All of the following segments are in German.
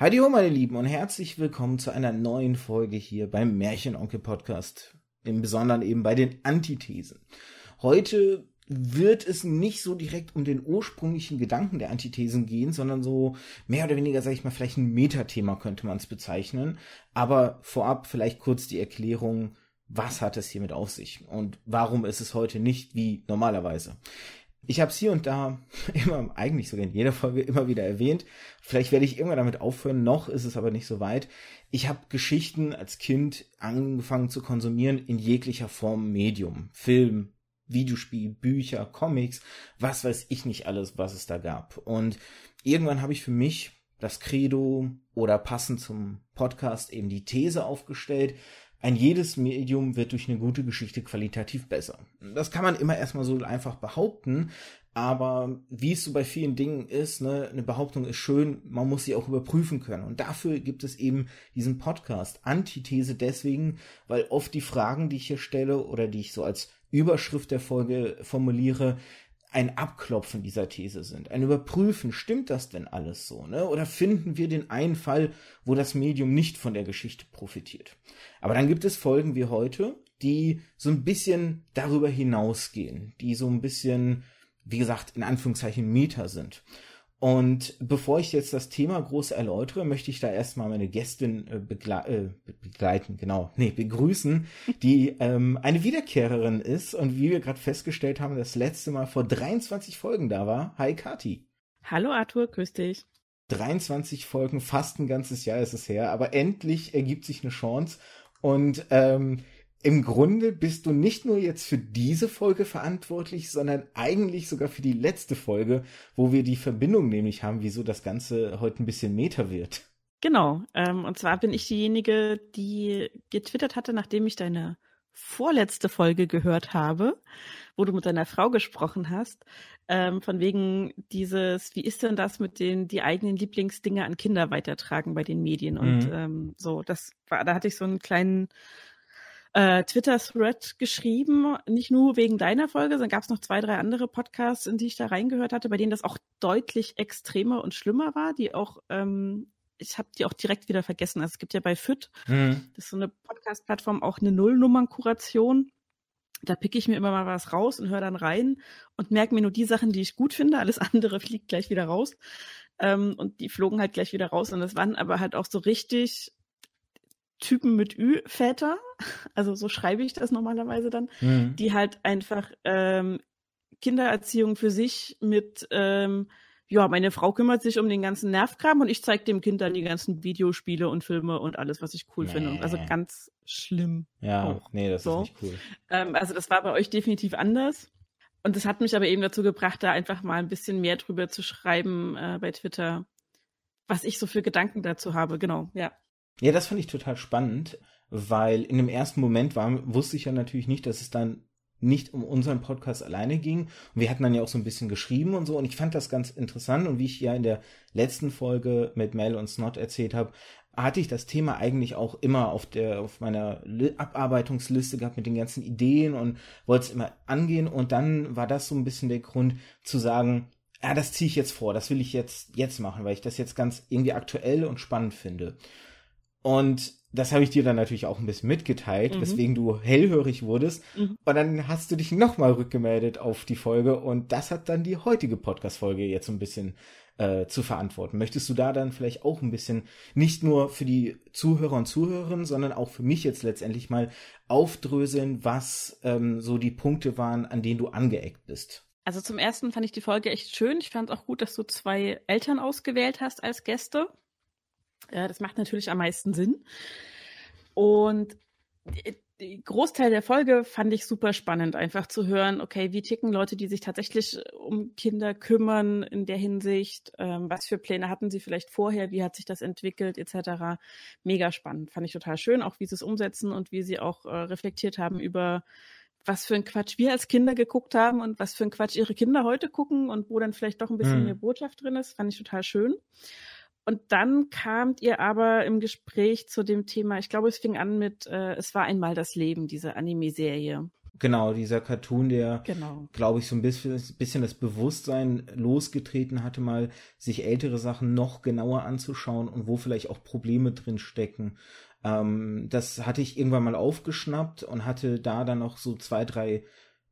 Heidi ho, meine Lieben, und herzlich willkommen zu einer neuen Folge hier beim Märchenonkel Podcast. Im Besonderen eben bei den Antithesen. Heute wird es nicht so direkt um den ursprünglichen Gedanken der Antithesen gehen, sondern so mehr oder weniger, sage ich mal, vielleicht ein Metathema könnte man es bezeichnen. Aber vorab vielleicht kurz die Erklärung, was hat es hiermit auf sich und warum ist es heute nicht wie normalerweise. Ich habe es hier und da immer, eigentlich sogar in jeder Folge immer wieder erwähnt. Vielleicht werde ich irgendwann damit aufhören, noch ist es aber nicht so weit. Ich habe Geschichten als Kind angefangen zu konsumieren in jeglicher Form Medium. Film, Videospiel, Bücher, Comics, was weiß ich nicht alles, was es da gab. Und irgendwann habe ich für mich das Credo oder passend zum Podcast eben die These aufgestellt, ein jedes Medium wird durch eine gute Geschichte qualitativ besser. Das kann man immer erstmal so einfach behaupten, aber wie es so bei vielen Dingen ist, ne, eine Behauptung ist schön, man muss sie auch überprüfen können. Und dafür gibt es eben diesen Podcast. Antithese deswegen, weil oft die Fragen, die ich hier stelle oder die ich so als Überschrift der Folge formuliere, ein Abklopfen dieser These sind, ein Überprüfen, stimmt das denn alles so, ne? Oder finden wir den einen Fall, wo das Medium nicht von der Geschichte profitiert? Aber dann gibt es Folgen wie heute, die so ein bisschen darüber hinausgehen, die so ein bisschen, wie gesagt, in Anführungszeichen Meta sind. Und bevor ich jetzt das Thema groß erläutere, möchte ich da erstmal meine Gästin äh, begle äh, begleiten, genau, nee, begrüßen, die ähm, eine Wiederkehrerin ist und wie wir gerade festgestellt haben, das letzte Mal vor 23 Folgen da war. Hi Kati. Hallo Arthur, grüß dich. 23 Folgen, fast ein ganzes Jahr ist es her, aber endlich ergibt sich eine Chance und ähm, im Grunde bist du nicht nur jetzt für diese Folge verantwortlich, sondern eigentlich sogar für die letzte Folge, wo wir die Verbindung nämlich haben, wieso das Ganze heute ein bisschen Meta wird. Genau. Ähm, und zwar bin ich diejenige, die getwittert hatte, nachdem ich deine vorletzte Folge gehört habe, wo du mit deiner Frau gesprochen hast, ähm, von wegen dieses, wie ist denn das mit den die eigenen Lieblingsdinge an Kinder weitertragen bei den Medien und mhm. ähm, so. Das war, da hatte ich so einen kleinen äh, Twitter-Thread geschrieben, nicht nur wegen deiner Folge, sondern gab es noch zwei, drei andere Podcasts, in die ich da reingehört hatte, bei denen das auch deutlich extremer und schlimmer war, die auch, ähm, ich habe die auch direkt wieder vergessen. Also es gibt ja bei FIT, mhm. das ist so eine Podcast-Plattform, auch eine Nullnummern-Kuration. Da picke ich mir immer mal was raus und höre dann rein und merke mir nur die Sachen, die ich gut finde. Alles andere fliegt gleich wieder raus. Ähm, und die flogen halt gleich wieder raus. Und das waren aber halt auch so richtig Typen mit Ü-Väter, also so schreibe ich das normalerweise dann, mhm. die halt einfach ähm, Kindererziehung für sich mit, ähm, ja, meine Frau kümmert sich um den ganzen Nervkram und ich zeige dem Kind dann die ganzen Videospiele und Filme und alles, was ich cool nee. finde. Also ganz schlimm. Ja, auch. nee, das so. ist nicht cool. Ähm, also das war bei euch definitiv anders. Und das hat mich aber eben dazu gebracht, da einfach mal ein bisschen mehr drüber zu schreiben äh, bei Twitter, was ich so für Gedanken dazu habe. Genau, ja. Ja, das fand ich total spannend, weil in dem ersten Moment war, wusste ich ja natürlich nicht, dass es dann nicht um unseren Podcast alleine ging. Und wir hatten dann ja auch so ein bisschen geschrieben und so. Und ich fand das ganz interessant. Und wie ich ja in der letzten Folge mit Mel und Snot erzählt habe, hatte ich das Thema eigentlich auch immer auf der, auf meiner Abarbeitungsliste gehabt mit den ganzen Ideen und wollte es immer angehen. Und dann war das so ein bisschen der Grund zu sagen, ja, das ziehe ich jetzt vor, das will ich jetzt, jetzt machen, weil ich das jetzt ganz irgendwie aktuell und spannend finde. Und das habe ich dir dann natürlich auch ein bisschen mitgeteilt, mhm. weswegen du hellhörig wurdest. Mhm. Und dann hast du dich nochmal rückgemeldet auf die Folge und das hat dann die heutige Podcast-Folge jetzt ein bisschen äh, zu verantworten. Möchtest du da dann vielleicht auch ein bisschen nicht nur für die Zuhörer und Zuhörerinnen, sondern auch für mich jetzt letztendlich mal aufdröseln, was ähm, so die Punkte waren, an denen du angeeckt bist? Also zum ersten fand ich die Folge echt schön. Ich fand auch gut, dass du zwei Eltern ausgewählt hast als Gäste. Ja, das macht natürlich am meisten Sinn. Und die Großteil der Folge fand ich super spannend, einfach zu hören, okay, wie ticken Leute, die sich tatsächlich um Kinder kümmern in der Hinsicht, ähm, was für Pläne hatten sie vielleicht vorher, wie hat sich das entwickelt, etc. Mega spannend, fand ich total schön, auch wie sie es umsetzen und wie sie auch äh, reflektiert haben über was für ein Quatsch wir als Kinder geguckt haben und was für ein Quatsch ihre Kinder heute gucken und wo dann vielleicht doch ein bisschen mhm. mehr Botschaft drin ist, fand ich total schön. Und dann kamt ihr aber im Gespräch zu dem Thema, ich glaube, es fing an mit äh, Es war einmal das Leben, diese Anime-Serie. Genau, dieser Cartoon, der, Genau. glaube ich, so ein bisschen, bisschen das Bewusstsein losgetreten hatte, mal sich ältere Sachen noch genauer anzuschauen und wo vielleicht auch Probleme drin stecken. Ähm, das hatte ich irgendwann mal aufgeschnappt und hatte da dann noch so zwei, drei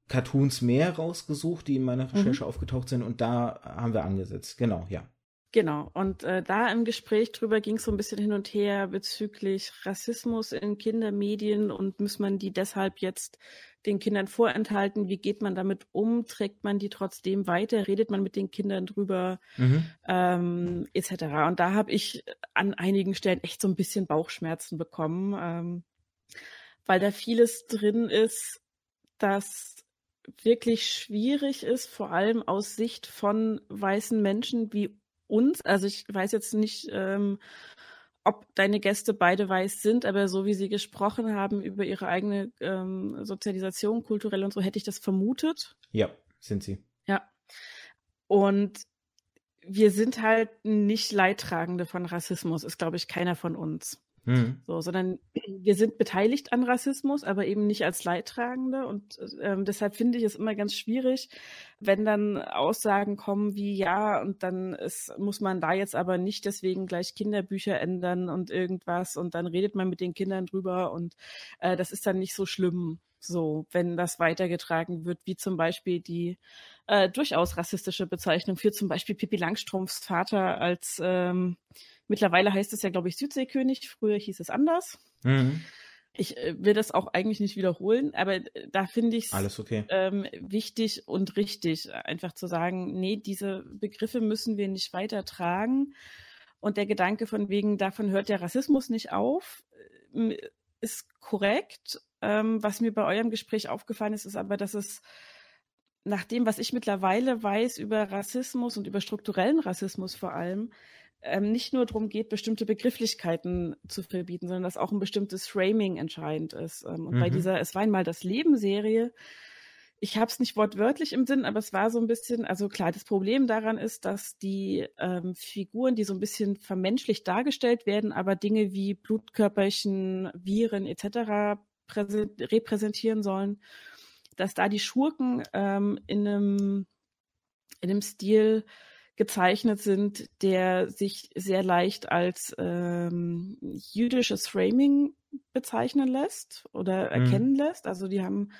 Cartoons mehr rausgesucht, die in meiner Recherche aufgetaucht sind und da haben wir angesetzt. Genau, ja. Genau. Und äh, da im Gespräch drüber ging es so ein bisschen hin und her bezüglich Rassismus in Kindermedien und muss man die deshalb jetzt den Kindern vorenthalten? Wie geht man damit um? Trägt man die trotzdem weiter? Redet man mit den Kindern drüber? Mhm. Ähm, etc. Und da habe ich an einigen Stellen echt so ein bisschen Bauchschmerzen bekommen, ähm, weil da vieles drin ist, das wirklich schwierig ist, vor allem aus Sicht von weißen Menschen wie uns. Also ich weiß jetzt nicht, ähm, ob deine Gäste beide weiß sind, aber so wie sie gesprochen haben über ihre eigene ähm, Sozialisation, kulturell und so, hätte ich das vermutet. Ja, sind sie. Ja. Und wir sind halt nicht Leidtragende von Rassismus, ist, glaube ich, keiner von uns. Mhm. So, sondern wir sind beteiligt an Rassismus, aber eben nicht als Leidtragende. Und ähm, deshalb finde ich es immer ganz schwierig, wenn dann Aussagen kommen wie ja, und dann ist, muss man da jetzt aber nicht deswegen gleich Kinderbücher ändern und irgendwas und dann redet man mit den Kindern drüber und äh, das ist dann nicht so schlimm, so, wenn das weitergetragen wird, wie zum Beispiel die äh, durchaus rassistische Bezeichnung für zum Beispiel Pippi Langstrumpfs Vater als ähm, Mittlerweile heißt es ja, glaube ich, Südseekönig. Früher hieß es anders. Mhm. Ich äh, will das auch eigentlich nicht wiederholen, aber äh, da finde ich es okay. ähm, wichtig und richtig, einfach zu sagen, nee, diese Begriffe müssen wir nicht weiter tragen. Und der Gedanke von wegen, davon hört der Rassismus nicht auf, äh, ist korrekt. Ähm, was mir bei eurem Gespräch aufgefallen ist, ist aber, dass es nach dem, was ich mittlerweile weiß über Rassismus und über strukturellen Rassismus vor allem, ähm, nicht nur darum geht, bestimmte Begrifflichkeiten zu verbieten, sondern dass auch ein bestimmtes Framing entscheidend ist. Ähm, und bei Mhm. dieser Es war einmal das Leben-Serie, ich habe es nicht wortwörtlich im Sinn, aber es war so ein bisschen, also klar, das Problem daran ist, dass die ähm, Figuren, die so ein bisschen vermenschlicht dargestellt werden, aber Dinge wie Blutkörperchen, Viren etc. präse- repräsentieren sollen, dass da die Schurken ähm, in einem in einem Stil gezeichnet sind, der sich sehr leicht als ähm, jüdisches Framing bezeichnen lässt oder erkennen lässt. Also die haben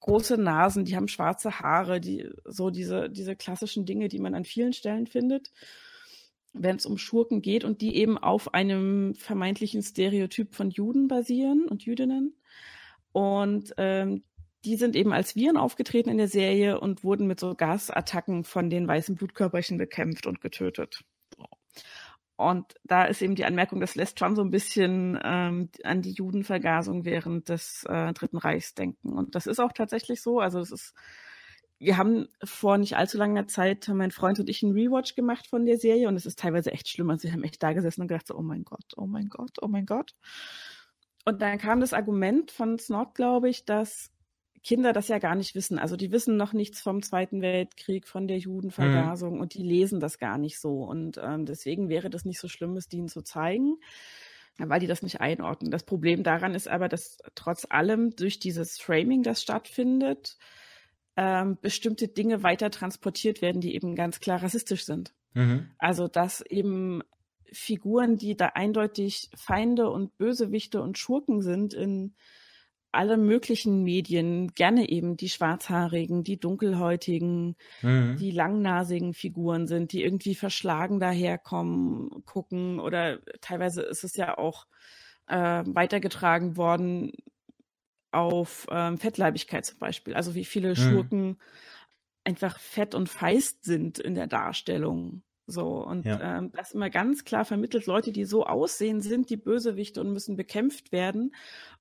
große Nasen, die haben schwarze Haare, die so diese diese klassischen Dinge, die man an vielen Stellen findet, wenn es um Schurken geht und die eben auf einem vermeintlichen Stereotyp von Juden basieren und Jüdinnen. Und ähm, die sind eben als Viren aufgetreten in der Serie und wurden mit so Gasattacken von den weißen Blutkörperchen bekämpft und getötet. Und da ist eben die Anmerkung, das lässt schon so ein bisschen ähm, an die Judenvergasung während des äh, Dritten Reichs denken. Und das ist auch tatsächlich so. Also es ist, wir haben vor nicht allzu langer Zeit, mein Freund und ich einen Rewatch gemacht von der Serie und es ist teilweise echt schlimm. Also wir haben echt da gesessen und gedacht so, oh mein Gott, oh mein Gott, oh mein Gott. Und dann kam das Argument von Snot, glaube ich, dass Kinder das ja gar nicht wissen. Also die wissen noch nichts vom Zweiten Weltkrieg, von der Judenvergasung mhm. und die lesen das gar nicht so. Und ähm, deswegen wäre das nicht so schlimm, es denen zu zeigen, weil die das nicht einordnen. Das Problem daran ist aber, dass trotz allem durch dieses Framing, das stattfindet, ähm, bestimmte Dinge weiter transportiert werden, die eben ganz klar rassistisch sind. Mhm. Also dass eben Figuren, die da eindeutig Feinde und Bösewichte und Schurken sind in alle möglichen Medien, gerne eben die schwarzhaarigen, die dunkelhäutigen, Mhm. die langnasigen Figuren sind, die irgendwie verschlagen daherkommen, gucken oder teilweise ist es ja auch äh, weitergetragen worden auf ähm, Fettleibigkeit zum Beispiel. Also wie viele Schurken einfach fett und feist sind in der Darstellung. So, und Ja. ähm, das immer ganz klar vermittelt, Leute, die so aussehen, sind die Bösewichte und müssen bekämpft werden.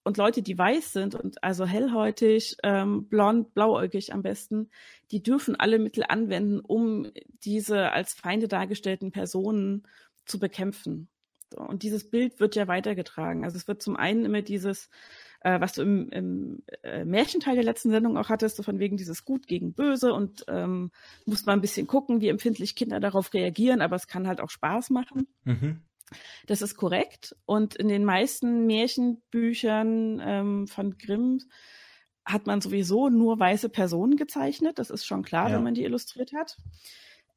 Und Leute, die weiß sind und also hellhäutig, ähm, blond, blauäugig am besten, die dürfen alle Mittel anwenden, um diese als Feinde dargestellten Personen zu bekämpfen. So, und dieses Bild wird ja weitergetragen. Also es wird zum einen immer dieses, äh, was du im, im äh, Märchenteil der letzten Sendung auch hattest, so von wegen dieses Gut gegen Böse und ähm, muss man ein bisschen gucken, wie empfindlich Kinder darauf reagieren, aber es kann halt auch Spaß machen. Mhm. Das ist korrekt. Und in den meisten Märchenbüchern ähm, von Grimm hat man sowieso nur weiße Personen gezeichnet. Das ist schon klar, ja. wenn man die illustriert hat.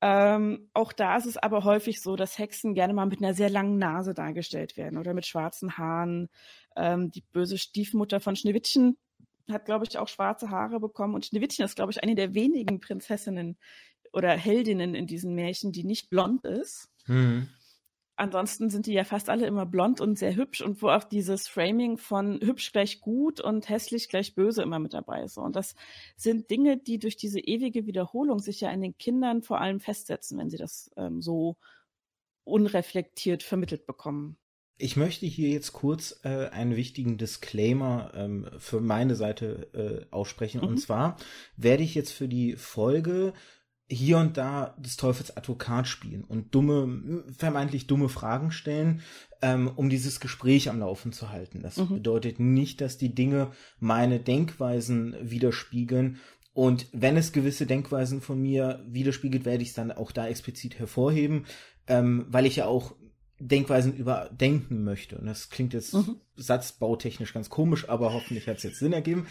Ähm, auch da ist es aber häufig so, dass Hexen gerne mal mit einer sehr langen Nase dargestellt werden oder mit schwarzen Haaren. Ähm, die böse Stiefmutter von Schneewittchen hat, glaube ich, auch schwarze Haare bekommen. Und Schneewittchen ist, glaube ich, eine der wenigen Prinzessinnen oder Heldinnen in diesen Märchen, die nicht blond ist. Mhm ansonsten sind die ja fast alle immer blond und sehr hübsch und wo auch dieses Framing von hübsch gleich gut und hässlich gleich böse immer mit dabei ist. Und das sind Dinge, die durch diese ewige Wiederholung sich ja in den Kindern vor allem festsetzen, wenn sie das ähm, so unreflektiert vermittelt bekommen. Ich möchte hier jetzt kurz äh, einen wichtigen Disclaimer ähm, für meine Seite äh, aussprechen. Mhm. Und zwar werde ich jetzt für die Folge hier und da des Teufels Advokat spielen und dumme, vermeintlich dumme Fragen stellen, ähm, um dieses Gespräch am Laufen zu halten. Das mhm. bedeutet nicht, dass die Dinge meine Denkweisen widerspiegeln. Und wenn es gewisse Denkweisen von mir widerspiegelt, werde ich es dann auch da explizit hervorheben, ähm, weil ich ja auch Denkweisen überdenken möchte. Und das klingt jetzt mhm. satzbautechnisch ganz komisch, aber hoffentlich hat es jetzt Sinn ergeben.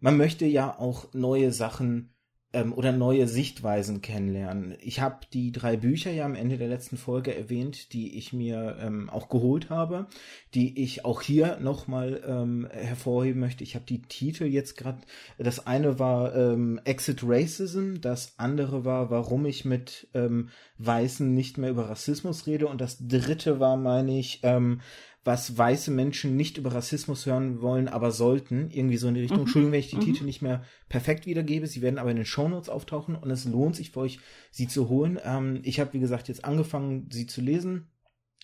Man möchte ja auch neue Sachen ähm, oder neue Sichtweisen kennenlernen. Ich habe die drei Bücher ja am Ende der letzten Folge erwähnt, die ich mir ähm, auch geholt habe, die ich auch hier nochmal ähm, hervorheben möchte. Ich habe die Titel jetzt gerade, das eine war ähm, Exit Racism, das andere war, warum ich mit ähm, Weißen nicht mehr über Rassismus rede und das dritte war, meine ich, ähm, was weiße Menschen nicht über Rassismus hören wollen, aber sollten. Irgendwie so in die Richtung. Mhm. Entschuldigung, wenn ich die mhm. Titel nicht mehr perfekt wiedergebe. Sie werden aber in den Shownotes auftauchen und es lohnt sich für euch, sie zu holen. Ähm, ich habe, wie gesagt, jetzt angefangen, sie zu lesen.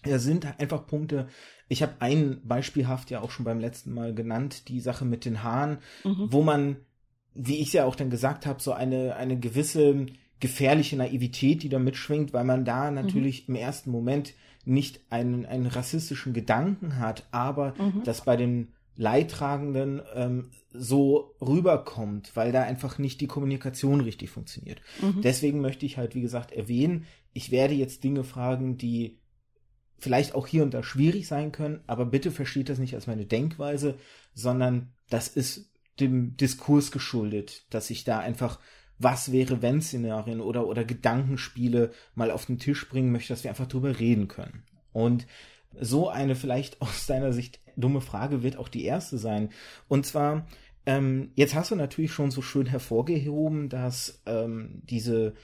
Da sind einfach Punkte. Ich habe ein beispielhaft ja auch schon beim letzten Mal genannt, die Sache mit den Haaren, mhm. wo man, wie ich ja auch dann gesagt habe, so eine, eine gewisse gefährliche Naivität, die da mitschwingt, weil man da natürlich mhm. im ersten Moment nicht einen, einen rassistischen Gedanken hat, aber mhm. das bei den Leidtragenden ähm, so rüberkommt, weil da einfach nicht die Kommunikation richtig funktioniert. Mhm. Deswegen möchte ich halt, wie gesagt, erwähnen, ich werde jetzt Dinge fragen, die vielleicht auch hier und da schwierig sein können, aber bitte versteht das nicht als meine Denkweise, sondern das ist dem Diskurs geschuldet, dass ich da einfach was wäre wenn Szenarien oder, oder Gedankenspiele mal auf den Tisch bringen möchte, dass wir einfach drüber reden können. Und so eine vielleicht aus deiner Sicht dumme Frage wird auch die erste sein. Und zwar, ähm, jetzt hast du natürlich schon so schön hervorgehoben, dass ähm, diese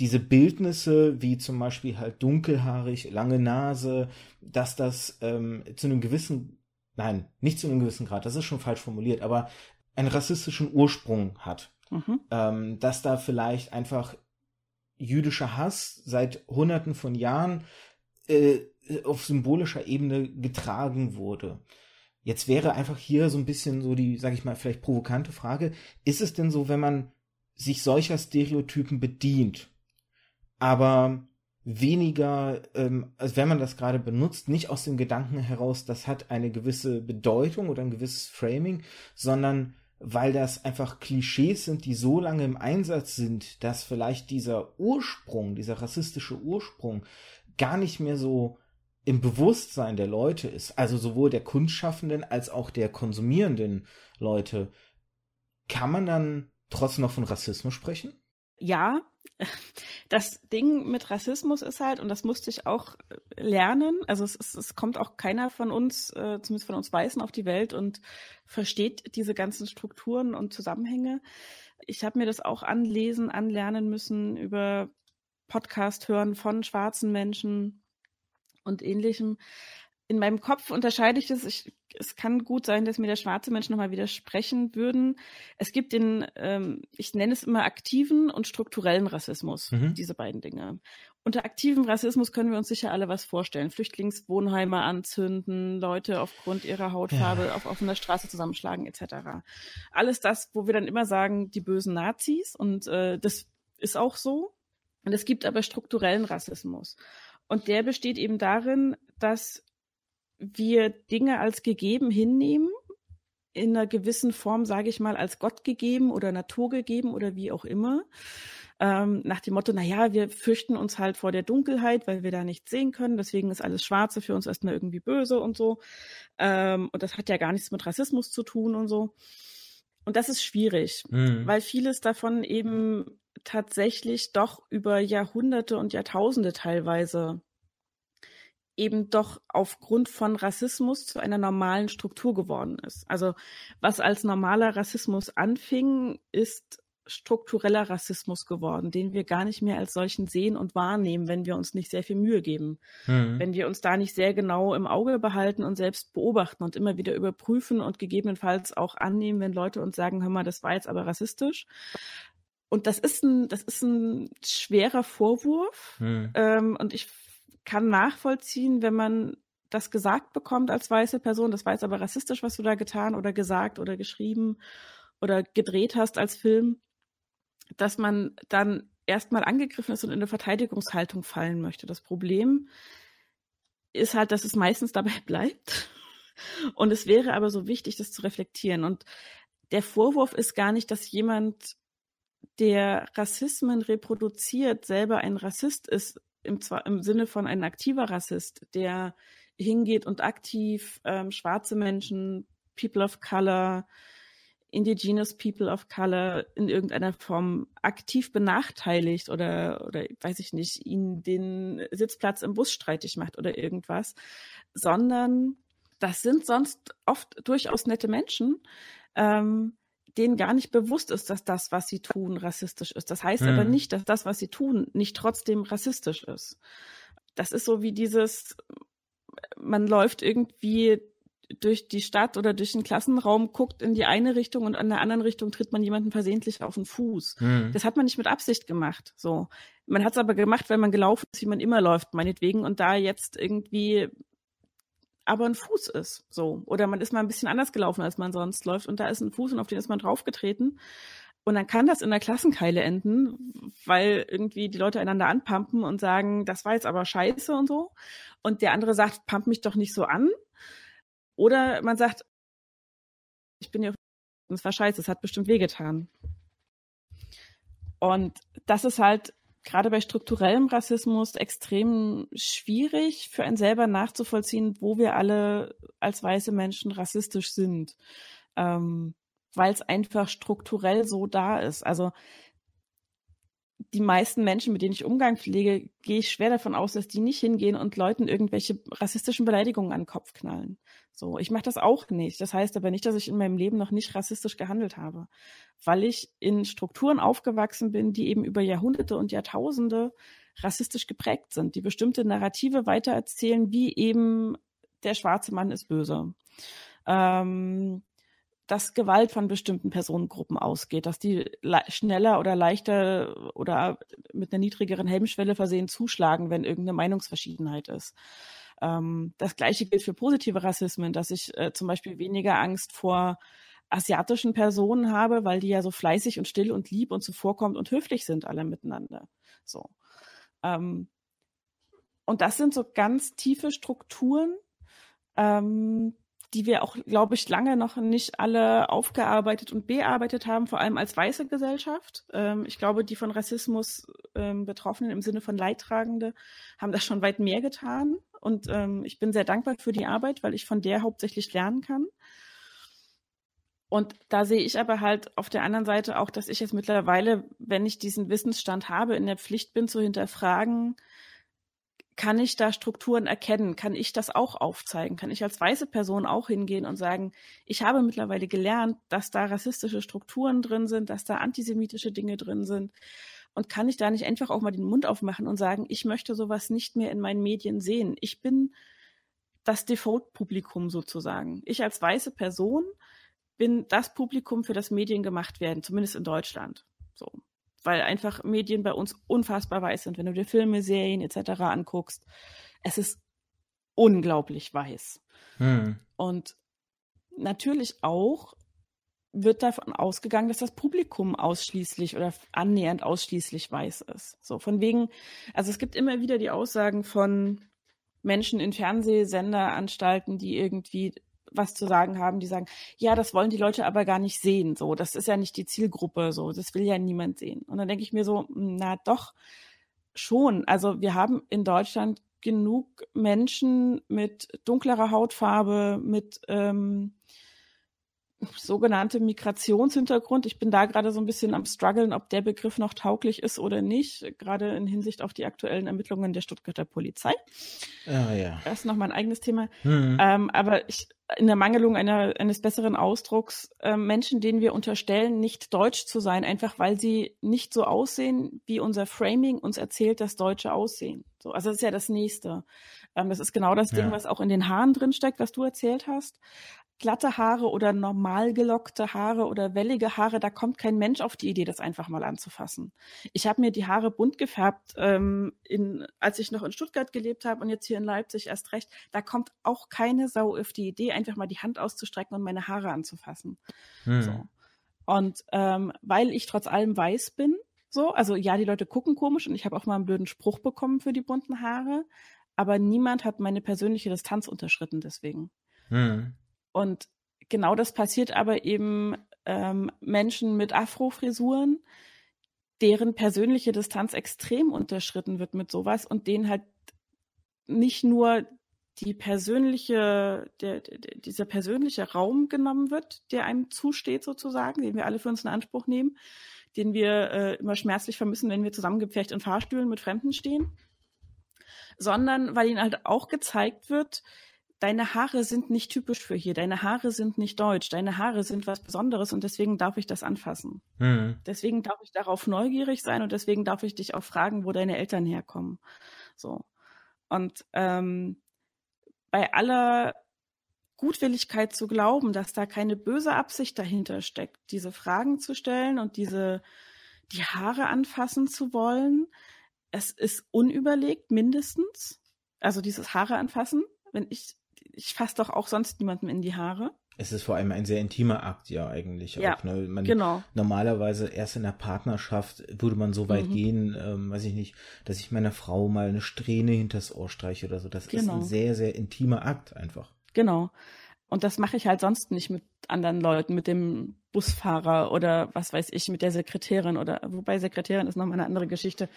diese Bildnisse, wie zum Beispiel halt dunkelhaarig, lange Nase, dass das ähm, zu einem gewissen, nein, nicht zu einem gewissen Grad, das ist schon falsch formuliert, aber einen rassistischen Ursprung hat. Mhm. Ähm, dass da vielleicht einfach jüdischer Hass seit Hunderten von Jahren äh, auf symbolischer Ebene getragen wurde. Jetzt wäre einfach hier so ein bisschen so die, sag ich mal, vielleicht provokante Frage, ist es denn so, wenn man sich solcher Stereotypen bedient, aber weniger, ähm, also wenn man das gerade benutzt, nicht aus dem Gedanken heraus, das hat eine gewisse Bedeutung oder ein gewisses Framing, sondern weil das einfach Klischees sind, die so lange im Einsatz sind, dass vielleicht dieser Ursprung, dieser rassistische Ursprung gar nicht mehr so im Bewusstsein der Leute ist, also sowohl der Kunstschaffenden als auch der konsumierenden Leute, kann man dann trotzdem noch von Rassismus sprechen? Ja, das Ding mit Rassismus ist halt, und das musste ich auch lernen, also es, es, es kommt auch keiner von uns, äh, zumindest von uns Weißen, auf die Welt und versteht diese ganzen Strukturen und Zusammenhänge. Ich habe mir das auch anlesen, anlernen müssen über Podcast hören von schwarzen Menschen und ähnlichem in meinem Kopf unterscheide ich das. Ich, es kann gut sein, dass mir der schwarze Mensch nochmal widersprechen würden. Es gibt den, ähm, ich nenne es immer aktiven und strukturellen Rassismus, mhm. diese beiden Dinge. Unter aktivem Rassismus können wir uns sicher alle was vorstellen. Flüchtlingswohnheime anzünden, Leute aufgrund ihrer Hautfarbe ja. auf offener Straße zusammenschlagen, etc. Alles das, wo wir dann immer sagen, die bösen Nazis. Und äh, das ist auch so. Und es gibt aber strukturellen Rassismus. Und der besteht eben darin, dass wir Dinge als gegeben hinnehmen, in einer gewissen Form, sage ich mal, als Gott gegeben oder Natur gegeben oder wie auch immer. Ähm, nach dem Motto, na ja, wir fürchten uns halt vor der Dunkelheit, weil wir da nichts sehen können. Deswegen ist alles Schwarze für uns erstmal irgendwie böse und so. Ähm, und das hat ja gar nichts mit Rassismus zu tun und so. und das ist schwierig, mhm. weil vieles davon eben tatsächlich doch über Jahrhunderte und Jahrtausende teilweise eben doch aufgrund von Rassismus zu einer normalen Struktur geworden ist. Also was als normaler Rassismus anfing, ist struktureller Rassismus geworden, den wir gar nicht mehr als solchen sehen und wahrnehmen, wenn wir uns nicht sehr viel Mühe geben. Mhm. Wenn wir uns da nicht sehr genau im Auge behalten und selbst beobachten und immer wieder überprüfen und gegebenenfalls auch annehmen, wenn Leute uns sagen, hör mal, das war jetzt aber rassistisch. Und das ist ein, das ist ein schwerer Vorwurf. Mhm. Ähm, und ich kann nachvollziehen, wenn man das gesagt bekommt als weiße Person, das war jetzt aber rassistisch, was du da getan oder gesagt oder geschrieben oder gedreht hast als Film, dass man dann erstmal angegriffen ist und in eine Verteidigungshaltung fallen möchte. Das Problem ist halt, dass es meistens dabei bleibt. Und es wäre aber so wichtig, das zu reflektieren. Und der Vorwurf ist gar nicht, dass jemand, der Rassismen reproduziert, selber ein Rassist ist, im, im Sinne von ein aktiver Rassist, der hingeht und aktiv ähm, schwarze Menschen, People of Color, Indigenous People of Color in irgendeiner Form aktiv benachteiligt oder, oder weiß ich nicht, ihnen den Sitzplatz im Bus streitig macht oder irgendwas, sondern das sind sonst oft durchaus nette Menschen, ähm, denen gar nicht bewusst ist, dass das, was sie tun, rassistisch ist. Das heißt mhm. aber nicht, dass das, was sie tun, nicht trotzdem rassistisch ist. Das ist so wie dieses, man läuft irgendwie durch die Stadt oder durch den Klassenraum, guckt in die eine Richtung und an der anderen Richtung tritt man jemanden versehentlich auf den Fuß. Mhm. Das hat man nicht mit Absicht gemacht. So. Man hat es aber gemacht, weil man gelaufen ist, wie man immer läuft, meinetwegen, und da jetzt irgendwie aber ein Fuß ist. So. Oder man ist mal ein bisschen anders gelaufen, als man sonst läuft, und da ist ein Fuß und auf den ist man draufgetreten. Und dann kann das in der Klassenkeile enden, weil irgendwie die Leute einander anpumpen und sagen, das war jetzt aber scheiße und so. Und der andere sagt, pump mich doch nicht so an. Oder man sagt, ich bin ja, das war scheiße, es hat bestimmt wehgetan. Und das ist halt gerade bei strukturellem Rassismus extrem schwierig für einen selber nachzuvollziehen, wo wir alle als weiße Menschen rassistisch sind, ähm, weil es einfach strukturell so da ist. Also die meisten Menschen, mit denen ich Umgang pflege, gehe ich schwer davon aus, dass die nicht hingehen und Leuten irgendwelche rassistischen Beleidigungen an den Kopf knallen. So, ich mache das auch nicht. Das heißt aber nicht, dass ich in meinem Leben noch nicht rassistisch gehandelt habe, weil ich in Strukturen aufgewachsen bin, die eben über Jahrhunderte und Jahrtausende rassistisch geprägt sind, die bestimmte Narrative weitererzählen, wie eben der schwarze Mann ist böse. Ähm, dass Gewalt von bestimmten Personengruppen ausgeht, dass die schneller oder leichter oder mit einer niedrigeren Hemmschwelle versehen zuschlagen, wenn irgendeine Meinungsverschiedenheit ist. Ähm, das gleiche gilt für positive Rassismen, dass ich äh, zum Beispiel weniger Angst vor asiatischen Personen habe, weil die ja so fleißig und still und lieb und zuvorkommt und höflich sind alle miteinander. So. Ähm, und das sind so ganz tiefe Strukturen, ähm, die wir auch, glaube ich, lange noch nicht alle aufgearbeitet und bearbeitet haben, vor allem als weiße Gesellschaft. Ähm, ich glaube, die von Rassismus ähm, Betroffenen im Sinne von Leidtragende haben das schon weit mehr getan. Und ähm, ich bin sehr dankbar für die Arbeit, weil ich von der hauptsächlich lernen kann. Und da sehe ich aber halt auf der anderen Seite auch, dass ich jetzt mittlerweile, wenn ich diesen Wissensstand habe, in der Pflicht bin zu hinterfragen, kann ich da Strukturen erkennen? Kann ich das auch aufzeigen? Kann ich als weiße Person auch hingehen und sagen, ich habe mittlerweile gelernt, dass da rassistische Strukturen drin sind, dass da antisemitische Dinge drin sind? Und kann ich da nicht einfach auch mal den Mund aufmachen und sagen, ich möchte sowas nicht mehr in meinen Medien sehen? Ich bin das Default-Publikum sozusagen. Ich als weiße Person bin das Publikum, für das Medien gemacht werden, zumindest in Deutschland. So weil einfach Medien bei uns unfassbar weiß sind. Wenn du dir Filme, Serien etc. anguckst, es ist unglaublich weiß. Hm. Und natürlich auch wird davon ausgegangen, dass das Publikum ausschließlich oder annähernd ausschließlich weiß ist. So von wegen, also es gibt immer wieder die Aussagen von Menschen in Fernsehsenderanstalten, die irgendwie was zu sagen haben, die sagen, ja, das wollen die Leute aber gar nicht sehen. So, das ist ja nicht die Zielgruppe, so, das will ja niemand sehen. Und dann denke ich mir so, na doch, schon. Also wir haben in Deutschland genug Menschen mit dunklerer Hautfarbe, mit ähm, sogenannte Migrationshintergrund. Ich bin da gerade so ein bisschen am struggeln, ob der Begriff noch tauglich ist oder nicht, gerade in Hinsicht auf die aktuellen Ermittlungen der Stuttgarter Polizei. Ah, ja. Das ist noch mein eigenes Thema. Mhm. Ähm, aber ich, in der Mangelung einer, eines besseren Ausdrucks, äh, Menschen, denen wir unterstellen, nicht deutsch zu sein, einfach weil sie nicht so aussehen, wie unser Framing uns erzählt, dass Deutsche aussehen. So, also das ist ja das Nächste. Ähm, das ist genau das ja. Ding, was auch in den Haaren drin steckt, was du erzählt hast glatte Haare oder normal gelockte Haare oder wellige Haare, da kommt kein Mensch auf die Idee, das einfach mal anzufassen. Ich habe mir die Haare bunt gefärbt, ähm, in, als ich noch in Stuttgart gelebt habe und jetzt hier in Leipzig erst recht. Da kommt auch keine Sau auf die Idee, einfach mal die Hand auszustrecken und meine Haare anzufassen. Hm. So. Und ähm, weil ich trotz allem weiß bin, so, also ja, die Leute gucken komisch und ich habe auch mal einen blöden Spruch bekommen für die bunten Haare, aber niemand hat meine persönliche Distanz unterschritten deswegen. Hm. Und genau das passiert aber eben ähm, Menschen mit Afro-Frisuren, deren persönliche Distanz extrem unterschritten wird mit sowas und denen halt nicht nur die persönliche, der, der, dieser persönliche Raum genommen wird, der einem zusteht sozusagen, den wir alle für uns in Anspruch nehmen, den wir äh, immer schmerzlich vermissen, wenn wir zusammengepfercht in Fahrstühlen mit Fremden stehen, sondern weil ihnen halt auch gezeigt wird, deine Haare sind nicht typisch für hier, deine Haare sind nicht deutsch, deine Haare sind was Besonderes und deswegen darf ich das anfassen. Mhm. Deswegen darf ich darauf neugierig sein und deswegen darf ich dich auch fragen, wo deine Eltern herkommen. So. Und ähm, bei aller Gutwilligkeit zu glauben, dass da keine böse Absicht dahinter steckt, diese Fragen zu stellen und diese die Haare anfassen zu wollen, es ist unüberlegt mindestens. Also dieses Haare anfassen, wenn ich ich fasse doch auch sonst niemandem in die Haare. Es ist vor allem ein sehr intimer Akt, ja, eigentlich. Ja, auch, ne? man, genau. Normalerweise erst in der Partnerschaft würde man so weit mhm. gehen, ähm, weiß ich nicht, dass ich meiner Frau mal eine Strähne hinters Ohr streiche oder so. Das genau. ist ein genau. sehr, sehr intimer Akt einfach. Genau. Und das mache ich halt sonst nicht mit anderen Leuten, mit dem Busfahrer oder was weiß ich, mit der Sekretärin oder wobei Sekretärin ist nochmal eine andere Geschichte.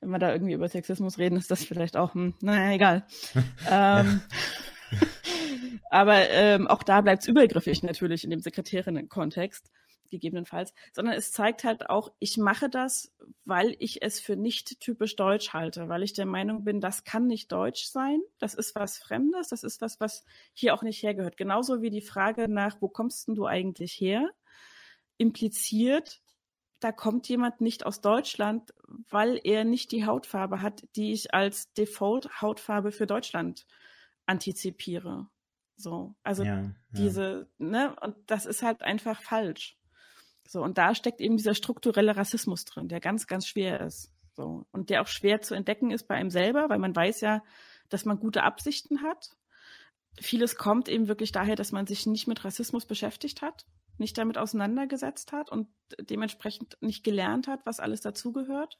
Wenn wir da irgendwie über Sexismus reden, ist das vielleicht auch, hm, naja, egal. ähm, Aber ähm, auch da bleibt es übergriffig natürlich in dem Sekretärinnen-Kontext, gegebenenfalls. Sondern es zeigt halt auch, ich mache das, weil ich es für nicht typisch deutsch halte, weil ich der Meinung bin, das kann nicht deutsch sein. Das ist was Fremdes, das ist was, was hier auch nicht hergehört. Genauso wie die Frage nach, wo kommst denn du eigentlich her, impliziert, da kommt jemand nicht aus Deutschland, weil er nicht die Hautfarbe hat, die ich als Default-Hautfarbe für Deutschland antizipiere. So, also ja, diese, ja. ne, und das ist halt einfach falsch. So, und da steckt eben dieser strukturelle Rassismus drin, der ganz, ganz schwer ist. So, und der auch schwer zu entdecken ist bei einem selber, weil man weiß ja, dass man gute Absichten hat. Vieles kommt eben wirklich daher, dass man sich nicht mit Rassismus beschäftigt hat, nicht damit auseinandergesetzt hat und dementsprechend nicht gelernt hat, was alles dazugehört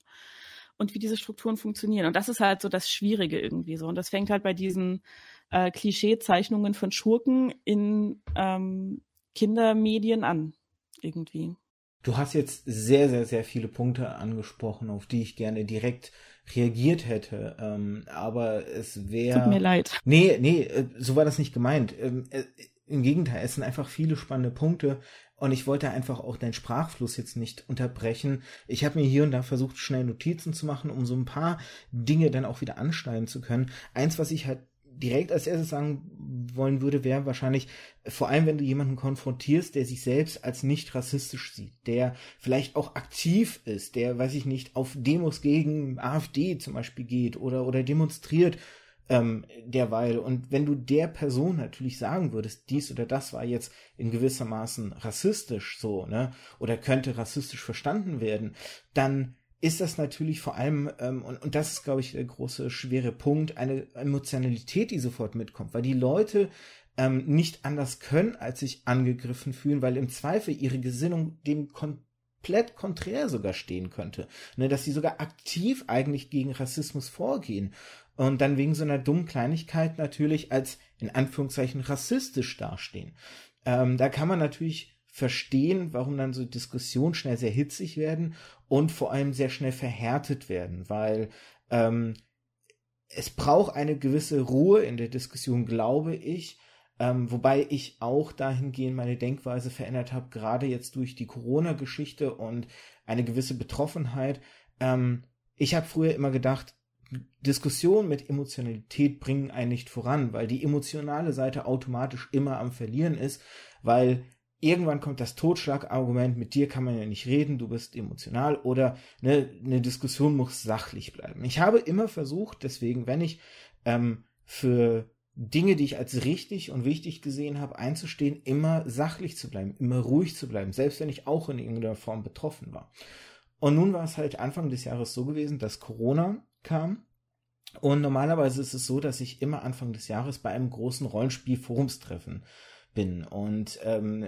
und wie diese Strukturen funktionieren. Und das ist halt so das Schwierige irgendwie so. Und das fängt halt bei diesen äh, Klischeezeichnungen von Schurken in ähm, Kindermedien an, irgendwie. Du hast jetzt sehr, sehr, sehr viele Punkte angesprochen, auf die ich gerne direkt reagiert hätte. Ähm, aber es wäre. Tut mir leid. Nee, nee, äh, so war das nicht gemeint. Ähm, äh, Im Gegenteil, es sind einfach viele spannende Punkte. Und ich wollte einfach auch deinen Sprachfluss jetzt nicht unterbrechen. Ich habe mir hier und da versucht, schnell Notizen zu machen, um so ein paar Dinge dann auch wieder anschneiden zu können. Eins, was ich halt direkt als erstes sagen wollen würde, wäre wahrscheinlich, vor allem wenn du jemanden konfrontierst, der sich selbst als nicht rassistisch sieht, der vielleicht auch aktiv ist, der, weiß ich nicht, auf Demos gegen AfD zum Beispiel geht oder, oder demonstriert ähm, derweil. Und wenn du der Person natürlich sagen würdest, dies oder das war jetzt in gewissermaßen rassistisch so, ne, oder könnte rassistisch verstanden werden, dann ist das natürlich vor allem, ähm, und, und das ist, glaube ich, der große, schwere Punkt, eine Emotionalität, die sofort mitkommt, weil die Leute ähm, nicht anders können, als sich angegriffen fühlen, weil im Zweifel ihre Gesinnung dem komplett konträr sogar stehen könnte. Ne, dass sie sogar aktiv eigentlich gegen Rassismus vorgehen und dann wegen so einer dummen Kleinigkeit natürlich als in Anführungszeichen rassistisch dastehen. Ähm, da kann man natürlich verstehen, warum dann so Diskussionen schnell sehr hitzig werden und vor allem sehr schnell verhärtet werden, weil ähm, es braucht eine gewisse Ruhe in der Diskussion, glaube ich, Ähm, wobei ich auch dahingehend meine Denkweise verändert habe, gerade jetzt durch die Corona-Geschichte und eine gewisse Betroffenheit. Ähm, ich habe früher immer gedacht, Diskussionen mit Emotionalität bringen einen nicht voran, weil die emotionale Seite automatisch immer am Verlieren ist, weil irgendwann kommt das Totschlagargument, mit dir kann man ja nicht reden, du bist emotional oder eine, eine Diskussion muss sachlich bleiben. Ich habe immer versucht, deswegen, wenn ich ähm, für Dinge, die ich als richtig und wichtig gesehen habe, einzustehen, immer sachlich zu bleiben, immer ruhig zu bleiben, selbst wenn ich auch in irgendeiner Form betroffen war. Und nun war es halt Anfang des Jahres so gewesen, dass Corona kam. Und normalerweise ist es so, dass ich immer Anfang des Jahres bei einem großen Rollenspiel-Forumstreffen bin. Und ähm,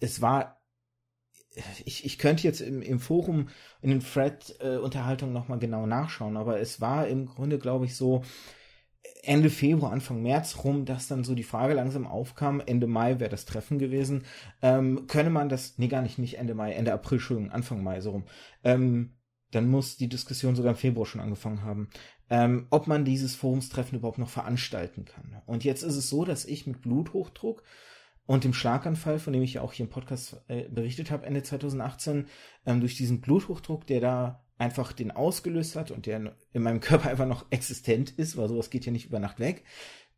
es war, ich, ich könnte jetzt im, im Forum, in den Thread-Unterhaltungen äh, nochmal genau nachschauen, aber es war im Grunde, glaube ich, so, Ende Februar, Anfang März rum, dass dann so die Frage langsam aufkam, Ende Mai wäre das Treffen gewesen, ähm, könne man das, nee, gar nicht, nicht Ende Mai, Ende April, Entschuldigung, Anfang Mai so rum, ähm, dann muss die Diskussion sogar im Februar schon angefangen haben, ähm, ob man dieses Forumstreffen überhaupt noch veranstalten kann. Und jetzt ist es so, dass ich mit Bluthochdruck und dem Schlaganfall, von dem ich ja auch hier im Podcast äh, berichtet habe, Ende 2018, ähm, durch diesen Bluthochdruck, der da einfach den ausgelöst hat und der in meinem Körper einfach noch existent ist, weil sowas geht ja nicht über Nacht weg,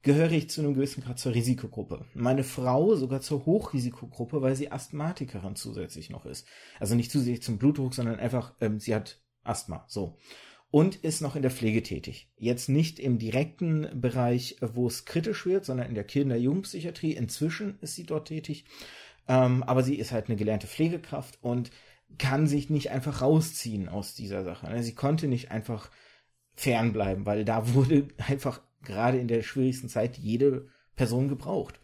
gehöre ich zu einem gewissen Grad zur Risikogruppe. Meine Frau sogar zur Hochrisikogruppe, weil sie Asthmatikerin zusätzlich noch ist. Also nicht zusätzlich zum Blutdruck, sondern einfach, ähm, sie hat Asthma, so. Und ist noch in der Pflege tätig. Jetzt nicht im direkten Bereich, wo es kritisch wird, sondern in der Kinder-Jugendpsychiatrie. Inzwischen ist sie dort tätig. Ähm, aber sie ist halt eine gelernte Pflegekraft und kann sich nicht einfach rausziehen aus dieser Sache. Ne? Sie konnte nicht einfach fernbleiben, weil da wurde einfach gerade in der schwierigsten Zeit jede Person gebraucht.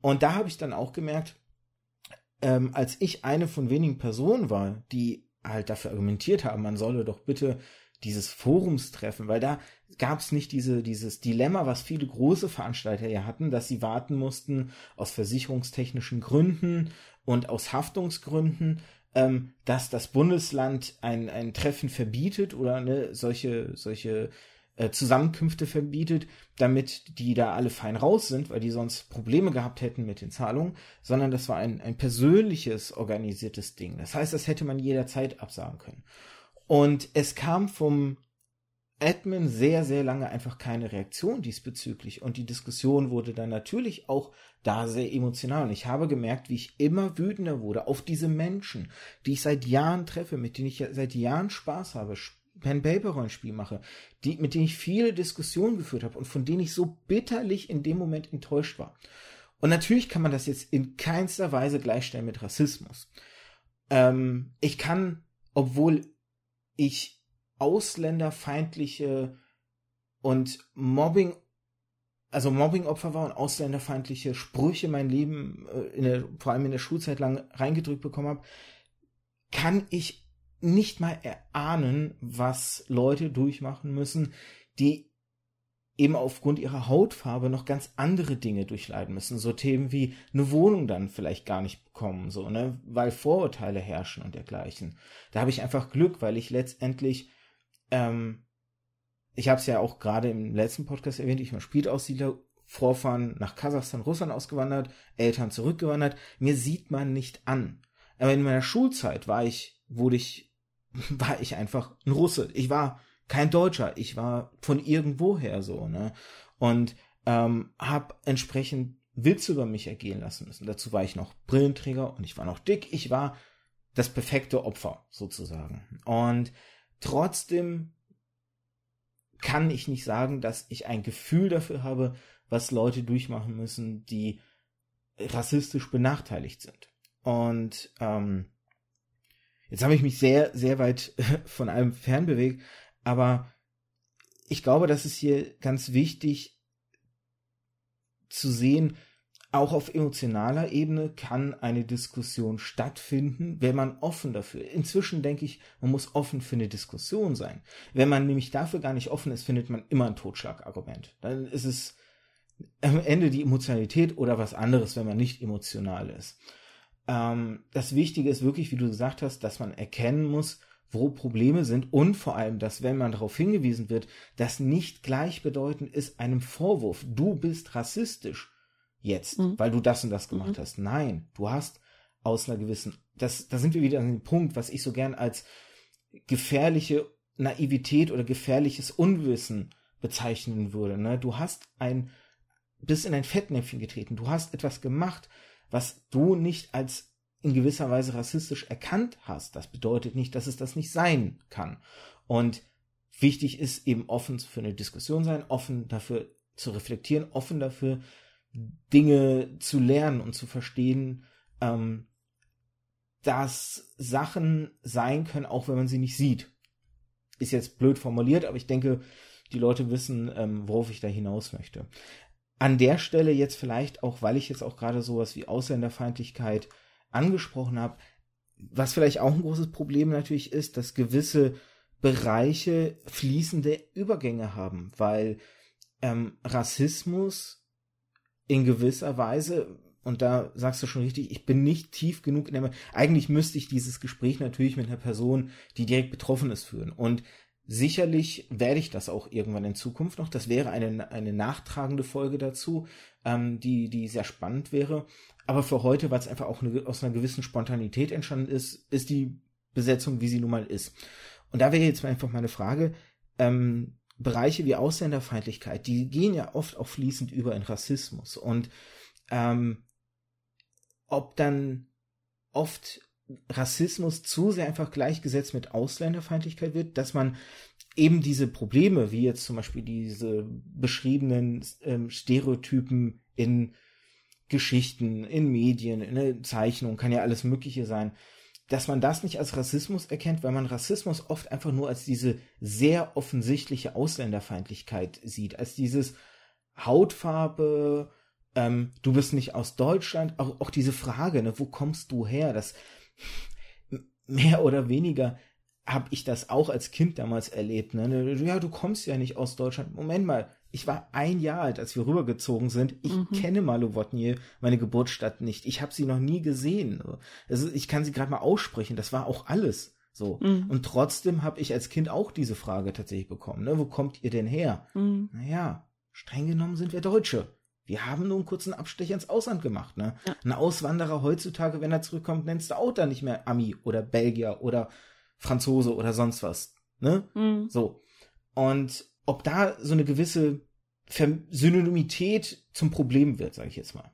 Und da habe ich dann auch gemerkt, ähm, als ich eine von wenigen Personen war, die halt dafür argumentiert haben, man solle doch bitte dieses Forumstreffen, weil da gab es nicht diese, dieses Dilemma, was viele große Veranstalter ja hatten, dass sie warten mussten aus versicherungstechnischen Gründen und aus Haftungsgründen, ähm, dass das Bundesland ein, ein Treffen verbietet oder ne, solche, solche äh, Zusammenkünfte verbietet, damit die da alle fein raus sind, weil die sonst Probleme gehabt hätten mit den Zahlungen, sondern das war ein, ein persönliches organisiertes Ding. Das heißt, das hätte man jederzeit absagen können. Und es kam vom Admin sehr, sehr lange einfach keine Reaktion diesbezüglich. Und die Diskussion wurde dann natürlich auch da sehr emotional. Und ich habe gemerkt, wie ich immer wütender wurde auf diese Menschen, die ich seit Jahren treffe, mit denen ich seit Jahren Spaß habe, Pen-Paper-Rollenspiel mache, die, mit denen ich viele Diskussionen geführt habe und von denen ich so bitterlich in dem Moment enttäuscht war. Und natürlich kann man das jetzt in keinster Weise gleichstellen mit Rassismus. Ähm, ich kann, obwohl ich ausländerfeindliche und Mobbing, also Mobbingopfer war und ausländerfeindliche Sprüche mein Leben, äh, der, vor allem in der Schulzeit lang reingedrückt bekommen habe, kann ich nicht mal erahnen, was Leute durchmachen müssen, die eben aufgrund ihrer Hautfarbe noch ganz andere Dinge durchleiden müssen. So Themen wie eine Wohnung dann vielleicht gar nicht bekommen, so, ne, weil Vorurteile herrschen und dergleichen. Da habe ich einfach Glück, weil ich letztendlich, ähm, ich habe es ja auch gerade im letzten Podcast erwähnt, ich war Spielaussiedler, Vorfahren nach Kasachstan, Russland ausgewandert, Eltern zurückgewandert. Mir sieht man nicht an. Aber in meiner Schulzeit war ich, wurde ich, war ich einfach ein Russe. Ich war kein Deutscher. Ich war von irgendwoher so, ne? Und ähm, habe entsprechend Witze über mich ergehen lassen müssen. Dazu war ich noch Brillenträger und ich war noch dick. Ich war das perfekte Opfer sozusagen. Und trotzdem kann ich nicht sagen, dass ich ein Gefühl dafür habe, was Leute durchmachen müssen, die rassistisch benachteiligt sind. Und ähm, jetzt habe ich mich sehr, sehr weit von allem fernbewegt, aber ich glaube, das ist hier ganz wichtig zu sehen, auch auf emotionaler Ebene kann eine Diskussion stattfinden, wenn man offen dafür. Inzwischen denke ich, man muss offen für eine Diskussion sein. Wenn man nämlich dafür gar nicht offen ist, findet man immer ein Totschlagargument. Dann ist es am Ende die Emotionalität oder was anderes, wenn man nicht emotional ist. Ähm, das Wichtige ist wirklich, wie du gesagt hast, dass man erkennen muss, wo Probleme sind und vor allem, dass wenn man darauf hingewiesen wird, das nicht gleichbedeutend ist einem Vorwurf, du bist rassistisch. jetzt, mhm. weil du das und das gemacht mhm. hast. Nein, du hast aus einer gewissen, das, da sind wir wieder an dem Punkt, was ich so gern als gefährliche Naivität oder gefährliches Unwissen bezeichnen würde. Ne? Du hast ein, bist in ein Fettnäpfchen getreten. Du hast etwas gemacht, was du nicht als in gewisser Weise rassistisch erkannt hast. Das bedeutet nicht, dass es das nicht sein kann. Und wichtig ist eben offen für eine Diskussion sein, offen dafür zu reflektieren, offen dafür Dinge zu lernen und zu verstehen, ähm, dass Sachen sein können, auch wenn man sie nicht sieht. Ist jetzt blöd formuliert, aber ich denke, die Leute wissen, ähm, worauf ich da hinaus möchte. An der Stelle jetzt vielleicht auch, weil ich jetzt auch gerade sowas wie Ausländerfeindlichkeit angesprochen habe, was vielleicht auch ein großes Problem natürlich ist, dass gewisse Bereiche fließende Übergänge haben, weil ähm, Rassismus in gewisser Weise, und da sagst du schon richtig, ich bin nicht tief genug in der, eigentlich müsste ich dieses Gespräch natürlich mit einer Person, die direkt betroffen ist, führen. Und sicherlich werde ich das auch irgendwann in Zukunft noch. Das wäre eine, eine nachtragende Folge dazu, ähm, die, die sehr spannend wäre. Aber für heute, weil es einfach auch eine, aus einer gewissen Spontanität entstanden ist, ist die Besetzung, wie sie nun mal ist. Und da wäre jetzt einfach meine Frage, ähm, Bereiche wie Ausländerfeindlichkeit, die gehen ja oft auch fließend über in Rassismus. Und ähm, ob dann oft Rassismus zu sehr einfach gleichgesetzt mit Ausländerfeindlichkeit wird, dass man eben diese Probleme, wie jetzt zum Beispiel diese beschriebenen ähm, Stereotypen in Geschichten, in Medien, in der Zeichnung, kann ja alles Mögliche sein, dass man das nicht als Rassismus erkennt, weil man Rassismus oft einfach nur als diese sehr offensichtliche Ausländerfeindlichkeit sieht, als dieses Hautfarbe, ähm, du bist nicht aus Deutschland, auch, auch diese Frage, ne, wo kommst du her? Das mehr oder weniger habe ich das auch als Kind damals erlebt. Ne? Ja, du kommst ja nicht aus Deutschland. Moment mal, ich war ein Jahr alt, als wir rübergezogen sind. Ich mhm. kenne Malowotnie, meine Geburtsstadt nicht. Ich habe sie noch nie gesehen. Also ich kann sie gerade mal aussprechen. Das war auch alles. So. Mhm. Und trotzdem habe ich als Kind auch diese Frage tatsächlich bekommen. Ne? Wo kommt ihr denn her? Mhm. Naja, streng genommen sind wir Deutsche. Wir haben nur einen kurzen Abstecher ins Ausland gemacht. Ne? Ja. Ein Auswanderer heutzutage, wenn er zurückkommt, nennst du auch dann nicht mehr Ami oder Belgier oder Franzose oder sonst was. Ne? Mhm. So. Und ob da so eine gewisse Synonymität zum Problem wird, sage ich jetzt mal.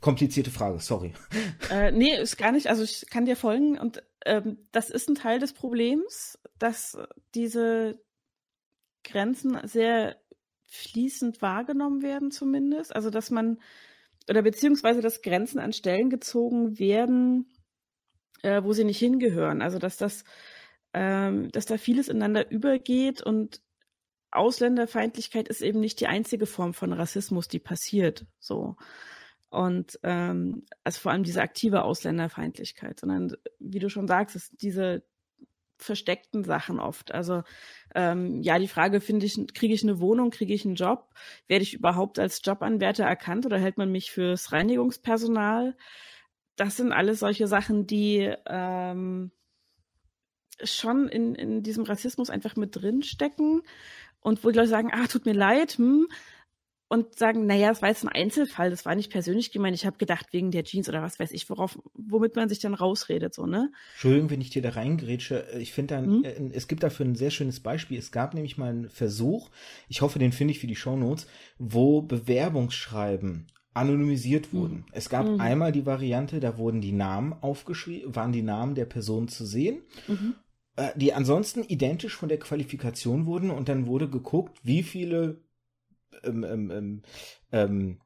Komplizierte Frage, sorry. Äh, nee, ist gar nicht. Also ich kann dir folgen und ähm, das ist ein Teil des Problems, dass diese Grenzen sehr fließend wahrgenommen werden zumindest. Also dass man oder beziehungsweise dass Grenzen an Stellen gezogen werden, äh, wo sie nicht hingehören. Also dass das, ähm, dass da vieles ineinander übergeht und Ausländerfeindlichkeit ist eben nicht die einzige Form von Rassismus, die passiert. So. Und ähm, also vor allem diese aktive Ausländerfeindlichkeit, sondern wie du schon sagst, ist diese versteckten Sachen oft. Also ähm, ja, die Frage finde ich, kriege ich eine Wohnung, kriege ich einen Job? Werde ich überhaupt als Jobanwärter erkannt oder hält man mich fürs Reinigungspersonal? Das sind alles solche Sachen, die ähm, schon in, in diesem Rassismus einfach mit drin stecken und wo die Leute sagen, ah, tut mir leid, hm, und sagen, naja, das war jetzt ein Einzelfall, das war nicht persönlich gemeint, ich habe gedacht, wegen der Jeans oder was weiß ich, worauf, womit man sich dann rausredet, so, ne? Entschuldigung, wenn ich dir da reingrätsche, ich finde dann, hm? äh, es gibt dafür ein sehr schönes Beispiel, es gab nämlich mal einen Versuch, ich hoffe, den finde ich für die Shownotes, wo Bewerbungsschreiben anonymisiert hm. wurden. Mhm. Es gab mhm. einmal die Variante, da wurden die Namen aufgeschrieben, waren die Namen der Person zu sehen. Mhm. Äh, die ansonsten identisch von der Qualifikation wurden und dann wurde geguckt, wie viele ähm, ähm, ähm, ähm,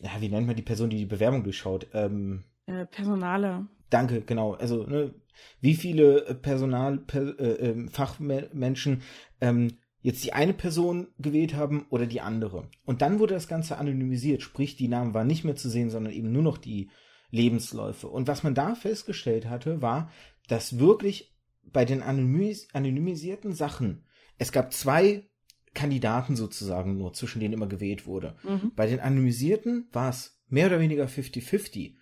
ja, wie nennt man die Person, die die Bewerbung durchschaut? Ähm, äh, Personale. Danke, genau. Also, ne, wie viele äh, Personal, per, äh, äh, Fachmenschen ähm, jetzt die eine Person gewählt haben oder die andere. Und dann wurde das Ganze anonymisiert, sprich, die Namen waren nicht mehr zu sehen, sondern eben nur noch die Lebensläufe. Und was man da festgestellt hatte, war, dass wirklich bei den anonymis anonymisierten Sachen, es gab zwei Kandidaten sozusagen nur, zwischen denen immer gewählt wurde. Mhm. Bei den Anonymisierten war es mehr oder weniger 50-50.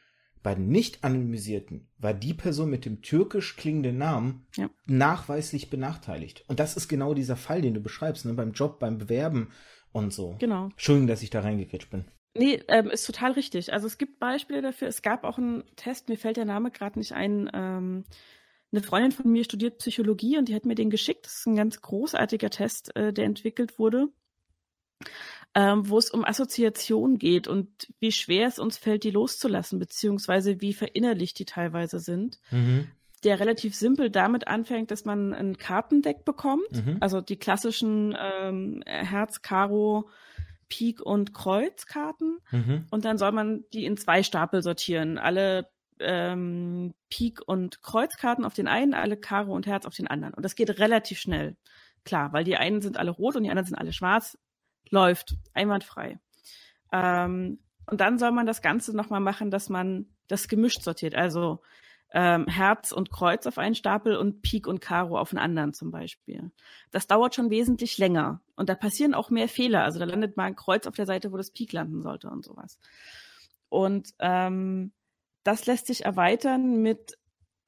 Bei den nicht anonymisierten war die Person mit dem türkisch klingenden Namen ja. nachweislich benachteiligt. Und das ist genau dieser Fall, den du beschreibst, ne? beim Job, beim Bewerben und so. Genau. Entschuldigung, dass ich da reingekritscht bin. Nee, ähm, ist total richtig. Also es gibt Beispiele dafür. Es gab auch einen Test, mir fällt der Name gerade nicht ein. Ähm, eine Freundin von mir studiert Psychologie und die hat mir den geschickt. Das ist ein ganz großartiger Test, äh, der entwickelt wurde, ähm, wo es um Assoziation geht und wie schwer es uns fällt, die loszulassen, beziehungsweise wie verinnerlicht die teilweise sind. Mhm. Der relativ simpel damit anfängt, dass man ein Kartendeck bekommt, mhm. also die klassischen ähm, Herz, Karo, Pik und Kreuzkarten. Mhm. Und dann soll man die in zwei Stapel sortieren. Alle ähm, Pik und Kreuzkarten auf den einen, alle Karo und Herz auf den anderen. Und das geht relativ schnell. Klar, weil die einen sind alle rot und die anderen sind alle schwarz. Läuft einwandfrei. Ähm, und dann soll man das Ganze nochmal machen, dass man das gemischt sortiert. Also ähm, Herz und Kreuz auf einen Stapel und Pik und Karo auf einen anderen zum Beispiel. Das dauert schon wesentlich länger und da passieren auch mehr Fehler. Also da landet mal ein Kreuz auf der Seite, wo das Pik landen sollte und sowas. Und ähm, das lässt sich erweitern mit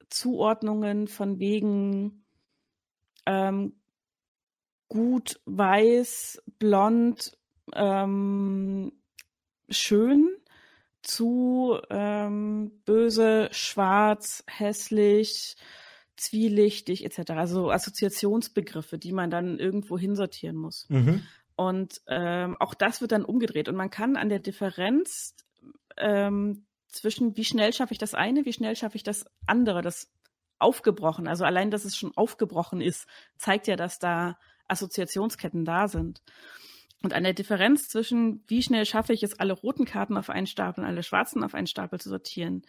Zuordnungen von wegen ähm, gut, weiß, blond, ähm, schön zu ähm, böse, schwarz, hässlich, zwielichtig etc. Also Assoziationsbegriffe, die man dann irgendwo hinsortieren muss. Mhm. Und ähm, auch das wird dann umgedreht. Und man kann an der Differenz ähm, zwischen, wie schnell schaffe ich das eine, wie schnell schaffe ich das andere, das aufgebrochen. Also allein, dass es schon aufgebrochen ist, zeigt ja, dass da Assoziationsketten da sind. Und an der Differenz zwischen, wie schnell schaffe ich es, alle roten Karten auf einen Stapel und alle schwarzen auf einen Stapel zu sortieren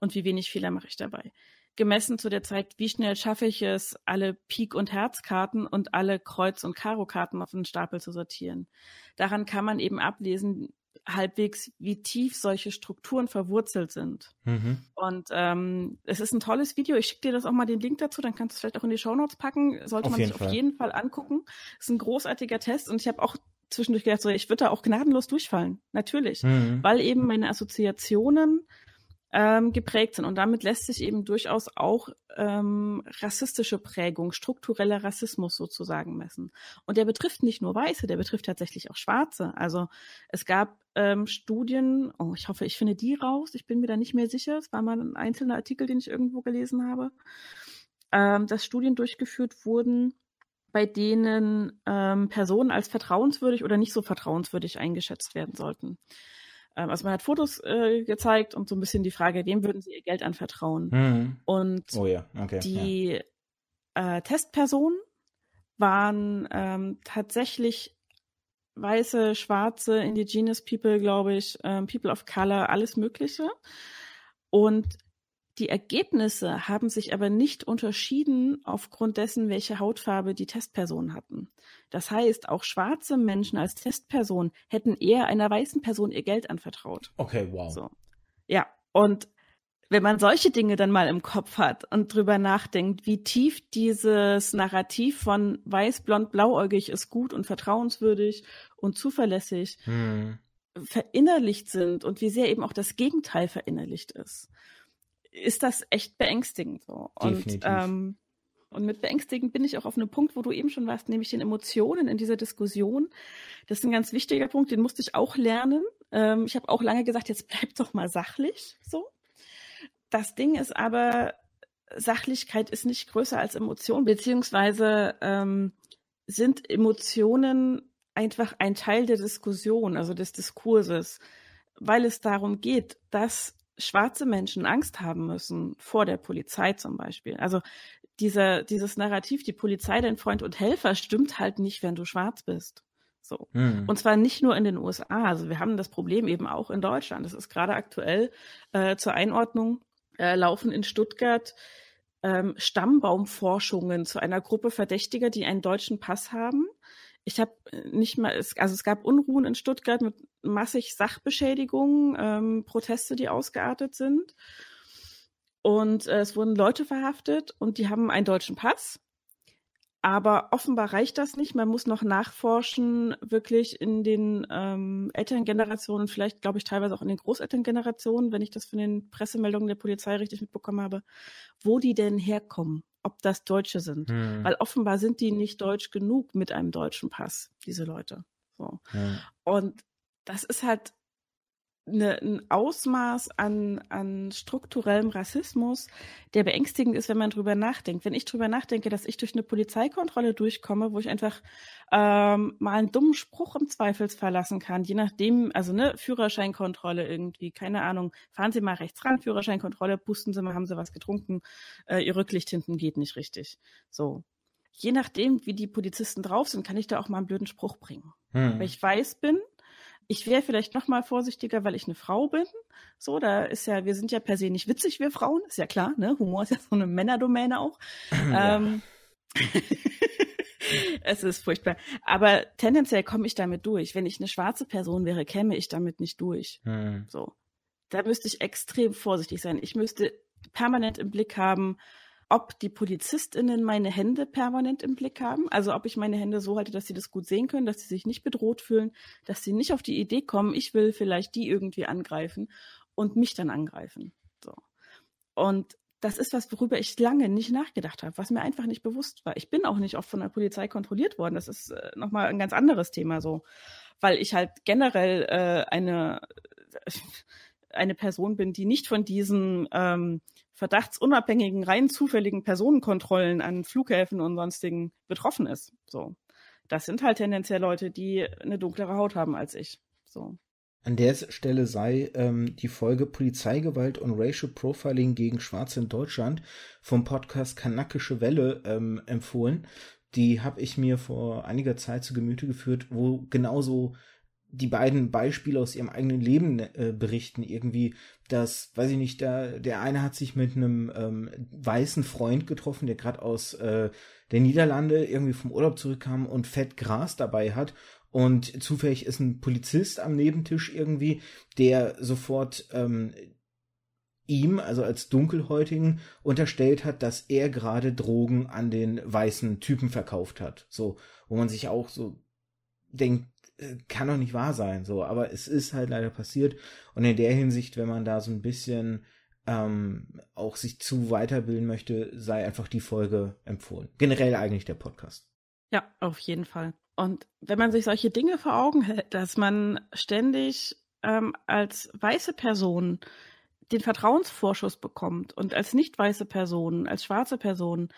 und wie wenig Fehler mache ich dabei. Gemessen zu der Zeit, wie schnell schaffe ich es, alle Pik- und Herzkarten und alle Kreuz- und Karo-Karten auf einen Stapel zu sortieren. Daran kann man eben ablesen, halbwegs, wie tief solche Strukturen verwurzelt sind. Mhm. Und ähm, es ist ein tolles Video. Ich schicke dir das auch mal den Link dazu, dann kannst du es vielleicht auch in die Shownotes packen. Sollte auf man sich Fall. auf jeden Fall angucken. Es ist ein großartiger Test und ich habe auch zwischendurch gedacht, so, ich würde da auch gnadenlos durchfallen. Natürlich. Mhm. Weil eben meine Assoziationen ähm, geprägt sind. Und damit lässt sich eben durchaus auch ähm, rassistische Prägung, struktureller Rassismus sozusagen messen. Und der betrifft nicht nur Weiße, der betrifft tatsächlich auch Schwarze. Also es gab ähm, Studien, oh, ich hoffe, ich finde die raus, ich bin mir da nicht mehr sicher, es war mal ein einzelner Artikel, den ich irgendwo gelesen habe, ähm, dass Studien durchgeführt wurden, bei denen ähm, Personen als vertrauenswürdig oder nicht so vertrauenswürdig eingeschätzt werden sollten. Ähm, also man hat Fotos äh, gezeigt und so ein bisschen die Frage, wem würden sie ihr Geld anvertrauen? Mhm. Und oh ja. okay, die ja. äh, Testpersonen waren ähm, tatsächlich weiße, schwarze, indigenous people, glaube ich, ähm, people of color, alles Mögliche. Und die Ergebnisse haben sich aber nicht unterschieden aufgrund dessen, welche Hautfarbe die Testpersonen hatten. Das heißt, auch schwarze Menschen als Testperson hätten eher einer weißen Person ihr Geld anvertraut. Okay, wow. So. Ja, und wenn man solche Dinge dann mal im Kopf hat und drüber nachdenkt, wie tief dieses Narrativ von weiß, blond, blauäugig ist gut und vertrauenswürdig und zuverlässig hm. verinnerlicht sind und wie sehr eben auch das Gegenteil verinnerlicht ist ist das echt beängstigend so. Und, ähm, und mit beängstigend bin ich auch auf einem Punkt, wo du eben schon warst, nämlich den Emotionen in dieser Diskussion. Das ist ein ganz wichtiger Punkt, den musste ich auch lernen. Ähm, ich habe auch lange gesagt, jetzt bleib doch mal sachlich so. Das Ding ist aber, Sachlichkeit ist nicht größer als Emotion, beziehungsweise ähm, sind Emotionen einfach ein Teil der Diskussion, also des Diskurses, weil es darum geht, dass schwarze Menschen Angst haben müssen vor der Polizei zum Beispiel. Also dieser, dieses Narrativ, die Polizei, dein Freund und Helfer, stimmt halt nicht, wenn du schwarz bist. So. Mhm. Und zwar nicht nur in den USA. Also wir haben das Problem eben auch in Deutschland. Das ist gerade aktuell äh, zur Einordnung äh, laufen in Stuttgart ähm, Stammbaumforschungen zu einer Gruppe Verdächtiger, die einen deutschen Pass haben ich habe nicht mal, also es gab Unruhen in Stuttgart mit massig Sachbeschädigungen, ähm, Proteste, die ausgeartet sind. Und äh, es wurden Leute verhaftet und die haben einen deutschen Pass. Aber offenbar reicht das nicht. Man muss noch nachforschen, wirklich in den ähm, Elterngenerationen, vielleicht glaube ich teilweise auch in den Großelterngenerationen, wenn ich das von den Pressemeldungen der Polizei richtig mitbekommen habe, wo die denn herkommen ob das Deutsche sind. Hm. Weil offenbar sind die nicht deutsch genug mit einem deutschen Pass, diese Leute. So. Hm. Und das ist halt eine, ein Ausmaß an, an strukturellem Rassismus, der beängstigend ist, wenn man drüber nachdenkt. Wenn ich drüber nachdenke, dass ich durch eine Polizeikontrolle durchkomme, wo ich einfach ähm, mal einen dummen Spruch im Zweifelsfall lassen kann, je nachdem, also ne, Führerscheinkontrolle irgendwie, keine Ahnung, fahren Sie mal rechts ran, Führerscheinkontrolle, pusten Sie mal, haben Sie was getrunken, äh, Ihr Rücklicht hinten geht nicht richtig. So. Je nachdem, wie die Polizisten drauf sind, kann ich da auch mal einen blöden Spruch bringen. Hm. Weil ich weiß bin, ich wäre vielleicht noch mal vorsichtiger, weil ich eine Frau bin. So, da ist ja, wir sind ja per se nicht witzig, wir Frauen, ist ja klar, ne? Humor ist ja so eine Männerdomäne auch. Ja. Ähm, es ist furchtbar. Aber tendenziell komme ich damit durch. Wenn ich eine schwarze Person wäre, käme ich damit nicht durch. Hm. So. Da müsste ich extrem vorsichtig sein. Ich müsste permanent im Blick haben, ob die PolizistInnen meine Hände permanent im Blick haben. Also ob ich meine Hände so halte, dass sie das gut sehen können, dass sie sich nicht bedroht fühlen, dass sie nicht auf die Idee kommen, ich will vielleicht die irgendwie angreifen und mich dann angreifen. So. Und das ist was, worüber ich lange nicht nachgedacht habe, was mir einfach nicht bewusst war. Ich bin auch nicht oft von der Polizei kontrolliert worden. Das ist äh, nochmal ein ganz anderes Thema so. Weil ich halt generell äh, eine, eine Person bin, die nicht von diesen ähm, verdachtsunabhängigen, rein zufälligen Personenkontrollen an Flughäfen und sonstigen betroffen ist. So. Das sind halt tendenziell Leute, die eine dunklere Haut haben als ich. So. An der Stelle sei ähm, die Folge Polizeigewalt und Racial Profiling gegen Schwarze in Deutschland vom Podcast Kanakische Welle ähm, empfohlen. Die habe ich mir vor einiger Zeit zu Gemüte geführt, wo genauso die beiden Beispiele aus ihrem eigenen Leben äh, berichten. Irgendwie, dass, weiß ich nicht, der, der eine hat sich mit einem ähm, weißen Freund getroffen, der gerade aus äh, der Niederlande irgendwie vom Urlaub zurückkam und fett Gras dabei hat. Und zufällig ist ein Polizist am Nebentisch irgendwie, der sofort ähm, ihm, also als Dunkelhäutigen, unterstellt hat, dass er gerade Drogen an den weißen Typen verkauft hat. So, wo man sich auch so denkt, kann doch nicht wahr sein, so, aber es ist halt leider passiert. Und in der Hinsicht, wenn man da so ein bisschen ähm, auch sich zu weiterbilden möchte, sei einfach die Folge empfohlen. Generell eigentlich der Podcast. Ja, auf jeden Fall. Und wenn man sich solche Dinge vor Augen hält, dass man ständig ähm, als weiße Person den Vertrauensvorschuss bekommt und als nicht weiße Person, als schwarze Person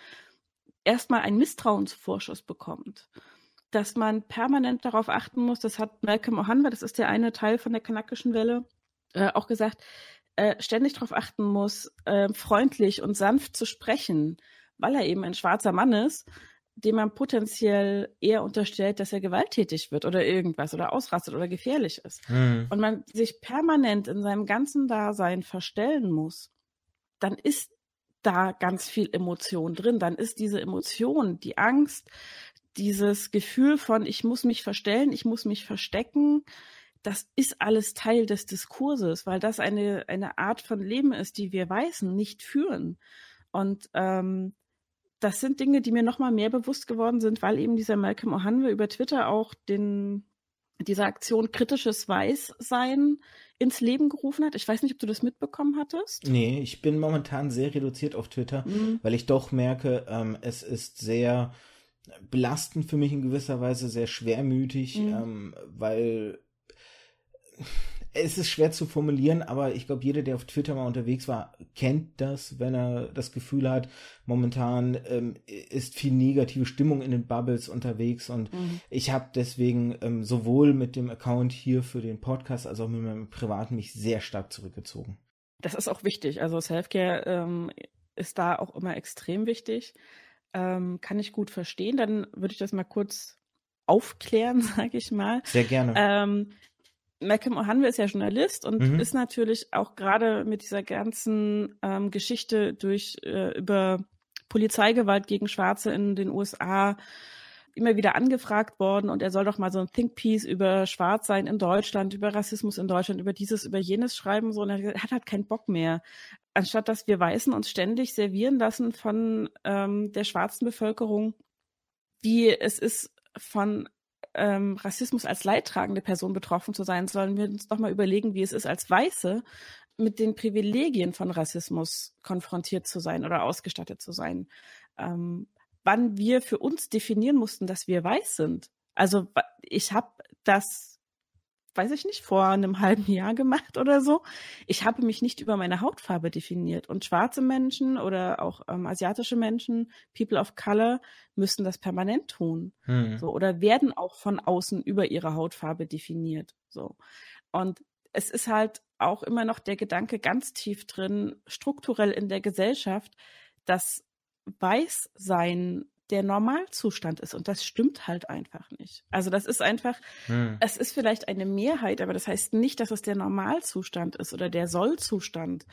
erstmal einen Misstrauensvorschuss bekommt dass man permanent darauf achten muss, das hat Malcolm Ohanwa, das ist der eine Teil von der kanakischen Welle, äh, auch gesagt, äh, ständig darauf achten muss, äh, freundlich und sanft zu sprechen, weil er eben ein schwarzer Mann ist, dem man potenziell eher unterstellt, dass er gewalttätig wird oder irgendwas oder ausrastet oder gefährlich ist. Mhm. Und man sich permanent in seinem ganzen Dasein verstellen muss, dann ist da ganz viel Emotion drin. Dann ist diese Emotion, die Angst, dieses Gefühl von, ich muss mich verstellen, ich muss mich verstecken, das ist alles Teil des Diskurses, weil das eine, eine Art von Leben ist, die wir Weißen nicht führen. Und ähm, das sind Dinge, die mir nochmal mehr bewusst geworden sind, weil eben dieser Malcolm Ohanwe über Twitter auch den, diese Aktion kritisches Weißsein ins Leben gerufen hat. Ich weiß nicht, ob du das mitbekommen hattest. Nee, ich bin momentan sehr reduziert auf Twitter, mhm. weil ich doch merke, ähm, es ist sehr belastend für mich in gewisser Weise, sehr schwermütig, mhm. ähm, weil es ist schwer zu formulieren, aber ich glaube, jeder, der auf Twitter mal unterwegs war, kennt das, wenn er das Gefühl hat, momentan ähm, ist viel negative Stimmung in den Bubbles unterwegs und mhm. ich habe deswegen ähm, sowohl mit dem Account hier für den Podcast als auch mit meinem privaten mich sehr stark zurückgezogen. Das ist auch wichtig. Also Selfcare ähm, ist da auch immer extrem wichtig. Ähm, kann ich gut verstehen. Dann würde ich das mal kurz aufklären, sage ich mal. Sehr gerne. Ähm, Malcolm O'Hanwe ist ja Journalist und mhm. ist natürlich auch gerade mit dieser ganzen ähm, Geschichte durch äh, über Polizeigewalt gegen Schwarze in den USA immer wieder angefragt worden und er soll doch mal so ein Think Piece über Schwarzsein in Deutschland, über Rassismus in Deutschland, über dieses, über jenes schreiben, so und er hat halt keinen Bock mehr anstatt dass wir Weißen uns ständig servieren lassen von ähm, der schwarzen Bevölkerung, wie es ist, von ähm, Rassismus als leidtragende Person betroffen zu sein, sollen wir uns doch mal überlegen, wie es ist, als Weiße mit den Privilegien von Rassismus konfrontiert zu sein oder ausgestattet zu sein. Ähm, wann wir für uns definieren mussten, dass wir weiß sind. Also ich habe das weiß ich nicht, vor einem halben Jahr gemacht oder so. Ich habe mich nicht über meine Hautfarbe definiert. Und schwarze Menschen oder auch ähm, asiatische Menschen, People of Color, müssen das permanent tun. Hm. So, oder werden auch von außen über ihre Hautfarbe definiert. So. Und es ist halt auch immer noch der Gedanke ganz tief drin, strukturell in der Gesellschaft, dass Weißsein der Normalzustand ist. Und das stimmt halt einfach nicht. Also das ist einfach, hm. es ist vielleicht eine Mehrheit, aber das heißt nicht, dass es der Normalzustand ist oder der Sollzustand,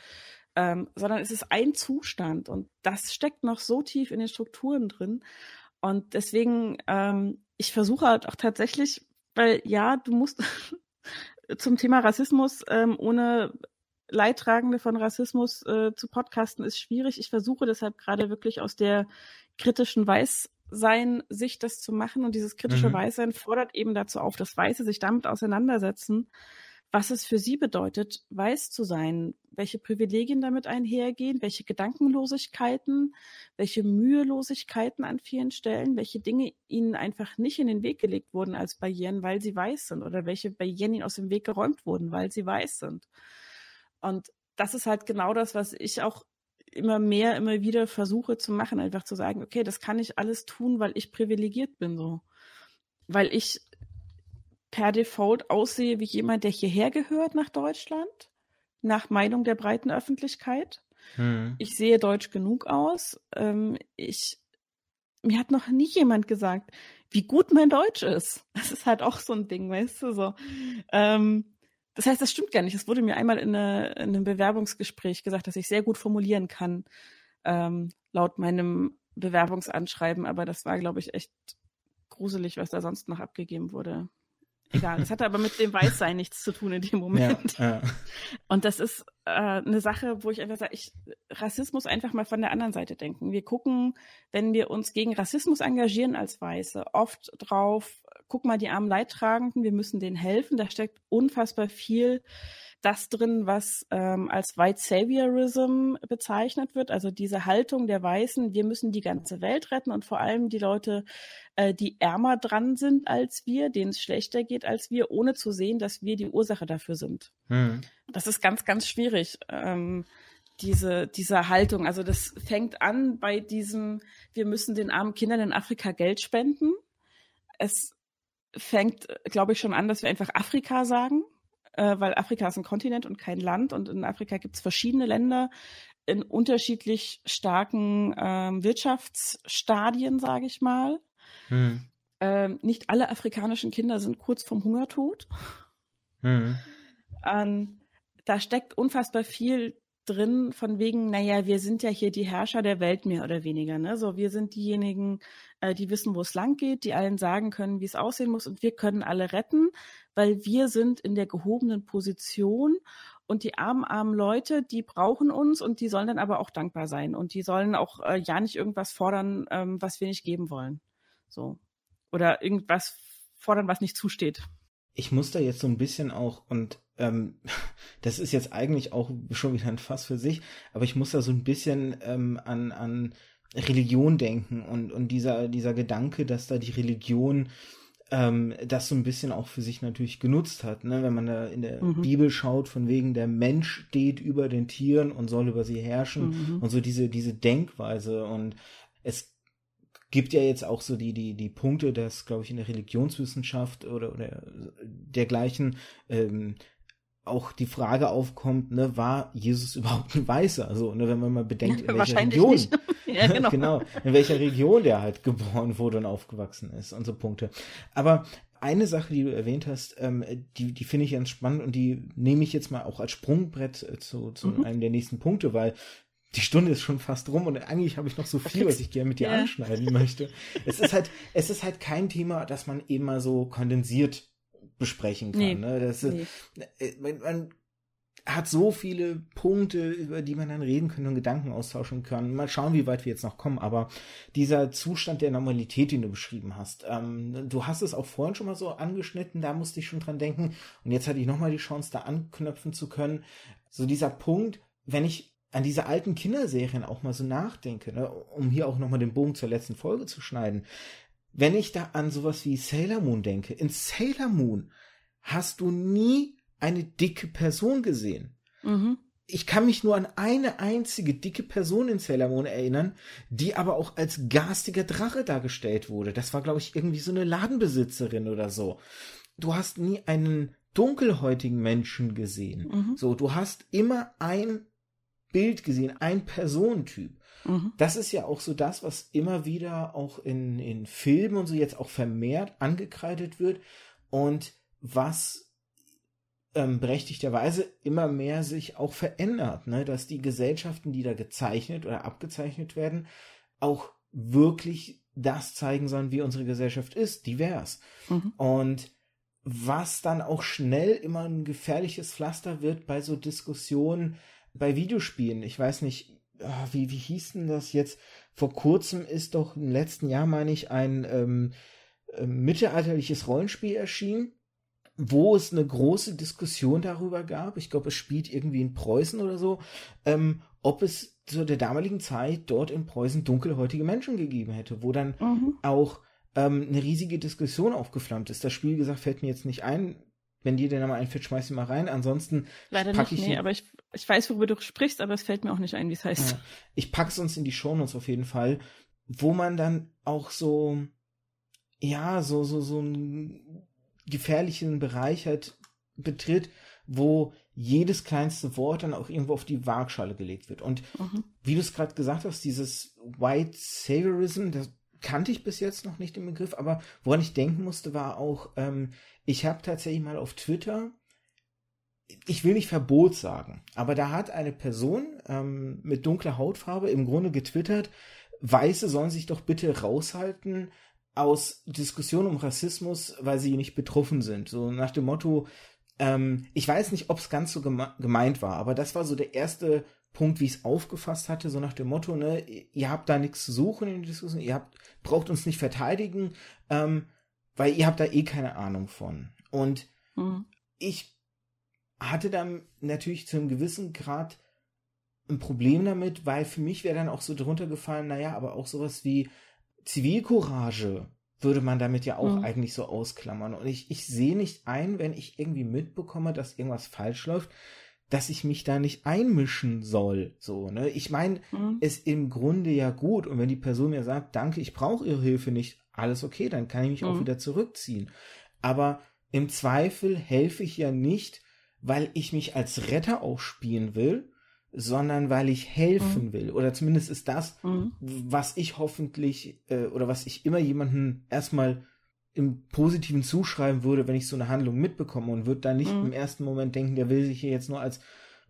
ähm, sondern es ist ein Zustand. Und das steckt noch so tief in den Strukturen drin. Und deswegen, ähm, ich versuche halt auch tatsächlich, weil ja, du musst zum Thema Rassismus ähm, ohne Leidtragende von Rassismus äh, zu podcasten ist schwierig. Ich versuche deshalb gerade wirklich aus der kritischen Weißsein sich das zu machen. Und dieses kritische mhm. Weißsein fordert eben dazu auf, dass Weiße sich damit auseinandersetzen, was es für sie bedeutet, weiß zu sein, welche Privilegien damit einhergehen, welche Gedankenlosigkeiten, welche Mühelosigkeiten an vielen Stellen, welche Dinge ihnen einfach nicht in den Weg gelegt wurden als Barrieren, weil sie weiß sind oder welche Barrieren ihnen aus dem Weg geräumt wurden, weil sie weiß sind. Und das ist halt genau das, was ich auch immer mehr, immer wieder versuche zu machen, einfach zu sagen, okay, das kann ich alles tun, weil ich privilegiert bin, so. Weil ich per Default aussehe wie jemand, der hierher gehört nach Deutschland, nach Meinung der breiten Öffentlichkeit. Hm. Ich sehe deutsch genug aus. Ähm, ich, mir hat noch nie jemand gesagt, wie gut mein Deutsch ist. Das ist halt auch so ein Ding, weißt du, so. Ähm, das heißt, das stimmt gar nicht. Es wurde mir einmal in, eine, in, einem Bewerbungsgespräch gesagt, dass ich sehr gut formulieren kann, ähm, laut meinem Bewerbungsanschreiben. Aber das war, glaube ich, echt gruselig, was da sonst noch abgegeben wurde. Egal, das hatte aber mit dem Weißsein nichts zu tun in dem Moment. Ja, ja. Und das ist äh, eine Sache, wo ich einfach sage, ich Rassismus einfach mal von der anderen Seite denken. Wir gucken, wenn wir uns gegen Rassismus engagieren als Weiße, oft drauf, guck mal, die armen Leidtragenden, wir müssen denen helfen. Da steckt unfassbar viel das drin, was ähm, als White Saviorism bezeichnet wird, also diese Haltung der Weißen, wir müssen die ganze Welt retten und vor allem die Leute, äh, die ärmer dran sind als wir, denen es schlechter geht als wir, ohne zu sehen, dass wir die Ursache dafür sind. Hm. Das ist ganz, ganz schwierig. Ähm, diese, diese Haltung. Also das fängt an bei diesem, wir müssen den armen Kindern in Afrika Geld spenden. Es fängt, glaube ich, schon an, dass wir einfach Afrika sagen, äh, weil Afrika ist ein Kontinent und kein Land und in Afrika gibt es verschiedene Länder in unterschiedlich starken ähm, Wirtschaftsstadien, sage ich mal. Hm. Ähm, nicht alle afrikanischen Kinder sind kurz vorm Hungertod. Hm. Ähm, da steckt unfassbar viel drin von wegen, naja, wir sind ja hier die Herrscher der Welt mehr oder weniger. Ne? So, wir sind diejenigen, äh, die wissen, wo es lang geht, die allen sagen können, wie es aussehen muss und wir können alle retten, weil wir sind in der gehobenen Position und die armen, armen Leute, die brauchen uns und die sollen dann aber auch dankbar sein und die sollen auch äh, ja nicht irgendwas fordern, ähm, was wir nicht geben wollen. So. Oder irgendwas fordern, was nicht zusteht. Ich muss da jetzt so ein bisschen auch und ähm, das ist jetzt eigentlich auch schon wieder ein Fass für sich, aber ich muss da so ein bisschen ähm, an, an Religion denken und, und dieser, dieser Gedanke, dass da die Religion ähm, das so ein bisschen auch für sich natürlich genutzt hat, ne? wenn man da in der mhm. Bibel schaut, von wegen der Mensch steht über den Tieren und soll über sie herrschen mhm. und so diese, diese Denkweise und es gibt ja jetzt auch so die, die, die Punkte, dass, glaube ich, in der Religionswissenschaft oder, oder dergleichen ähm, auch die Frage aufkommt, ne, war Jesus überhaupt ein Weißer? Also, ne, wenn man mal bedenkt, in welcher Region, ja, genau. genau, in welcher Region der halt geboren wurde und aufgewachsen ist und so Punkte. Aber eine Sache, die du erwähnt hast, ähm, die, die finde ich ganz spannend und die nehme ich jetzt mal auch als Sprungbrett äh, zu, zu mhm. einem der nächsten Punkte, weil die Stunde ist schon fast rum und eigentlich habe ich noch so viel, was ich gerne mit dir ja. anschneiden möchte. Es ist halt, es ist halt kein Thema, das man eben mal so kondensiert besprechen kann. Nee, ne? das, nee. Äh, man, man hat so viele Punkte, über die man dann reden kann und Gedanken austauschen kann. Mal schauen, wie weit wir jetzt noch kommen. Aber dieser Zustand der Normalität, den du beschrieben hast, ähm, du hast es auch vorhin schon mal so angeschnitten, da musste ich schon dran denken. Und jetzt hatte ich nochmal die Chance, da anknöpfen zu können. So dieser Punkt, wenn ich an diese alten Kinderserien auch mal so nachdenke, ne, um hier auch nochmal den Bogen zur letzten Folge zu schneiden, wenn ich da an sowas wie Sailor Moon denke, in Sailor Moon hast du nie eine dicke Person gesehen. Mhm. Ich kann mich nur an eine einzige dicke Person in Sailor Moon erinnern, die aber auch als garstiger Drache dargestellt wurde. Das war, glaube ich, irgendwie so eine Ladenbesitzerin oder so. Du hast nie einen dunkelhäutigen Menschen gesehen. Mhm. So, du hast immer ein Bild gesehen, ein Personentyp. Mhm. Das ist ja auch so das, was immer wieder auch in, in Filmen und so jetzt auch vermehrt angekreidet wird und was ähm, berechtigterweise immer mehr sich auch verändert, ne? dass die Gesellschaften, die da gezeichnet oder abgezeichnet werden, auch wirklich das zeigen sollen, wie unsere Gesellschaft ist, divers. Mhm. Und was dann auch schnell immer ein gefährliches Pflaster wird bei so Diskussionen bei Videospielen. Ich weiß nicht, wie, wie hieß denn das jetzt? Vor kurzem ist doch im letzten Jahr, meine ich, ein ähm, äh, mittelalterliches Rollenspiel erschienen, wo es eine große Diskussion darüber gab. Ich glaube, es spielt irgendwie in Preußen oder so, ähm, ob es zu der damaligen Zeit dort in Preußen dunkelhäutige Menschen gegeben hätte, wo dann mhm. auch ähm, eine riesige Diskussion aufgeflammt ist. Das Spiel, gesagt, fällt mir jetzt nicht ein. Wenn dir der Name einfällt, schmeiß ihn mal rein. Ansonsten Leider pack nicht, ich nee, aber ich, ich weiß, worüber du sprichst, aber es fällt mir auch nicht ein, wie es heißt. Ja, ich pack's uns in die Shownotes auf jeden Fall, wo man dann auch so, ja, so, so, so einen gefährlichen Bereich halt betritt, wo jedes kleinste Wort dann auch irgendwo auf die Waagschale gelegt wird. Und mhm. wie du es gerade gesagt hast, dieses White Saviorism, das kannte ich bis jetzt noch nicht den Begriff, aber woran ich denken musste, war auch, ähm, ich habe tatsächlich mal auf Twitter, ich will nicht Verbot sagen, aber da hat eine Person ähm, mit dunkler Hautfarbe im Grunde getwittert, Weiße sollen sich doch bitte raushalten aus Diskussionen um Rassismus, weil sie nicht betroffen sind. So nach dem Motto, ähm, ich weiß nicht, ob es ganz so geme gemeint war, aber das war so der erste Punkt, wie ich es aufgefasst hatte, so nach dem Motto, ne, ihr habt da nichts zu suchen in der Diskussion, ihr habt, braucht uns nicht verteidigen, ähm, weil ihr habt da eh keine Ahnung von. Und mhm. ich hatte dann natürlich zu einem gewissen Grad ein Problem damit, weil für mich wäre dann auch so drunter gefallen, naja, aber auch sowas wie Zivilcourage würde man damit ja auch mhm. eigentlich so ausklammern. Und ich, ich sehe nicht ein, wenn ich irgendwie mitbekomme, dass irgendwas falsch läuft, dass ich mich da nicht einmischen soll. So, ne? Ich meine, mhm. ist im Grunde ja gut. Und wenn die Person mir sagt, danke, ich brauche ihre Hilfe nicht, alles okay, dann kann ich mich mhm. auch wieder zurückziehen. Aber im Zweifel helfe ich ja nicht, weil ich mich als Retter auch spielen will, sondern weil ich helfen mhm. will. Oder zumindest ist das, mhm. was ich hoffentlich äh, oder was ich immer jemanden erstmal im Positiven zuschreiben würde, wenn ich so eine Handlung mitbekomme und würde dann nicht mhm. im ersten Moment denken, der will sich hier jetzt nur als,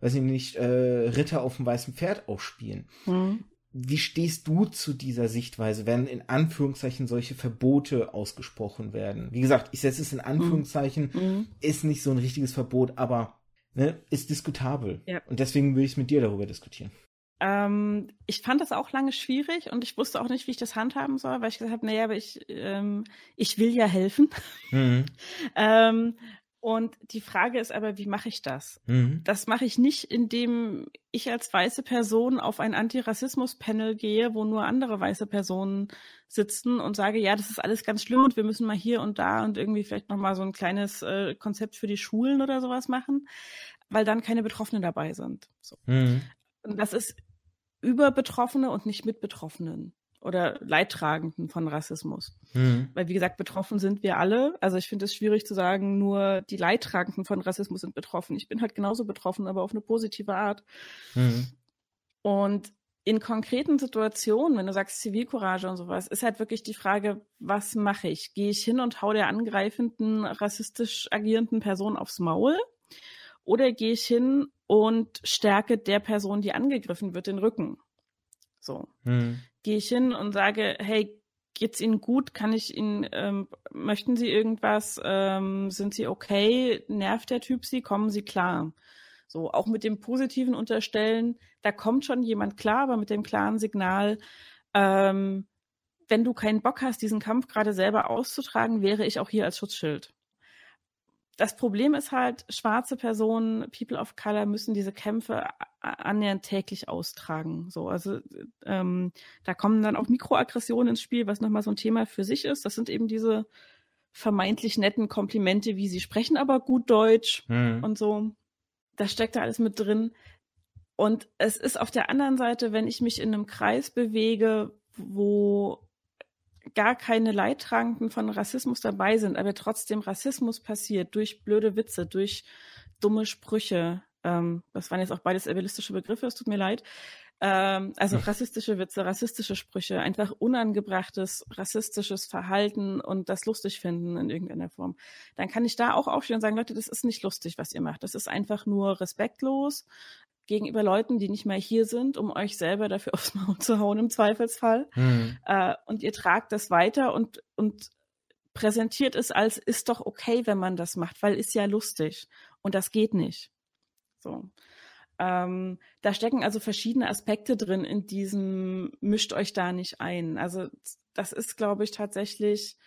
weiß ich nicht, äh, Ritter auf dem weißen Pferd aufspielen. Mhm. Wie stehst du zu dieser Sichtweise, wenn in Anführungszeichen solche Verbote ausgesprochen werden? Wie gesagt, ich setze es in Anführungszeichen, mhm. mhm. ist nicht so ein richtiges Verbot, aber ne, ist diskutabel. Ja. Und deswegen will ich es mit dir darüber diskutieren. Ähm, ich fand das auch lange schwierig und ich wusste auch nicht, wie ich das handhaben soll, weil ich gesagt habe, naja, aber ich, ähm, ich will ja helfen. Mhm. ähm, und die Frage ist aber, wie mache ich das? Mhm. Das mache ich nicht, indem ich als weiße Person auf ein Antirassismus-Panel gehe, wo nur andere weiße Personen sitzen und sage, ja, das ist alles ganz schlimm und wir müssen mal hier und da und irgendwie vielleicht nochmal so ein kleines äh, Konzept für die Schulen oder sowas machen, weil dann keine Betroffenen dabei sind. So. Mhm. Und das ist über Betroffene und nicht mit Betroffenen oder Leidtragenden von Rassismus. Mhm. Weil, wie gesagt, betroffen sind wir alle. Also ich finde es schwierig zu sagen, nur die Leidtragenden von Rassismus sind betroffen. Ich bin halt genauso betroffen, aber auf eine positive Art. Mhm. Und in konkreten Situationen, wenn du sagst Zivilcourage und sowas, ist halt wirklich die Frage, was mache ich? Gehe ich hin und hau der angreifenden, rassistisch agierenden Person aufs Maul? Oder gehe ich hin und stärke der Person, die angegriffen wird, den Rücken? So. Hm. Gehe ich hin und sage, hey, geht's Ihnen gut? Kann ich Ihnen, ähm, möchten Sie irgendwas? Ähm, sind Sie okay? Nervt der Typ Sie? Kommen Sie klar? So, auch mit dem positiven Unterstellen, da kommt schon jemand klar, aber mit dem klaren Signal, ähm, wenn du keinen Bock hast, diesen Kampf gerade selber auszutragen, wäre ich auch hier als Schutzschild das Problem ist halt, schwarze Personen, People of Color müssen diese Kämpfe annähernd täglich austragen. So, also ähm, da kommen dann auch Mikroaggressionen ins Spiel, was nochmal so ein Thema für sich ist. Das sind eben diese vermeintlich netten Komplimente, wie sie sprechen aber gut Deutsch hm. und so. Da steckt da alles mit drin. Und es ist auf der anderen Seite, wenn ich mich in einem Kreis bewege, wo gar keine Leidtragenden von Rassismus dabei sind, aber trotzdem Rassismus passiert durch blöde Witze, durch dumme Sprüche. Ähm, das waren jetzt auch beides evilistische Begriffe, es tut mir leid. Ähm, also rassistische Witze, rassistische Sprüche, einfach unangebrachtes, rassistisches Verhalten und das lustig finden in irgendeiner Form. Dann kann ich da auch aufstehen und sagen, Leute, das ist nicht lustig, was ihr macht. Das ist einfach nur respektlos gegenüber Leuten, die nicht mehr hier sind, um euch selber dafür aufs Maul zu hauen im Zweifelsfall. Mhm. Äh, und ihr tragt das weiter und, und präsentiert es als ist doch okay, wenn man das macht, weil ist ja lustig. Und das geht nicht. So. Ähm, da stecken also verschiedene Aspekte drin in diesem mischt euch da nicht ein. Also das ist, glaube ich, tatsächlich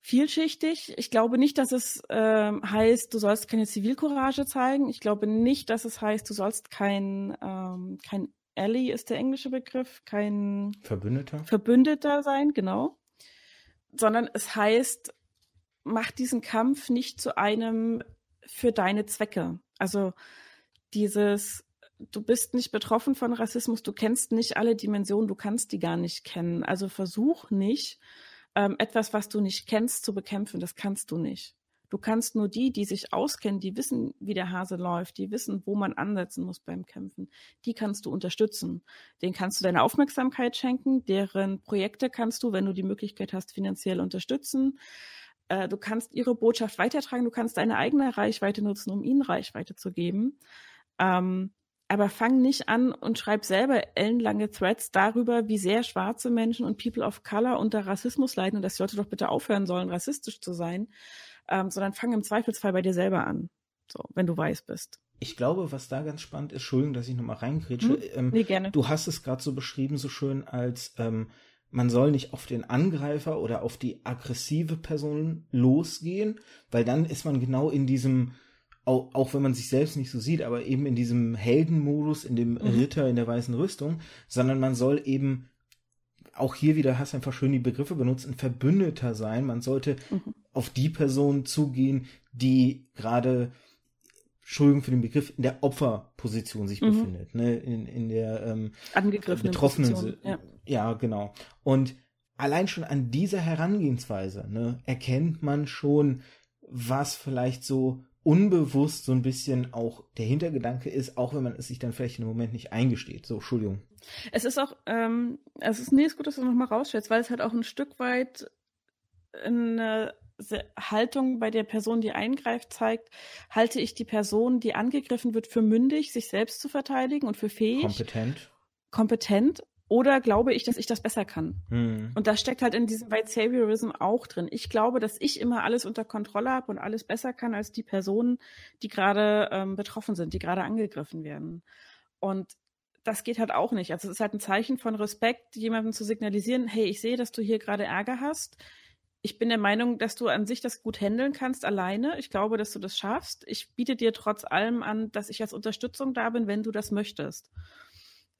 vielschichtig. Ich glaube nicht, dass es äh, heißt, du sollst keine Zivilcourage zeigen. Ich glaube nicht, dass es heißt, du sollst kein, ähm, kein Ally ist der englische Begriff, kein Verbündeter. Verbündeter sein, genau. Sondern es heißt, mach diesen Kampf nicht zu einem für deine Zwecke. Also dieses, du bist nicht betroffen von Rassismus, du kennst nicht alle Dimensionen, du kannst die gar nicht kennen. Also versuch nicht, ähm, etwas, was du nicht kennst, zu bekämpfen. Das kannst du nicht. Du kannst nur die, die sich auskennen, die wissen, wie der Hase läuft, die wissen, wo man ansetzen muss beim Kämpfen, die kannst du unterstützen. Den kannst du deine Aufmerksamkeit schenken, deren Projekte kannst du, wenn du die Möglichkeit hast, finanziell unterstützen. Äh, du kannst ihre Botschaft weitertragen, du kannst deine eigene Reichweite nutzen, um ihnen Reichweite zu geben. Ähm, aber fang nicht an und schreib selber ellenlange Threads darüber, wie sehr schwarze Menschen und People of Color unter Rassismus leiden und dass die Leute doch bitte aufhören sollen, rassistisch zu sein, ähm, sondern fang im Zweifelsfall bei dir selber an, so, wenn du weiß bist. Ich glaube, was da ganz spannend ist, Entschuldigung, dass ich nochmal reingrätsche. Hm? Ähm, nee, gerne. Du hast es gerade so beschrieben, so schön, als ähm, man soll nicht auf den Angreifer oder auf die aggressive Person losgehen, weil dann ist man genau in diesem auch, auch wenn man sich selbst nicht so sieht, aber eben in diesem Heldenmodus, in dem mhm. Ritter in der weißen Rüstung, sondern man soll eben auch hier wieder hast du einfach schön die Begriffe benutzt, ein Verbündeter sein. Man sollte mhm. auf die Person zugehen, die gerade, Entschuldigung für den Begriff, in der Opferposition sich mhm. befindet, ne? in, in der ähm, angegriffenen betroffenen, ja. ja, genau. Und allein schon an dieser Herangehensweise ne, erkennt man schon, was vielleicht so unbewusst so ein bisschen auch der Hintergedanke ist, auch wenn man es sich dann vielleicht im Moment nicht eingesteht. So, Entschuldigung. Es ist auch, ähm, es ist, nee, ist gut, dass du nochmal rausstellst, weil es halt auch ein Stück weit eine Haltung bei der Person, die eingreift, zeigt, halte ich die Person, die angegriffen wird, für mündig, sich selbst zu verteidigen und für fähig. Kompetent. Kompetent oder glaube ich, dass ich das besser kann? Hm. Und das steckt halt in diesem White Saviorism auch drin. Ich glaube, dass ich immer alles unter Kontrolle habe und alles besser kann als die Personen, die gerade ähm, betroffen sind, die gerade angegriffen werden. Und das geht halt auch nicht. Also es ist halt ein Zeichen von Respekt, jemandem zu signalisieren, hey, ich sehe, dass du hier gerade Ärger hast. Ich bin der Meinung, dass du an sich das gut handeln kannst alleine. Ich glaube, dass du das schaffst. Ich biete dir trotz allem an, dass ich als Unterstützung da bin, wenn du das möchtest.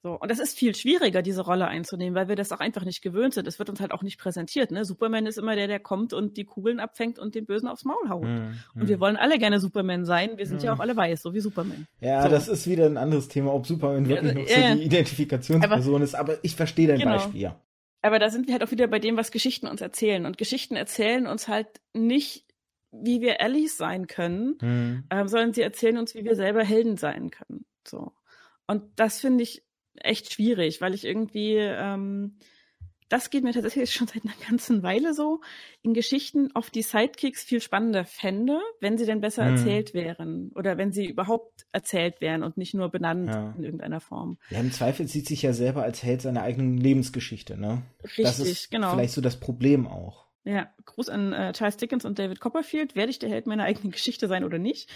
So, und das ist viel schwieriger, diese Rolle einzunehmen, weil wir das auch einfach nicht gewöhnt sind. Es wird uns halt auch nicht präsentiert. Ne? Superman ist immer der, der kommt und die Kugeln abfängt und den Bösen aufs Maul haut. Mm, mm. Und wir wollen alle gerne Superman sein. Wir sind mm. ja auch alle weiß, so wie Superman. Ja, so. das ist wieder ein anderes Thema, ob Superman wirklich ja, noch so die Identifikationsperson aber, ist. Aber ich verstehe dein genau. Beispiel, ja. Aber da sind wir halt auch wieder bei dem, was Geschichten uns erzählen. Und Geschichten erzählen uns halt nicht, wie wir Allies sein können, mm. ähm, sondern sie erzählen uns, wie wir selber Helden sein können. So. Und das finde ich echt schwierig, weil ich irgendwie, ähm, das geht mir tatsächlich schon seit einer ganzen Weile so, in Geschichten auf die Sidekicks viel spannender fände, wenn sie denn besser hm. erzählt wären oder wenn sie überhaupt erzählt wären und nicht nur benannt ja. in irgendeiner Form. Ja, im Zweifel sieht sich ja selber als Held seiner eigenen Lebensgeschichte, ne? Richtig, das ist genau. Vielleicht so das Problem auch. Ja, Gruß an äh, Charles Dickens und David Copperfield. Werde ich der Held meiner eigenen Geschichte sein oder nicht?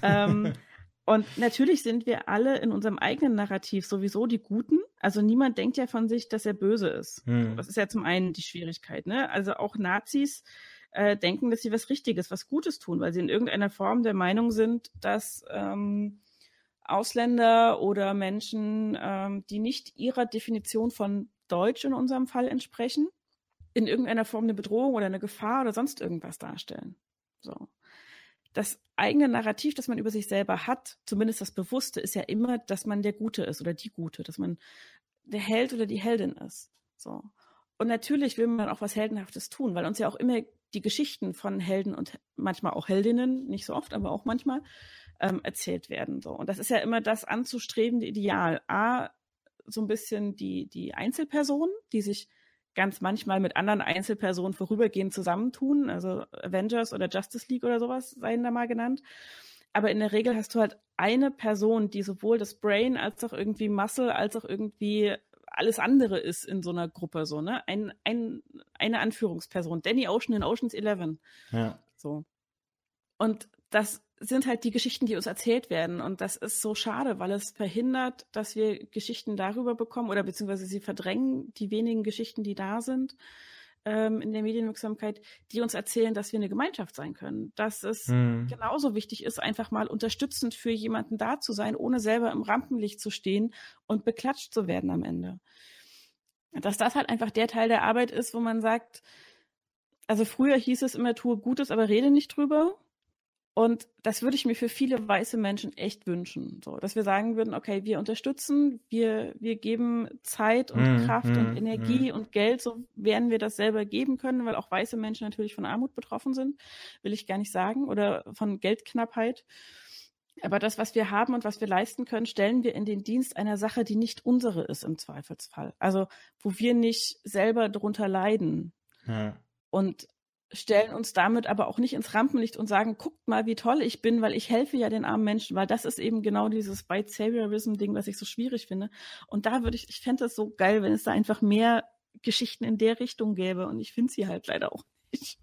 ähm, Und natürlich sind wir alle in unserem eigenen Narrativ sowieso die Guten. Also niemand denkt ja von sich, dass er böse ist. Hm. Das ist ja zum einen die Schwierigkeit. Ne? Also auch Nazis äh, denken, dass sie was Richtiges, was Gutes tun, weil sie in irgendeiner Form der Meinung sind, dass ähm, Ausländer oder Menschen, ähm, die nicht ihrer Definition von Deutsch in unserem Fall entsprechen, in irgendeiner Form eine Bedrohung oder eine Gefahr oder sonst irgendwas darstellen. So. Das eigene Narrativ, das man über sich selber hat, zumindest das Bewusste, ist ja immer, dass man der Gute ist oder die Gute, dass man der Held oder die Heldin ist. So. Und natürlich will man auch was Heldenhaftes tun, weil uns ja auch immer die Geschichten von Helden und manchmal auch Heldinnen, nicht so oft, aber auch manchmal, ähm, erzählt werden. So. Und das ist ja immer das anzustrebende Ideal. A, so ein bisschen die, die Einzelperson, die sich ganz manchmal mit anderen Einzelpersonen vorübergehend zusammentun, also Avengers oder Justice League oder sowas seien da mal genannt. Aber in der Regel hast du halt eine Person, die sowohl das Brain als auch irgendwie Muscle als auch irgendwie alles andere ist in so einer Gruppe, so, ne? Ein, ein, eine Anführungsperson. Danny Ocean in Oceans 11. Ja. So. Und das sind halt die Geschichten, die uns erzählt werden. Und das ist so schade, weil es verhindert, dass wir Geschichten darüber bekommen oder beziehungsweise sie verdrängen die wenigen Geschichten, die da sind ähm, in der Medienwirksamkeit, die uns erzählen, dass wir eine Gemeinschaft sein können. Dass es mhm. genauso wichtig ist, einfach mal unterstützend für jemanden da zu sein, ohne selber im Rampenlicht zu stehen und beklatscht zu werden am Ende. Dass das halt einfach der Teil der Arbeit ist, wo man sagt, also früher hieß es immer, tue Gutes, aber rede nicht drüber. Und das würde ich mir für viele weiße Menschen echt wünschen, so, dass wir sagen würden, okay, wir unterstützen, wir, wir geben Zeit und mm, Kraft mm, und Energie mm. und Geld, so werden wir das selber geben können, weil auch weiße Menschen natürlich von Armut betroffen sind, will ich gar nicht sagen, oder von Geldknappheit. Aber das, was wir haben und was wir leisten können, stellen wir in den Dienst einer Sache, die nicht unsere ist im Zweifelsfall. Also, wo wir nicht selber drunter leiden. Ja. Und stellen uns damit aber auch nicht ins Rampenlicht und sagen, guckt mal, wie toll ich bin, weil ich helfe ja den armen Menschen, weil das ist eben genau dieses White Saviorism-Ding, was ich so schwierig finde. Und da würde ich, ich fände es so geil, wenn es da einfach mehr Geschichten in der Richtung gäbe und ich finde sie halt leider auch nicht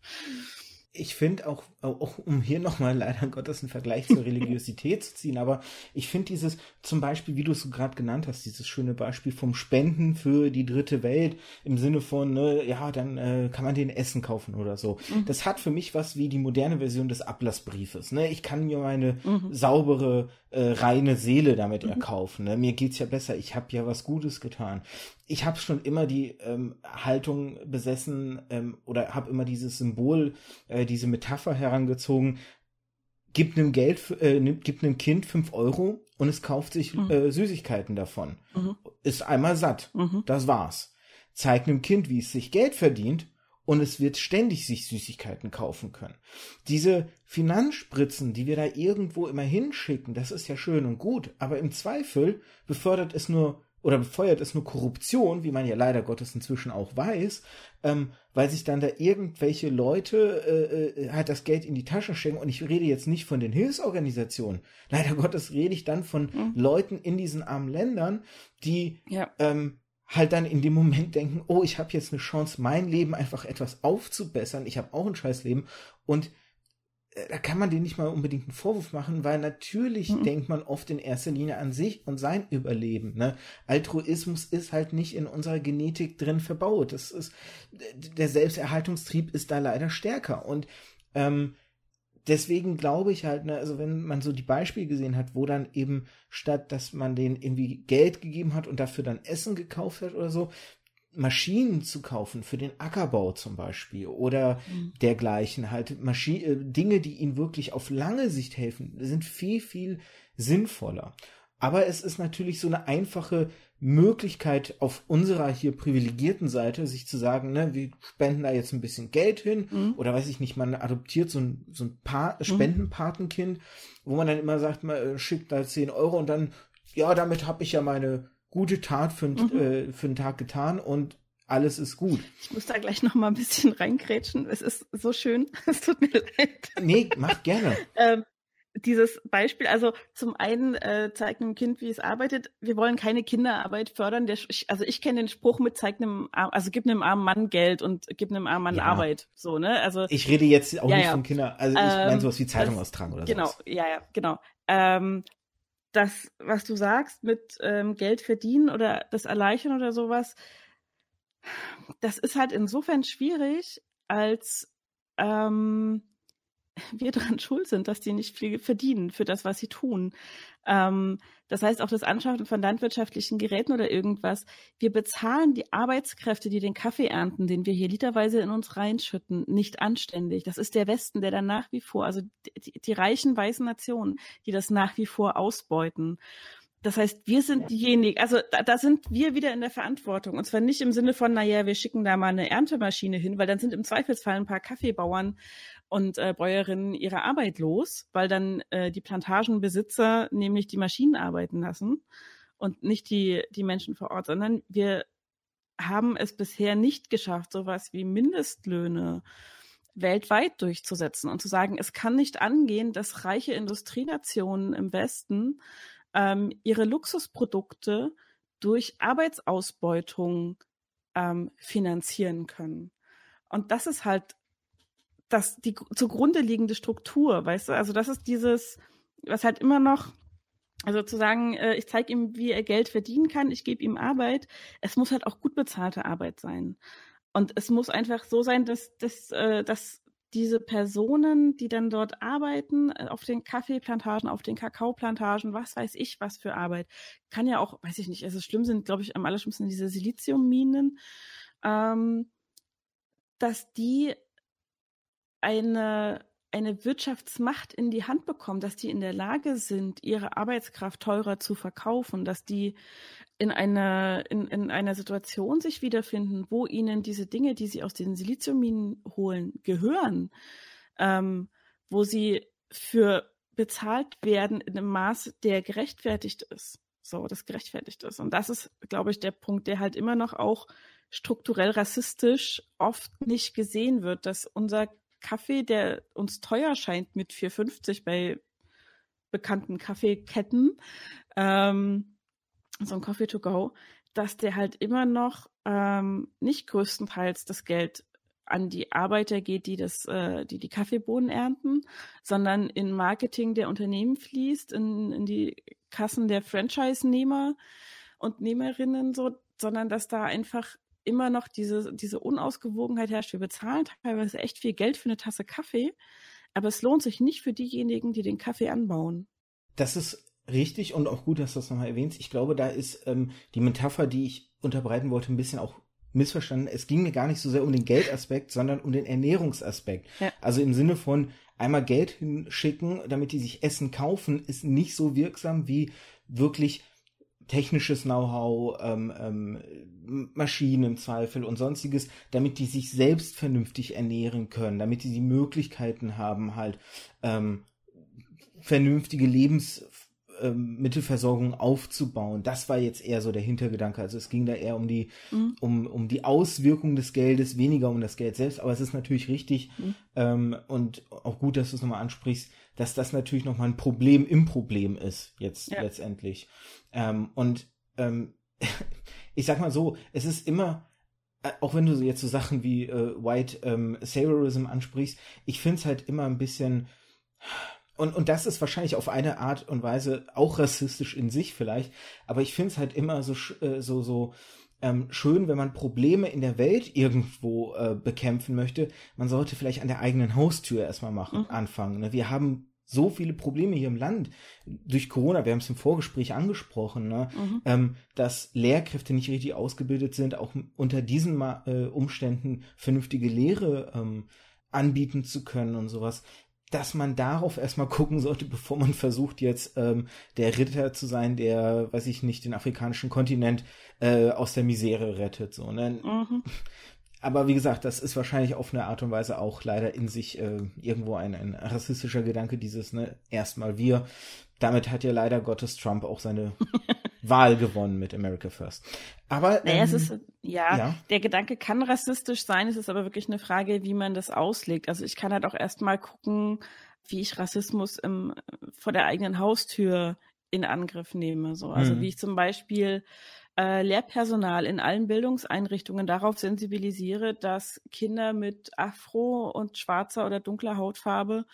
ich finde auch, auch, um hier nochmal leider Gottes einen Vergleich zur Religiosität zu ziehen, aber ich finde dieses, zum Beispiel, wie du es gerade genannt hast, dieses schöne Beispiel vom Spenden für die dritte Welt im Sinne von, ne, ja, dann äh, kann man den Essen kaufen oder so. Mhm. Das hat für mich was wie die moderne Version des Ablassbriefes. Ne? Ich kann mir meine mhm. saubere, äh, reine Seele damit mhm. erkaufen. Ne? Mir geht's ja besser, ich habe ja was Gutes getan ich habe schon immer die ähm, Haltung besessen ähm, oder habe immer dieses Symbol, äh, diese Metapher herangezogen. Gib einem Geld, äh, gib einem Kind fünf Euro und es kauft sich mhm. äh, Süßigkeiten davon. Mhm. Ist einmal satt. Mhm. Das war's. Zeig einem Kind, wie es sich Geld verdient und es wird ständig sich Süßigkeiten kaufen können. Diese Finanzspritzen, die wir da irgendwo immer hinschicken, das ist ja schön und gut, aber im Zweifel befördert es nur oder befeuert es nur Korruption, wie man ja leider Gottes inzwischen auch weiß, ähm, weil sich dann da irgendwelche Leute äh, äh, halt das Geld in die Tasche schenken. Und ich rede jetzt nicht von den Hilfsorganisationen. Leider Gottes rede ich dann von mhm. Leuten in diesen armen Ländern, die ja. ähm, halt dann in dem Moment denken, oh, ich habe jetzt eine Chance, mein Leben einfach etwas aufzubessern. Ich habe auch ein scheiß Leben und da kann man denen nicht mal unbedingt einen Vorwurf machen, weil natürlich mhm. denkt man oft in erster Linie an sich und sein Überleben. Ne? Altruismus ist halt nicht in unserer Genetik drin verbaut. Das ist, der Selbsterhaltungstrieb ist da leider stärker. Und ähm, deswegen glaube ich halt, ne, also wenn man so die Beispiele gesehen hat, wo dann eben statt, dass man denen irgendwie Geld gegeben hat und dafür dann Essen gekauft hat oder so, Maschinen zu kaufen für den Ackerbau zum Beispiel oder mhm. dergleichen halt Maschi äh, Dinge, die ihnen wirklich auf lange Sicht helfen, sind viel viel sinnvoller. Aber es ist natürlich so eine einfache Möglichkeit auf unserer hier privilegierten Seite, sich zu sagen, ne, wir spenden da jetzt ein bisschen Geld hin mhm. oder weiß ich nicht, man adoptiert so ein, so ein pa mhm. Spendenpatenkind, wo man dann immer sagt, man äh, schickt da 10 Euro und dann, ja, damit habe ich ja meine gute Tat für, mhm. äh, für einen Tag getan und alles ist gut. Ich muss da gleich noch mal ein bisschen reingrätschen. Es ist so schön. Es tut mir leid. Nee, mach gerne. ähm, dieses Beispiel, also zum einen äh, zeigt einem Kind, wie es arbeitet. Wir wollen keine Kinderarbeit fördern. Der, also ich kenne den Spruch mit zeig einem, also gib einem armen Mann Geld und gib einem armen Mann ja. Arbeit. So ne, also ich rede jetzt auch ja, nicht ja. von Kindern. Also ich ähm, meine sowas wie Zeitung das, austragen oder so. Genau, sowas. ja, ja, genau. Ähm, das, was du sagst mit ähm, Geld verdienen oder das Erleichtern oder sowas, das ist halt insofern schwierig, als ähm, wir daran schuld sind, dass die nicht viel verdienen für das, was sie tun. Ähm, Das heißt auch das Anschaffen von landwirtschaftlichen Geräten oder irgendwas. Wir bezahlen die Arbeitskräfte, die den Kaffee ernten, den wir hier literweise in uns reinschütten, nicht anständig. Das ist der Westen, der dann nach wie vor, also die, die reichen weißen Nationen, die das nach wie vor ausbeuten. Das heißt, wir sind diejenigen, also da, da, sind wir wieder in der Verantwortung. Und zwar nicht im Sinne von, naja, wir schicken da mal eine Erntemaschine hin, weil dann sind im Zweifelsfall ein paar Kaffeebauern und äh, Bäuerinnen ihre Arbeit los, weil dann äh, die Plantagenbesitzer nämlich die Maschinen arbeiten lassen und nicht die, die Menschen vor Ort, sondern wir haben es bisher nicht geschafft, sowas wie Mindestlöhne weltweit durchzusetzen und zu sagen, es kann nicht angehen, dass reiche Industrienationen im Westen ähm, ihre Luxusprodukte durch Arbeitsausbeutung ähm, finanzieren können. Und das ist halt das, die zugrunde liegende Struktur, weißt du? Also das ist dieses, was halt immer noch, also zu sagen, äh, ich zeige ihm, wie er Geld verdienen kann, ich gebe ihm Arbeit. Es muss halt auch gut bezahlte Arbeit sein. Und es muss einfach so sein, dass, dass, äh, dass diese Personen, die dann dort arbeiten, äh, auf den Kaffeeplantagen, auf den Kakaoplantagen, was weiß ich, was für Arbeit, kann ja auch, weiß ich nicht, also schlimm sind, glaube ich, am allerschlimmsten diese Siliziumminen, ähm, dass die eine, eine Wirtschaftsmacht in die Hand bekommen, dass die in der Lage sind, ihre Arbeitskraft teurer zu verkaufen, dass die in einer, in, in einer Situation sich wiederfinden, wo ihnen diese Dinge, die sie aus den Siliziumminen holen, gehören, ähm, wo sie für bezahlt werden in einem Maß, der gerechtfertigt ist. So, das gerechtfertigt ist. Und das ist, glaube ich, der Punkt, der halt immer noch auch strukturell rassistisch oft nicht gesehen wird, dass unser Kaffee, der uns teuer scheint mit 4,50 bei bekannten Kaffeeketten, ähm, so ein Coffee to go, dass der halt immer noch ähm, nicht größtenteils das Geld an die Arbeiter geht, die das, äh, die die Kaffeebohnen ernten, sondern in Marketing der Unternehmen fließt, in, in die Kassen der Franchise-Nehmer und Nehmerinnen so, sondern dass da einfach immer noch diese, diese Unausgewogenheit herrscht. Wir bezahlen teilweise echt viel Geld für eine Tasse Kaffee, aber es lohnt sich nicht für diejenigen, die den Kaffee anbauen. Das ist Richtig und auch gut, dass du das nochmal erwähnst. Ich glaube, da ist ähm, die Metapher, die ich unterbreiten wollte, ein bisschen auch missverstanden. Es ging mir gar nicht so sehr um den Geldaspekt, sondern um den Ernährungsaspekt. Ja. Also im Sinne von einmal Geld hinschicken, damit die sich Essen kaufen, ist nicht so wirksam wie wirklich technisches Know-how, ähm, ähm, Maschinen im Zweifel und sonstiges, damit die sich selbst vernünftig ernähren können, damit die die Möglichkeiten haben, halt ähm, vernünftige Lebens ähm, aufzubauen. Das war jetzt eher so der Hintergedanke. Also es ging da eher um die, mhm. um, um die Auswirkung des Geldes, weniger um das Geld selbst. Aber es ist natürlich richtig mhm. ähm, und auch gut, dass du es nochmal ansprichst, dass das natürlich nochmal ein Problem im Problem ist, jetzt ja. letztendlich. Ähm, und ähm, ich sag mal so, es ist immer, äh, auch wenn du jetzt so Sachen wie äh, White ähm, Saviorism ansprichst, ich finde es halt immer ein bisschen und, und das ist wahrscheinlich auf eine Art und Weise auch rassistisch in sich vielleicht, aber ich finde es halt immer so, äh, so, so ähm, schön, wenn man Probleme in der Welt irgendwo äh, bekämpfen möchte. Man sollte vielleicht an der eigenen Haustür erstmal machen, mhm. anfangen. Ne? Wir haben so viele Probleme hier im Land durch Corona, wir haben es im Vorgespräch angesprochen, ne? Mhm. Ähm, dass Lehrkräfte nicht richtig ausgebildet sind, auch unter diesen äh, Umständen vernünftige Lehre ähm, anbieten zu können und sowas dass man darauf erstmal gucken sollte, bevor man versucht, jetzt ähm, der Ritter zu sein, der, weiß ich nicht, den afrikanischen Kontinent äh, aus der Misere rettet. So, ne? Mhm. Aber wie gesagt, das ist wahrscheinlich auf eine Art und Weise auch leider in sich äh, irgendwo ein, ein rassistischer Gedanke, dieses, ne, erstmal wir. Damit hat ja leider Gottes Trump auch seine Wahl gewonnen mit America First. Aber naja, ähm, es ist ja, ja, der Gedanke kann rassistisch sein. Es ist aber wirklich eine Frage, wie man das auslegt. Also ich kann halt auch erstmal gucken, wie ich Rassismus im, vor der eigenen Haustür in Angriff nehme. So, also hm. wie ich zum Beispiel äh, Lehrpersonal in allen Bildungseinrichtungen darauf sensibilisiere, dass Kinder mit Afro und schwarzer oder dunkler Hautfarbe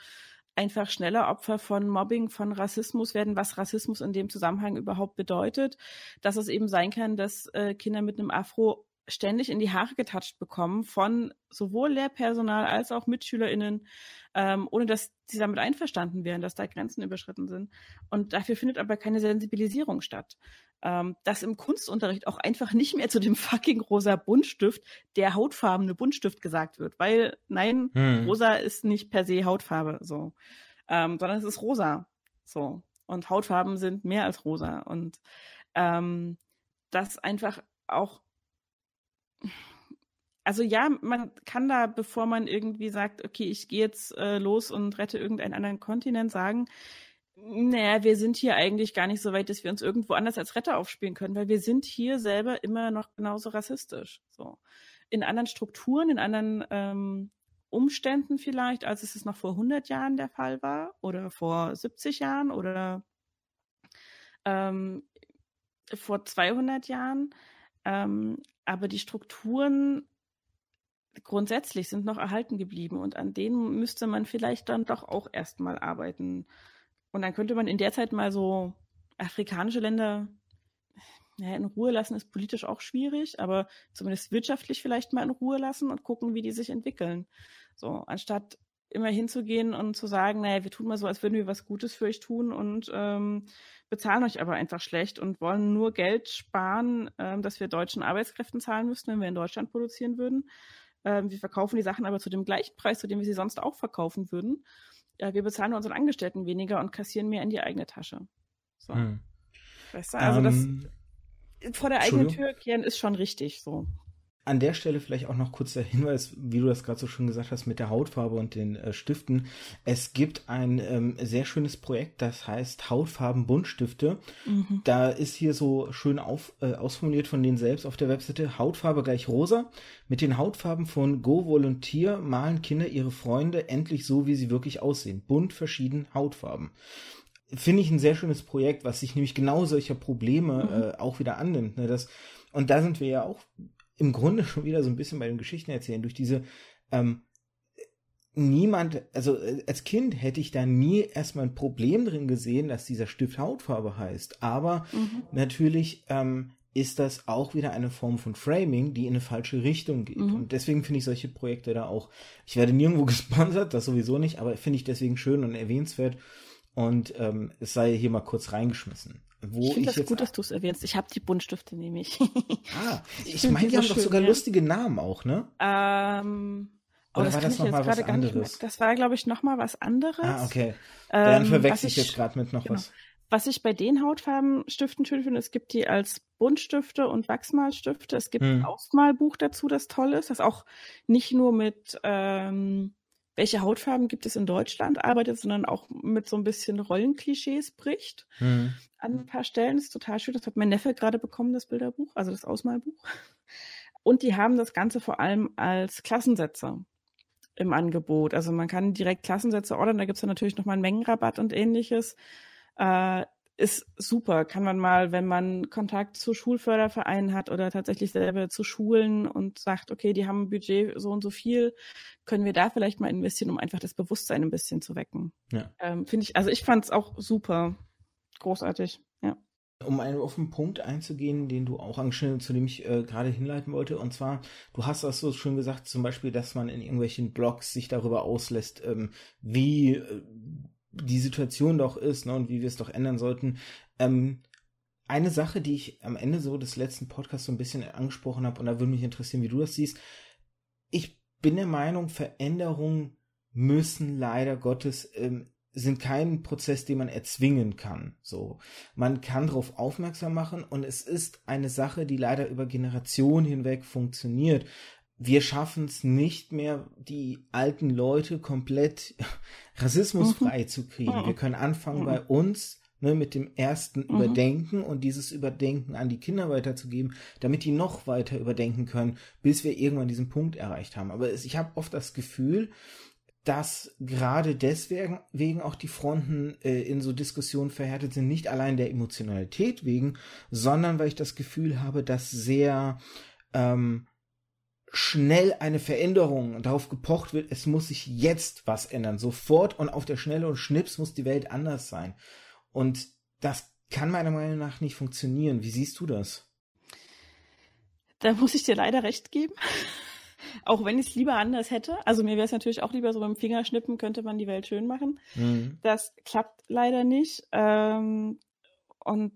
einfach schneller Opfer von Mobbing, von Rassismus werden, was Rassismus in dem Zusammenhang überhaupt bedeutet, dass es eben sein kann, dass äh, Kinder mit einem Afro ständig in die Haare getatscht bekommen von sowohl Lehrpersonal als auch MitschülerInnen, ähm, ohne dass sie damit einverstanden wären, dass da Grenzen überschritten sind. Und dafür findet aber keine Sensibilisierung statt. Ähm, dass im Kunstunterricht auch einfach nicht mehr zu dem fucking rosa Buntstift der hautfarbene Buntstift gesagt wird, weil nein, hm. rosa ist nicht per se Hautfarbe, so, ähm, sondern es ist rosa, so. Und Hautfarben sind mehr als rosa und ähm, das einfach auch also ja, man kann da, bevor man irgendwie sagt, okay, ich gehe jetzt äh, los und rette irgendeinen anderen Kontinent, sagen, naja, wir sind hier eigentlich gar nicht so weit, dass wir uns irgendwo anders als Retter aufspielen können, weil wir sind hier selber immer noch genauso rassistisch. So. In anderen Strukturen, in anderen ähm, Umständen vielleicht, als es noch vor 100 Jahren der Fall war oder vor 70 Jahren oder ähm, vor 200 Jahren. Ähm, aber die Strukturen grundsätzlich sind noch erhalten geblieben und an denen müsste man vielleicht dann doch auch erstmal arbeiten. Und dann könnte man in der Zeit mal so afrikanische Länder ja, in Ruhe lassen, ist politisch auch schwierig, aber zumindest wirtschaftlich vielleicht mal in Ruhe lassen und gucken, wie die sich entwickeln. So, anstatt immer hinzugehen und zu sagen, naja, wir tun mal so, als würden wir was Gutes für euch tun und ähm, bezahlen euch aber einfach schlecht und wollen nur Geld sparen, ähm, dass wir deutschen Arbeitskräften zahlen müssten, wenn wir in Deutschland produzieren würden. Ähm, wir verkaufen die Sachen aber zu dem gleichen Preis, zu dem wir sie sonst auch verkaufen würden. Ja, wir bezahlen unseren Angestellten weniger und kassieren mehr in die eigene Tasche. So. Hm. Weißt du, also um, das vor der eigenen Tür kehren ist schon richtig so. An der Stelle vielleicht auch noch kurz der Hinweis, wie du das gerade so schön gesagt hast, mit der Hautfarbe und den äh, Stiften. Es gibt ein ähm, sehr schönes Projekt, das heißt Hautfarben Buntstifte. Mhm. Da ist hier so schön auf, äh, ausformuliert von denen selbst auf der Webseite Hautfarbe gleich rosa. Mit den Hautfarben von Go Volunteer malen Kinder ihre Freunde endlich so, wie sie wirklich aussehen. Bunt verschieden Hautfarben finde ich ein sehr schönes Projekt, was sich nämlich genau solcher Probleme mhm. äh, auch wieder annimmt. Ne? Das, und da sind wir ja auch im Grunde schon wieder so ein bisschen bei den Geschichten erzählen, durch diese ähm, niemand, also äh, als Kind hätte ich da nie erstmal ein Problem drin gesehen, dass dieser Stift Hautfarbe heißt. Aber mhm. natürlich ähm, ist das auch wieder eine Form von Framing, die in eine falsche Richtung geht. Mhm. Und deswegen finde ich solche Projekte da auch, ich werde nirgendwo gesponsert, das sowieso nicht, aber finde ich deswegen schön und erwähnenswert. Und ähm, es sei hier mal kurz reingeschmissen. Wo ich finde das gut, dass du es erwähnst. Ich habe die Buntstifte nämlich. ah, ich, ich meine, die haben doch sogar ja. lustige Namen auch, ne? Ähm, oh, Oder war das nochmal was anderes? Das war, glaube ich, nochmal was anderes. Ah, okay. Dann ähm, verwechsel ich jetzt gerade mit noch genau. was. Was ich bei den Hautfarbenstiften schön finde, es gibt die als Buntstifte und Wachsmalstifte. Es gibt hm. ein Ausmalbuch dazu, das toll ist, das auch nicht nur mit ähm, welche Hautfarben gibt es in Deutschland arbeitet, sondern auch mit so ein bisschen Rollenklischees bricht. Mhm. An ein paar Stellen das ist total schön. Das hat mein Neffe gerade bekommen, das Bilderbuch, also das Ausmalbuch. Und die haben das Ganze vor allem als Klassensätze im Angebot. Also man kann direkt Klassensätze ordern, da gibt es dann natürlich nochmal einen Mengenrabatt und ähnliches. Äh, ist super. Kann man mal, wenn man Kontakt zu Schulfördervereinen hat oder tatsächlich selber zu Schulen und sagt, okay, die haben ein Budget so und so viel, können wir da vielleicht mal investieren, um einfach das Bewusstsein ein bisschen zu wecken. Ja. Ähm, Finde ich, also ich fand es auch super großartig, ja. Um einen auf den Punkt einzugehen, den du auch angeschnitten, zu dem ich äh, gerade hinleiten wollte, und zwar, du hast das so schön gesagt, zum Beispiel, dass man in irgendwelchen Blogs sich darüber auslässt, ähm, wie äh, die Situation doch ist ne, und wie wir es doch ändern sollten. Ähm, eine Sache, die ich am Ende so des letzten Podcasts so ein bisschen angesprochen habe, und da würde mich interessieren, wie du das siehst. Ich bin der Meinung, Veränderungen müssen leider Gottes ähm, sind kein Prozess, den man erzwingen kann. So, man kann darauf aufmerksam machen und es ist eine Sache, die leider über Generationen hinweg funktioniert wir schaffen es nicht mehr, die alten Leute komplett rassismusfrei mhm. zu kriegen. Wir können anfangen mhm. bei uns ne, mit dem ersten mhm. Überdenken und dieses Überdenken an die Kinder weiterzugeben, damit die noch weiter überdenken können, bis wir irgendwann diesen Punkt erreicht haben. Aber es, ich habe oft das Gefühl, dass gerade deswegen wegen auch die Fronten äh, in so Diskussionen verhärtet sind, nicht allein der Emotionalität wegen, sondern weil ich das Gefühl habe, dass sehr ähm, schnell eine Veränderung darauf gepocht wird, es muss sich jetzt was ändern, sofort und auf der Schnelle und Schnips muss die Welt anders sein. Und das kann meiner Meinung nach nicht funktionieren. Wie siehst du das? Da muss ich dir leider recht geben. auch wenn ich es lieber anders hätte. Also mir wäre es natürlich auch lieber so beim Fingerschnippen könnte man die Welt schön machen. Mhm. Das klappt leider nicht. Ähm, und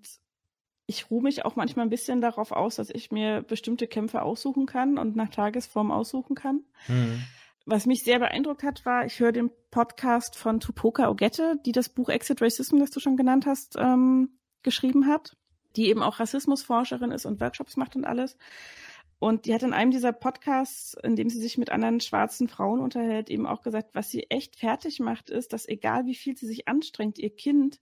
ich ruhe mich auch manchmal ein bisschen darauf aus, dass ich mir bestimmte Kämpfe aussuchen kann und nach Tagesform aussuchen kann. Mhm. Was mich sehr beeindruckt hat, war, ich höre den Podcast von Tupoka Ogette, die das Buch Exit Racism, das du schon genannt hast, ähm, geschrieben hat, die eben auch Rassismusforscherin ist und Workshops macht und alles. Und die hat in einem dieser Podcasts, in dem sie sich mit anderen schwarzen Frauen unterhält, eben auch gesagt, was sie echt fertig macht, ist, dass egal wie viel sie sich anstrengt, ihr Kind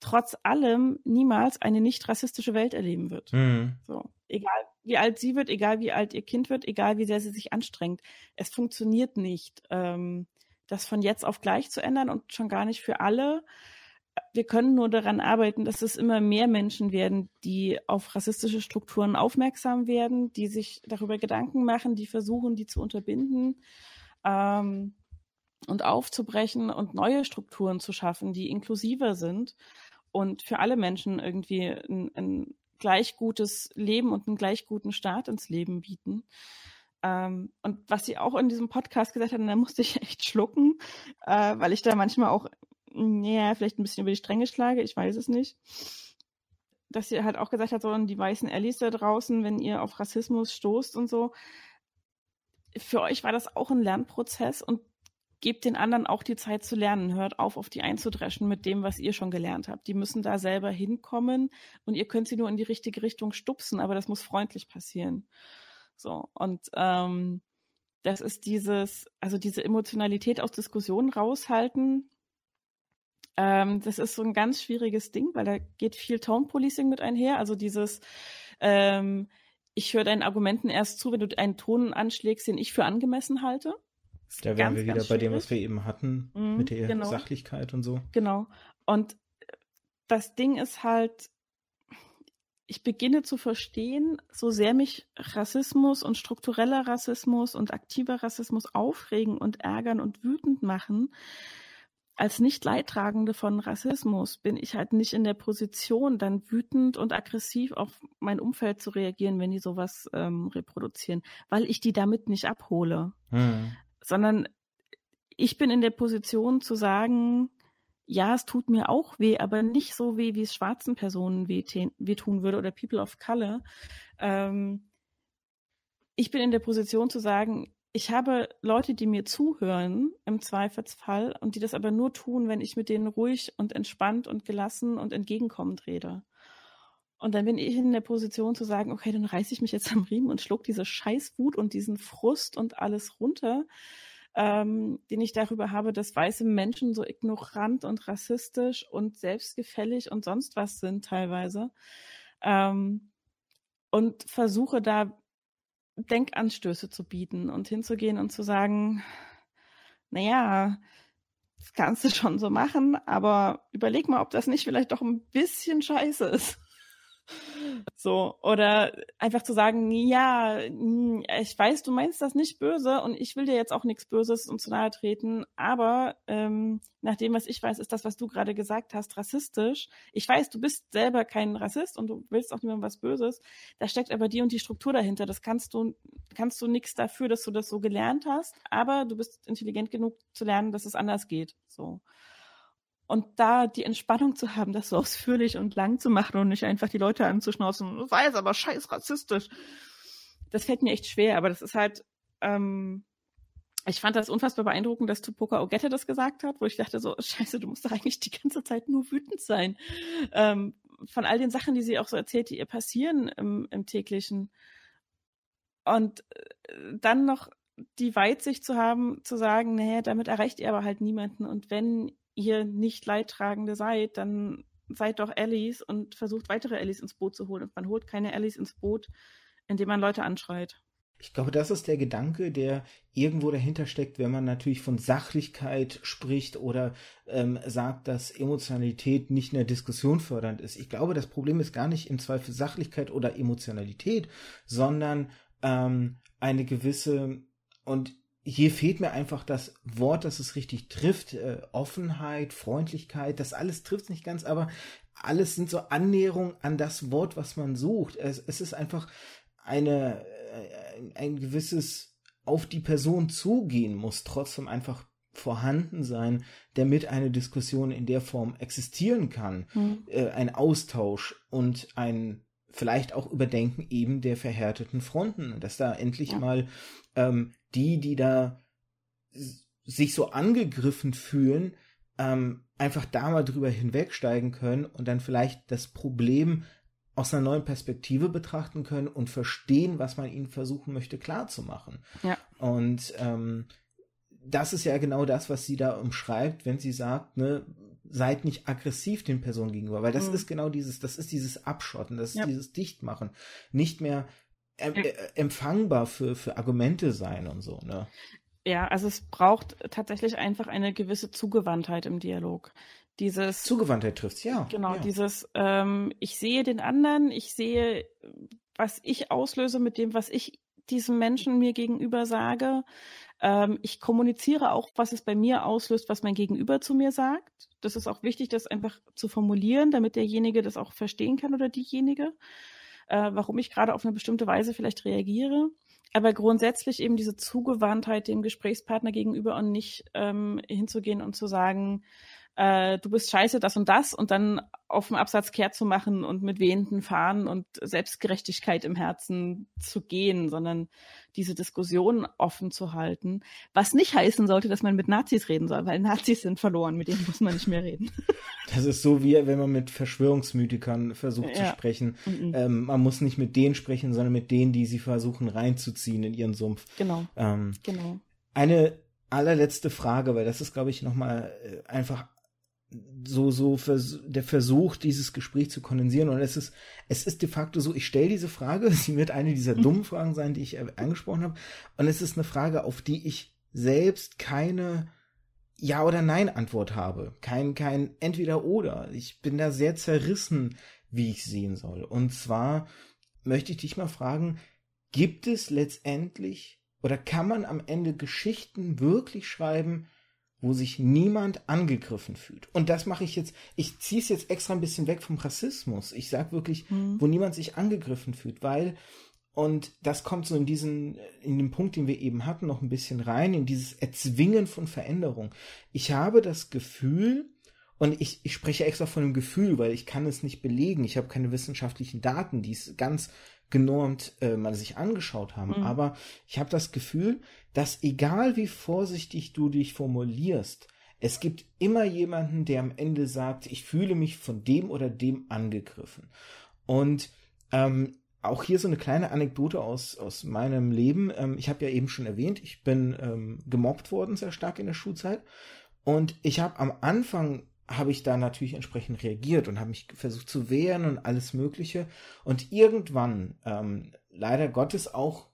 trotz allem niemals eine nicht rassistische Welt erleben wird. Mhm. So. Egal wie alt sie wird, egal wie alt ihr Kind wird, egal wie sehr sie sich anstrengt. Es funktioniert nicht, ähm, das von jetzt auf gleich zu ändern und schon gar nicht für alle. Wir können nur daran arbeiten, dass es immer mehr Menschen werden, die auf rassistische Strukturen aufmerksam werden, die sich darüber Gedanken machen, die versuchen, die zu unterbinden. Ähm, und aufzubrechen und neue Strukturen zu schaffen, die inklusiver sind und für alle Menschen irgendwie ein, ein gleich gutes Leben und einen gleich guten Start ins Leben bieten. Ähm, und was sie auch in diesem Podcast gesagt hat, da musste ich echt schlucken, äh, weil ich da manchmal auch, ja, vielleicht ein bisschen über die Stränge schlage, ich weiß es nicht. Dass sie halt auch gesagt hat, so, die weißen Ellis da draußen, wenn ihr auf Rassismus stoßt und so, für euch war das auch ein Lernprozess und gebt den anderen auch die Zeit zu lernen. Hört auf, auf die einzudreschen mit dem, was ihr schon gelernt habt. Die müssen da selber hinkommen und ihr könnt sie nur in die richtige Richtung stupsen, aber das muss freundlich passieren. So, und ähm, das ist dieses, also diese Emotionalität aus Diskussionen raushalten. Ähm, das ist so ein ganz schwieriges Ding, weil da geht viel Tone Policing mit einher. Also dieses, ähm, ich höre deinen Argumenten erst zu, wenn du einen Ton anschlägst, den ich für angemessen halte. Da wären wir wieder bei dem, was wir eben hatten, mhm, mit der genau. Sachlichkeit und so. Genau. Und das Ding ist halt, ich beginne zu verstehen, so sehr mich Rassismus und struktureller Rassismus und aktiver Rassismus aufregen und ärgern und wütend machen, als nicht Leidtragende von Rassismus bin ich halt nicht in der Position, dann wütend und aggressiv auf mein Umfeld zu reagieren, wenn die sowas ähm, reproduzieren, weil ich die damit nicht abhole. Hm sondern ich bin in der Position zu sagen, ja, es tut mir auch weh, aber nicht so weh, wie es schwarzen Personen wehtun würde oder People of Color. Ähm, ich bin in der Position zu sagen, ich habe Leute, die mir zuhören im Zweifelsfall und die das aber nur tun, wenn ich mit denen ruhig und entspannt und gelassen und entgegenkommend rede. Und dann bin ich in der Position zu sagen, okay, dann reiße ich mich jetzt am Riemen und schluck diese Scheißwut und diesen Frust und alles runter, ähm, den ich darüber habe, dass weiße Menschen so ignorant und rassistisch und selbstgefällig und sonst was sind teilweise. Ähm, und versuche da Denkanstöße zu bieten und hinzugehen und zu sagen, naja, das kannst du schon so machen, aber überleg mal, ob das nicht vielleicht doch ein bisschen scheiße ist. So, oder einfach zu sagen, ja, hm, ich weiß, du meinst das nicht böse und ich will dir jetzt auch nichts Böses und zu nahe treten, aber ähm, nach dem, was ich weiß, ist das, was du gerade gesagt hast, rassistisch. Ich weiß, du bist selber kein Rassist und du willst auch niemandem was Böses. Da steckt aber die und die Struktur dahinter. Das kannst du, kannst du nichts dafür, dass du das so gelernt hast, aber du bist intelligent genug zu lernen, dass es anders geht. So. Und da die Entspannung zu haben, das so ausführlich und lang zu machen und nicht einfach die Leute anzuschnauzen, das war jetzt aber scheiß rassistisch. Das fällt mir echt schwer, aber das ist halt, ähm, ich fand das unfassbar beeindruckend, dass Tupoka Ogette das gesagt hat, wo ich dachte so, scheiße, du musst doch eigentlich die ganze Zeit nur wütend sein. Ähm, von all den Sachen, die sie auch so erzählt, die ihr passieren im, im täglichen. Und äh, dann noch die Weitsicht zu haben, zu sagen, naja, damit erreicht ihr aber halt niemanden. Und wenn ihr nicht Leidtragende seid, dann seid doch Allies und versucht weitere Allies ins Boot zu holen. Und man holt keine Allies ins Boot, indem man Leute anschreit. Ich glaube, das ist der Gedanke, der irgendwo dahinter steckt, wenn man natürlich von Sachlichkeit spricht oder ähm, sagt, dass Emotionalität nicht in der Diskussion fördernd ist. Ich glaube, das Problem ist gar nicht im Zweifel Sachlichkeit oder Emotionalität, sondern ähm, eine gewisse und hier fehlt mir einfach das Wort, das es richtig trifft. Äh, Offenheit, Freundlichkeit, das alles trifft es nicht ganz, aber alles sind so Annäherungen an das Wort, was man sucht. Es, es ist einfach eine, äh, ein gewisses auf die Person zugehen muss trotzdem einfach vorhanden sein, damit eine Diskussion in der Form existieren kann, mhm. äh, ein Austausch und ein vielleicht auch Überdenken eben der verhärteten Fronten, dass da endlich ja. mal ähm, die, die da sich so angegriffen fühlen, ähm, einfach da mal drüber hinwegsteigen können und dann vielleicht das Problem aus einer neuen Perspektive betrachten können und verstehen, was man ihnen versuchen möchte klarzumachen. Ja. Und ähm, das ist ja genau das, was sie da umschreibt, wenn sie sagt, ne, seid nicht aggressiv den Personen gegenüber, weil das mhm. ist genau dieses, das ist dieses Abschotten, das ist ja. dieses Dichtmachen, nicht mehr äh, äh, empfangbar für, für Argumente sein und so, ne? Ja, also es braucht tatsächlich einfach eine gewisse Zugewandtheit im Dialog. Dieses Zugewandtheit trifft ja. Genau, ja. dieses ähm, ich sehe den anderen, ich sehe, was ich auslöse mit dem, was ich diesem Menschen mir gegenüber sage. Ähm, ich kommuniziere auch, was es bei mir auslöst, was mein Gegenüber zu mir sagt. Das ist auch wichtig, das einfach zu formulieren, damit derjenige das auch verstehen kann oder diejenige, äh, warum ich gerade auf eine bestimmte Weise vielleicht reagiere. Aber grundsätzlich eben diese Zugewandtheit dem Gesprächspartner gegenüber und nicht ähm, hinzugehen und zu sagen, äh, du bist scheiße, das und das und dann auf dem Absatz kehrt zu machen und mit wehenden Fahnen und Selbstgerechtigkeit im Herzen zu gehen, sondern diese Diskussion offen zu halten. Was nicht heißen sollte, dass man mit Nazis reden soll, weil Nazis sind verloren, mit denen muss man nicht mehr reden. Das ist so wie wenn man mit Verschwörungsmythikern versucht ja. zu sprechen. Mhm. Ähm, man muss nicht mit denen sprechen, sondern mit denen, die sie versuchen reinzuziehen in ihren Sumpf. Genau. Ähm, genau. Eine allerletzte Frage, weil das ist, glaube ich, nochmal äh, einfach so so vers der Versuch dieses Gespräch zu kondensieren. Und es ist es ist de facto so ich stelle diese Frage sie wird eine dieser dummen Fragen sein die ich angesprochen habe. Und es ist eine Frage auf die ich selbst keine ja oder nein Antwort habe. Kein kein entweder oder. Ich bin da sehr zerrissen wie ich sehen soll. Und zwar möchte ich dich mal fragen gibt es letztendlich oder kann man am Ende Geschichten wirklich schreiben wo sich niemand angegriffen fühlt. Und das mache ich jetzt, ich ziehe es jetzt extra ein bisschen weg vom Rassismus. Ich sage wirklich, mhm. wo niemand sich angegriffen fühlt, weil, und das kommt so in diesen, in den Punkt, den wir eben hatten, noch ein bisschen rein, in dieses Erzwingen von Veränderung. Ich habe das Gefühl, und ich, ich spreche extra von einem Gefühl, weil ich kann es nicht belegen. Ich habe keine wissenschaftlichen Daten, die es ganz genormt äh, mal sich angeschaut haben. Mhm. Aber ich habe das Gefühl, dass egal wie vorsichtig du dich formulierst, es gibt immer jemanden, der am Ende sagt, ich fühle mich von dem oder dem angegriffen. Und ähm, auch hier so eine kleine Anekdote aus, aus meinem Leben. Ähm, ich habe ja eben schon erwähnt, ich bin ähm, gemobbt worden sehr stark in der Schulzeit. Und ich habe am Anfang habe ich da natürlich entsprechend reagiert und habe mich versucht zu wehren und alles Mögliche. Und irgendwann, ähm, leider Gottes auch,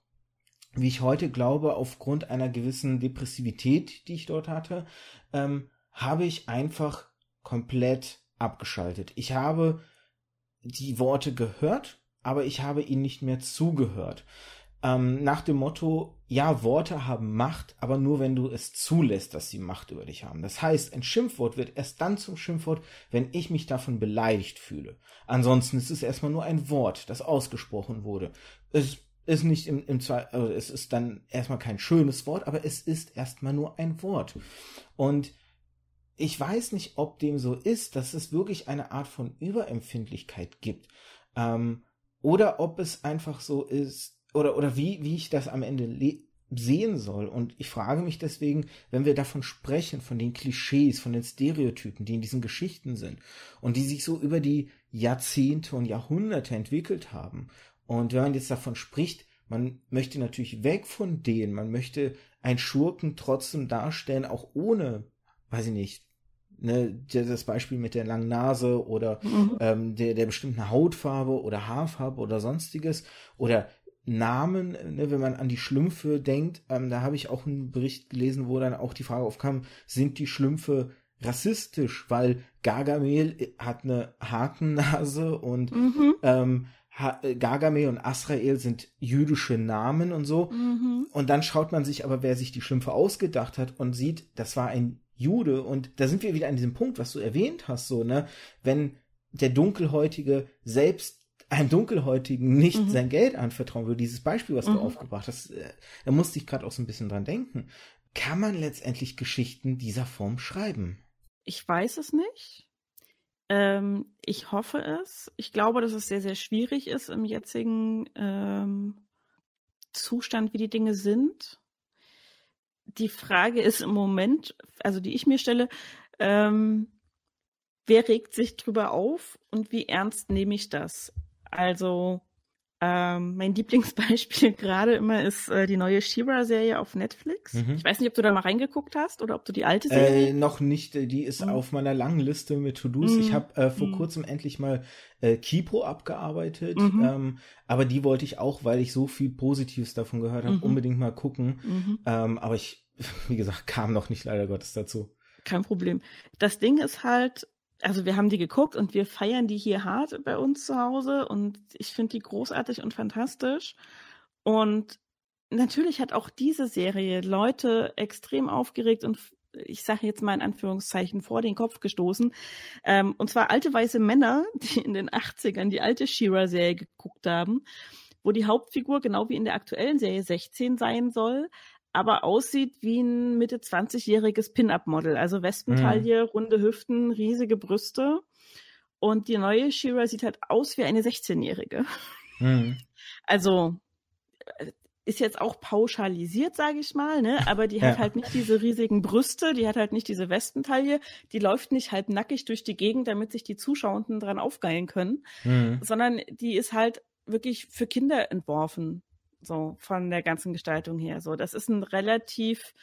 wie ich heute glaube, aufgrund einer gewissen Depressivität, die ich dort hatte, ähm, habe ich einfach komplett abgeschaltet. Ich habe die Worte gehört, aber ich habe ihnen nicht mehr zugehört ähm, nach dem Motto, ja, Worte haben Macht, aber nur wenn du es zulässt, dass sie Macht über dich haben. Das heißt, ein Schimpfwort wird erst dann zum Schimpfwort, wenn ich mich davon beleidigt fühle. Ansonsten ist es erstmal nur ein Wort, das ausgesprochen wurde. Es ist nicht im, im Zwei, also es ist dann erstmal kein schönes Wort, aber es ist erstmal nur ein Wort. Und ich weiß nicht, ob dem so ist, dass es wirklich eine Art von Überempfindlichkeit gibt. Ähm, oder ob es einfach so ist, oder, oder wie, wie ich das am Ende sehen soll. Und ich frage mich deswegen, wenn wir davon sprechen, von den Klischees, von den Stereotypen, die in diesen Geschichten sind und die sich so über die Jahrzehnte und Jahrhunderte entwickelt haben. Und wenn man jetzt davon spricht, man möchte natürlich weg von denen, man möchte einen Schurken trotzdem darstellen, auch ohne, weiß ich nicht, ne, das Beispiel mit der langen Nase oder mhm. ähm, der, der bestimmten Hautfarbe oder Haarfarbe oder sonstiges oder Namen, ne, wenn man an die Schlümpfe denkt, ähm, da habe ich auch einen Bericht gelesen, wo dann auch die Frage aufkam, sind die Schlümpfe rassistisch, weil Gargamel hat eine Hakennase und mhm. ähm, Gargamel und Asrael sind jüdische Namen und so. Mhm. Und dann schaut man sich aber, wer sich die Schlümpfe ausgedacht hat und sieht, das war ein Jude. Und da sind wir wieder an diesem Punkt, was du erwähnt hast, so, ne? Wenn der Dunkelhäutige selbst einem Dunkelhäutigen nicht mhm. sein Geld anvertrauen würde, dieses Beispiel, was mhm. du aufgebracht hast, äh, da musste ich gerade auch so ein bisschen dran denken. Kann man letztendlich Geschichten dieser Form schreiben? Ich weiß es nicht. Ähm, ich hoffe es. Ich glaube, dass es sehr, sehr schwierig ist im jetzigen ähm, Zustand, wie die Dinge sind. Die Frage ist im Moment, also die ich mir stelle, ähm, wer regt sich drüber auf und wie ernst nehme ich das? Also ähm, mein Lieblingsbeispiel gerade immer ist äh, die neue Shira-Serie auf Netflix. Mhm. Ich weiß nicht, ob du da mal reingeguckt hast oder ob du die alte Serie. Äh, noch nicht. Äh, die ist mhm. auf meiner langen Liste mit To-Dos. Mhm. Ich habe äh, vor mhm. kurzem endlich mal äh, Kipo abgearbeitet. Mhm. Ähm, aber die wollte ich auch, weil ich so viel Positives davon gehört habe, mhm. unbedingt mal gucken. Ähm, aber ich, wie gesagt, kam noch nicht leider Gottes dazu. Kein Problem. Das Ding ist halt, also wir haben die geguckt und wir feiern die hier hart bei uns zu Hause und ich finde die großartig und fantastisch. Und natürlich hat auch diese Serie Leute extrem aufgeregt und ich sage jetzt mal in Anführungszeichen vor den Kopf gestoßen. Ähm, und zwar alte weiße Männer, die in den 80ern die alte Shira-Serie geguckt haben, wo die Hauptfigur genau wie in der aktuellen Serie 16 sein soll, aber aussieht wie ein Mitte 20-jähriges Pin-Up-Model. Also Wespentaille, mhm. runde Hüften, riesige Brüste. Und die neue Shira sieht halt aus wie eine 16-jährige. Mhm. Also äh, ist jetzt auch pauschalisiert, sage ich mal, ne? Aber die ja. hat halt nicht diese riesigen Brüste, die hat halt nicht diese Westentaille, die läuft nicht halb nackig durch die Gegend, damit sich die Zuschauenden dran aufgeilen können, mhm. sondern die ist halt wirklich für Kinder entworfen so von der ganzen Gestaltung her. So, das ist ein relativ,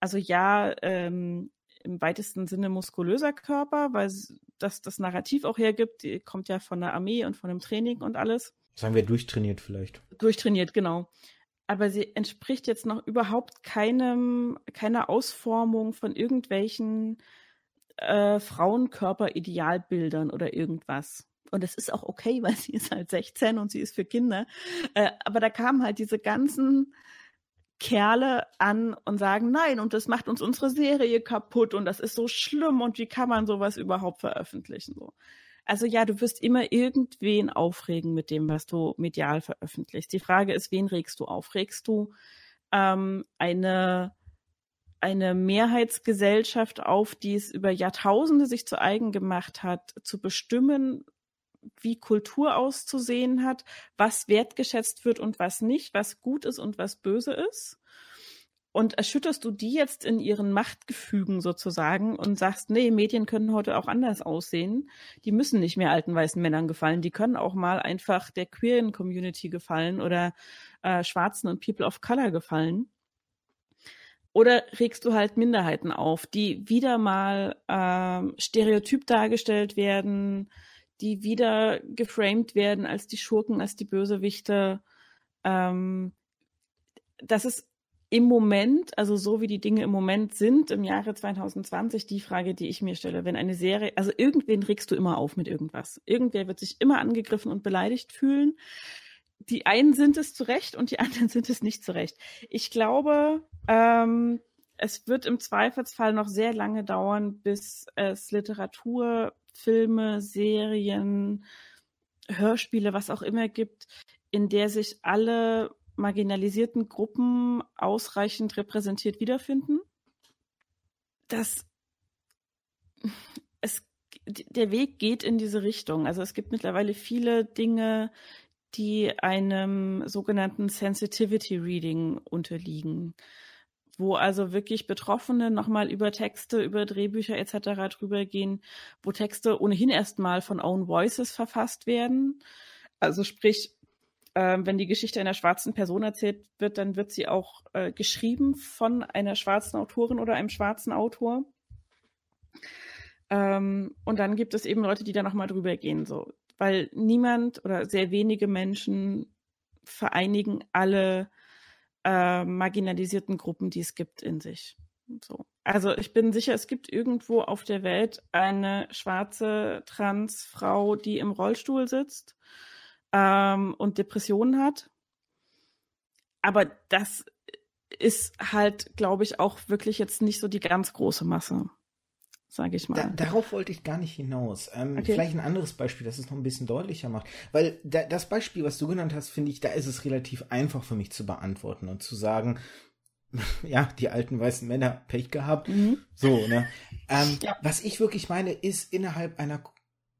also ja, ähm, im weitesten Sinne muskulöser Körper, weil das das Narrativ auch hergibt, die kommt ja von der Armee und von dem Training und alles. Sagen wir durchtrainiert vielleicht. Durchtrainiert, genau. Aber sie entspricht jetzt noch überhaupt keinem, keiner Ausformung von irgendwelchen äh, Frauenkörper-Idealbildern oder irgendwas. Und es ist auch okay, weil sie ist halt 16 und sie ist für Kinder. Äh, aber da kamen halt diese ganzen Kerle an und sagen, nein, und das macht uns unsere Serie kaputt und das ist so schlimm und wie kann man sowas überhaupt veröffentlichen? So. Also ja, du wirst immer irgendwen aufregen mit dem, was du medial veröffentlichst. Die Frage ist, wen regst du auf? Regst du ähm, eine eine Mehrheitsgesellschaft auf, die es über Jahrtausende sich zu eigen gemacht hat, zu bestimmen, wie Kultur auszusehen hat, was wertgeschätzt wird und was nicht, was gut ist und was böse ist. Und erschütterst du die jetzt in ihren Machtgefügen sozusagen und sagst, nee, Medien können heute auch anders aussehen. Die müssen nicht mehr alten weißen Männern gefallen. Die können auch mal einfach der queeren Community gefallen oder äh, Schwarzen und People of Color gefallen. Oder regst du halt Minderheiten auf, die wieder mal äh, stereotyp dargestellt werden, die wieder geframed werden als die Schurken, als die Bösewichte. Ähm, das ist im Moment, also so wie die Dinge im Moment sind, im Jahre 2020, die Frage, die ich mir stelle. Wenn eine Serie, also irgendwen regst du immer auf mit irgendwas. Irgendwer wird sich immer angegriffen und beleidigt fühlen. Die einen sind es zu Recht und die anderen sind es nicht zu Recht. Ich glaube, ähm, es wird im Zweifelsfall noch sehr lange dauern, bis es Literatur Filme, Serien, Hörspiele, was auch immer gibt, in der sich alle marginalisierten Gruppen ausreichend repräsentiert wiederfinden. Das es der Weg geht in diese Richtung. Also es gibt mittlerweile viele Dinge, die einem sogenannten Sensitivity Reading unterliegen wo also wirklich Betroffene nochmal über Texte, über Drehbücher etc. drüber gehen, wo Texte ohnehin erstmal von Own Voices verfasst werden. Also sprich, äh, wenn die Geschichte einer schwarzen Person erzählt wird, dann wird sie auch äh, geschrieben von einer schwarzen Autorin oder einem schwarzen Autor. Ähm, und dann gibt es eben Leute, die da nochmal drüber gehen, so. Weil niemand oder sehr wenige Menschen vereinigen alle äh, marginalisierten Gruppen, die es gibt in sich. So. Also ich bin sicher, es gibt irgendwo auf der Welt eine schwarze Transfrau, die im Rollstuhl sitzt ähm, und Depressionen hat. Aber das ist halt, glaube ich, auch wirklich jetzt nicht so die ganz große Masse. Sage ich mal. Da, darauf wollte ich gar nicht hinaus. Ähm, okay. Vielleicht ein anderes Beispiel, das es noch ein bisschen deutlicher macht. Weil da, das Beispiel, was du genannt hast, finde ich, da ist es relativ einfach für mich zu beantworten und zu sagen, ja, die alten weißen Männer Pech gehabt. Mhm. So, ne? Ähm, ja. Was ich wirklich meine, ist innerhalb einer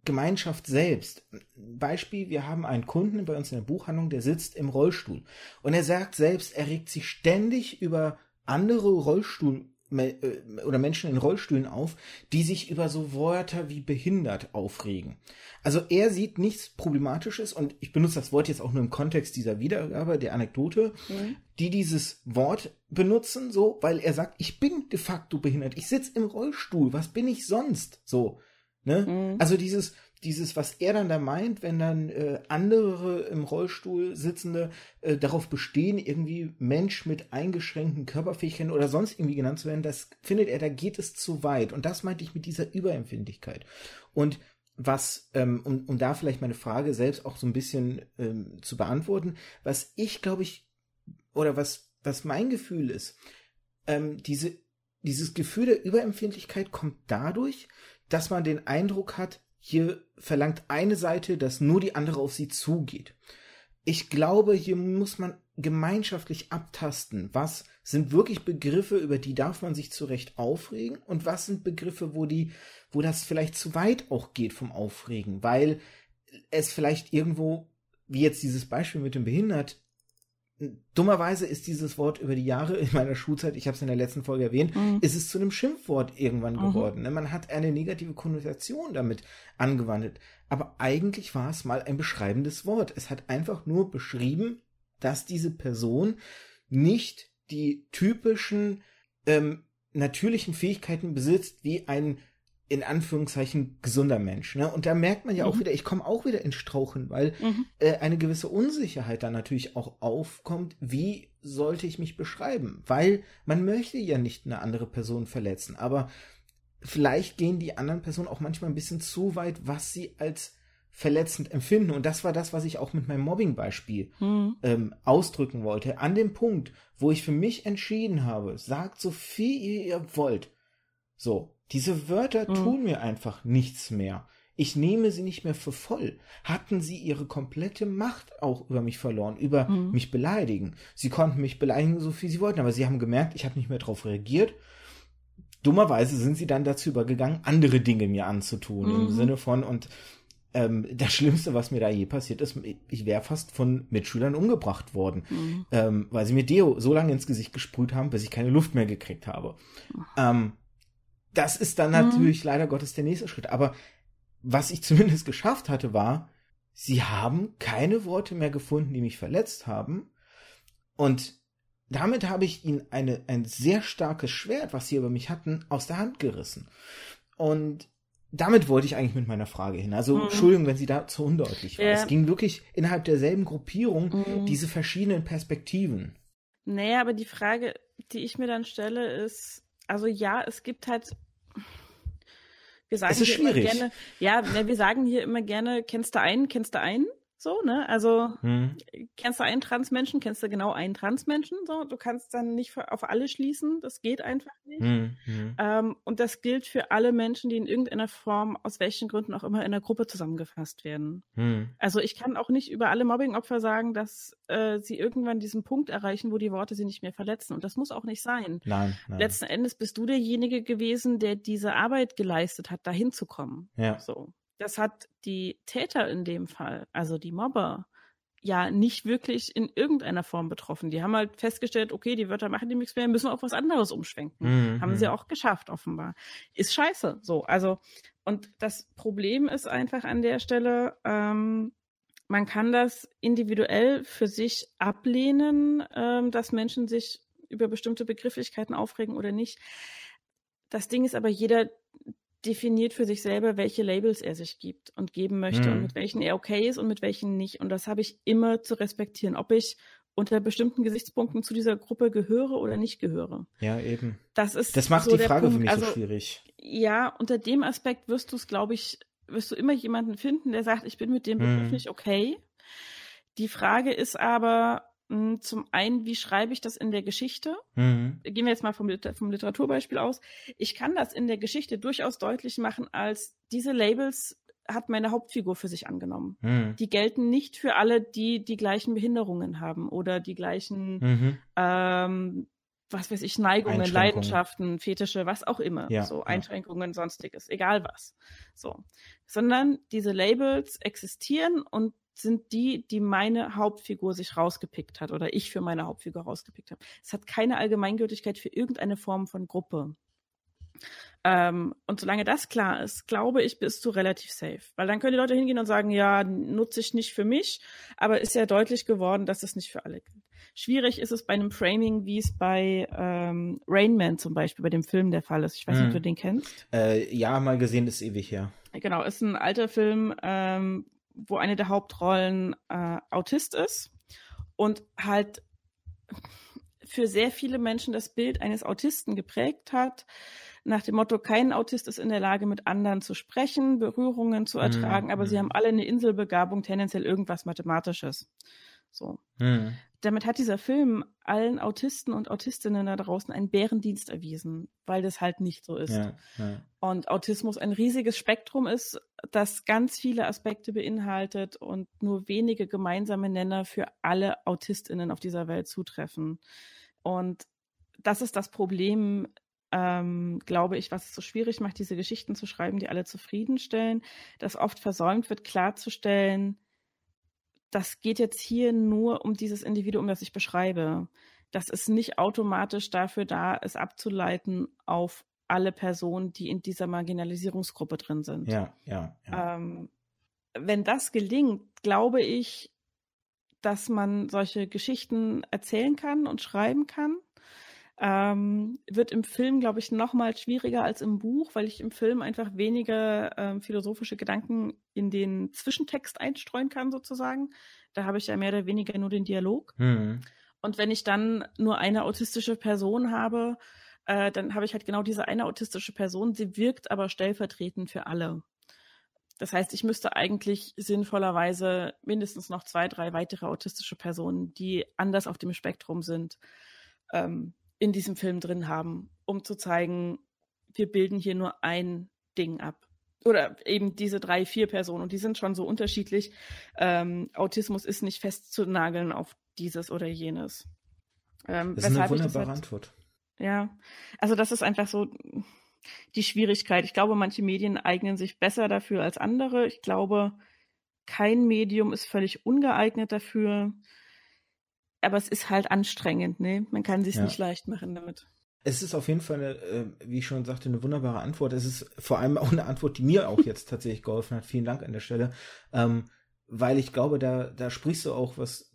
Gemeinschaft selbst. Beispiel, wir haben einen Kunden bei uns in der Buchhandlung, der sitzt im Rollstuhl. Und er sagt selbst, er regt sich ständig über andere Rollstuhl oder Menschen in Rollstühlen auf, die sich über so Wörter wie behindert aufregen. Also er sieht nichts Problematisches und ich benutze das Wort jetzt auch nur im Kontext dieser Wiedergabe, der Anekdote, mhm. die dieses Wort benutzen, so, weil er sagt, ich bin de facto behindert, ich sitze im Rollstuhl, was bin ich sonst? So, ne? Mhm. Also dieses, dieses, was er dann da meint, wenn dann äh, andere im Rollstuhl sitzende äh, darauf bestehen, irgendwie Mensch mit eingeschränkten Körperfähigkeiten oder sonst irgendwie genannt zu werden, das findet er, da geht es zu weit. Und das meinte ich mit dieser Überempfindlichkeit. Und was, ähm, um, um da vielleicht meine Frage selbst auch so ein bisschen ähm, zu beantworten, was ich glaube ich, oder was, was mein Gefühl ist, ähm, diese, dieses Gefühl der Überempfindlichkeit kommt dadurch, dass man den Eindruck hat, hier verlangt eine Seite, dass nur die andere auf sie zugeht. Ich glaube, hier muss man gemeinschaftlich abtasten, was sind wirklich Begriffe, über die darf man sich zurecht aufregen? Und was sind Begriffe, wo die, wo das vielleicht zu weit auch geht vom Aufregen, weil es vielleicht irgendwo, wie jetzt dieses Beispiel mit dem Behindert, dummerweise ist dieses Wort über die Jahre in meiner Schulzeit, ich habe es in der letzten Folge erwähnt, mhm. ist es zu einem Schimpfwort irgendwann mhm. geworden. Ne? Man hat eine negative Konnotation damit angewandelt. Aber eigentlich war es mal ein beschreibendes Wort. Es hat einfach nur beschrieben, dass diese Person nicht die typischen ähm, natürlichen Fähigkeiten besitzt, wie ein in Anführungszeichen gesunder Mensch. Ne? Und da merkt man ja mhm. auch wieder, ich komme auch wieder ins Strauchen, weil mhm. äh, eine gewisse Unsicherheit dann natürlich auch aufkommt, wie sollte ich mich beschreiben? Weil man möchte ja nicht eine andere Person verletzen, aber vielleicht gehen die anderen Personen auch manchmal ein bisschen zu weit, was sie als verletzend empfinden. Und das war das, was ich auch mit meinem Mobbing-Beispiel mhm. ähm, ausdrücken wollte. An dem Punkt, wo ich für mich entschieden habe, sagt so viel ihr wollt. So, diese Wörter mhm. tun mir einfach nichts mehr. Ich nehme sie nicht mehr für voll. Hatten sie ihre komplette Macht auch über mich verloren, über mhm. mich beleidigen. Sie konnten mich beleidigen, so viel sie wollten, aber sie haben gemerkt, ich habe nicht mehr darauf reagiert. Dummerweise sind sie dann dazu übergegangen, andere Dinge mir anzutun. Mhm. Im Sinne von, und ähm, das Schlimmste, was mir da je passiert ist, ich wäre fast von Mitschülern umgebracht worden, mhm. ähm, weil sie mir Deo so lange ins Gesicht gesprüht haben, bis ich keine Luft mehr gekriegt habe. Ähm, das ist dann mhm. natürlich leider Gottes der nächste Schritt. Aber was ich zumindest geschafft hatte, war, sie haben keine Worte mehr gefunden, die mich verletzt haben. Und damit habe ich ihnen eine, ein sehr starkes Schwert, was sie über mich hatten, aus der Hand gerissen. Und damit wollte ich eigentlich mit meiner Frage hin. Also, mhm. Entschuldigung, wenn sie da zu undeutlich war. Ja. Es ging wirklich innerhalb derselben Gruppierung mhm. diese verschiedenen Perspektiven. Naja, aber die Frage, die ich mir dann stelle, ist, also ja, es gibt halt. Wir sagen es ist schwierig. Gerne, ja, wir sagen hier immer gerne, kennst du einen, kennst du einen? So, ne? Also hm. kennst du einen Transmenschen, kennst du genau einen Transmenschen. So, du kannst dann nicht auf alle schließen. Das geht einfach nicht. Hm. Hm. Ähm, und das gilt für alle Menschen, die in irgendeiner Form, aus welchen Gründen auch immer, in einer Gruppe zusammengefasst werden. Hm. Also ich kann auch nicht über alle Mobbingopfer sagen, dass äh, sie irgendwann diesen Punkt erreichen, wo die Worte sie nicht mehr verletzen. Und das muss auch nicht sein. Nein, nein. Letzten Endes bist du derjenige gewesen, der diese Arbeit geleistet hat, dahin zu kommen. Ja. So das hat die Täter in dem Fall, also die Mobber, ja nicht wirklich in irgendeiner Form betroffen. Die haben halt festgestellt, okay, die Wörter machen die nichts mehr, müssen auf was anderes umschwenken. Mhm. Haben sie auch geschafft, offenbar. Ist scheiße. So, also, und das Problem ist einfach an der Stelle, ähm, man kann das individuell für sich ablehnen, ähm, dass Menschen sich über bestimmte Begrifflichkeiten aufregen oder nicht. Das Ding ist aber, jeder definiert für sich selber, welche Labels er sich gibt und geben möchte mhm. und mit welchen er okay ist und mit welchen nicht. Und das habe ich immer zu respektieren, ob ich unter bestimmten Gesichtspunkten zu dieser Gruppe gehöre oder nicht gehöre. Ja, eben. Das ist Das macht so die Frage Punkt. für mich also, so schwierig. Ja, unter dem Aspekt wirst du es, glaube ich, wirst du immer jemanden finden, der sagt, ich bin mit dem Begriff mhm. nicht okay. Die Frage ist aber, zum einen, wie schreibe ich das in der Geschichte? Mhm. Gehen wir jetzt mal vom, vom Literaturbeispiel aus. Ich kann das in der Geschichte durchaus deutlich machen, als diese Labels hat meine Hauptfigur für sich angenommen. Mhm. Die gelten nicht für alle, die die gleichen Behinderungen haben oder die gleichen, mhm. ähm, was weiß ich, Neigungen, Leidenschaften, Fetische, was auch immer. Ja, so Einschränkungen, ja. sonstiges, egal was. So. Sondern diese Labels existieren und sind die, die meine Hauptfigur sich rausgepickt hat oder ich für meine Hauptfigur rausgepickt habe. Es hat keine Allgemeingültigkeit für irgendeine Form von Gruppe. Ähm, und solange das klar ist, glaube ich, bist du relativ safe. Weil dann können die Leute hingehen und sagen, ja, nutze ich nicht für mich, aber ist ja deutlich geworden, dass es nicht für alle gilt. Schwierig ist es bei einem Framing, wie es bei ähm, Rain Man zum Beispiel, bei dem Film der Fall ist. Ich weiß nicht, ob hm. du den kennst. Äh, ja, mal gesehen, ist ewig her. Genau, ist ein alter Film, ähm, wo eine der Hauptrollen äh, Autist ist und halt für sehr viele Menschen das Bild eines Autisten geprägt hat nach dem Motto, kein Autist ist in der Lage, mit anderen zu sprechen, Berührungen zu ertragen, mhm. aber sie mhm. haben alle eine Inselbegabung, tendenziell irgendwas Mathematisches. So. Mhm. Damit hat dieser Film allen Autisten und Autistinnen da draußen einen Bärendienst erwiesen, weil das halt nicht so ist. Ja, ja. Und Autismus ein riesiges Spektrum ist, das ganz viele Aspekte beinhaltet und nur wenige gemeinsame Nenner für alle Autistinnen auf dieser Welt zutreffen. Und das ist das Problem ähm, glaube ich, was es so schwierig macht, diese Geschichten zu schreiben, die alle zufriedenstellen, dass oft versäumt wird, klarzustellen, das geht jetzt hier nur um dieses Individuum, das ich beschreibe. Das ist nicht automatisch dafür da, es abzuleiten auf alle Personen, die in dieser Marginalisierungsgruppe drin sind. Ja, ja. ja. Ähm, wenn das gelingt, glaube ich, dass man solche Geschichten erzählen kann und schreiben kann ähm, wird im Film, glaube ich, noch mal schwieriger als im Buch, weil ich im Film einfach weniger ähm, philosophische Gedanken in den Zwischentext einstreuen kann, sozusagen. Da habe ich ja mehr oder weniger nur den Dialog. Mhm. Und wenn ich dann nur eine autistische Person habe, äh, dann habe ich halt genau diese eine autistische Person. Sie wirkt aber stellvertretend für alle. Das heißt, ich müsste eigentlich sinnvollerweise mindestens noch zwei, drei weitere autistische Personen, die anders auf dem Spektrum sind, ähm, in diesem Film drin haben, um zu zeigen, wir bilden hier nur ein Ding ab. Oder eben diese drei, vier Personen. Und die sind schon so unterschiedlich. Ähm, Autismus ist nicht festzunageln auf dieses oder jenes. Ähm, das ist eine wunderbare halt, Antwort. Ja, also das ist einfach so die Schwierigkeit. Ich glaube, manche Medien eignen sich besser dafür als andere. Ich glaube, kein Medium ist völlig ungeeignet dafür aber es ist halt anstrengend, ne? Man kann sich ja. nicht leicht machen damit. Es ist auf jeden Fall, eine, äh, wie ich schon sagte, eine wunderbare Antwort. Es ist vor allem auch eine Antwort, die mir auch jetzt tatsächlich geholfen hat. Vielen Dank an der Stelle. Ähm, weil ich glaube, da, da sprichst du auch was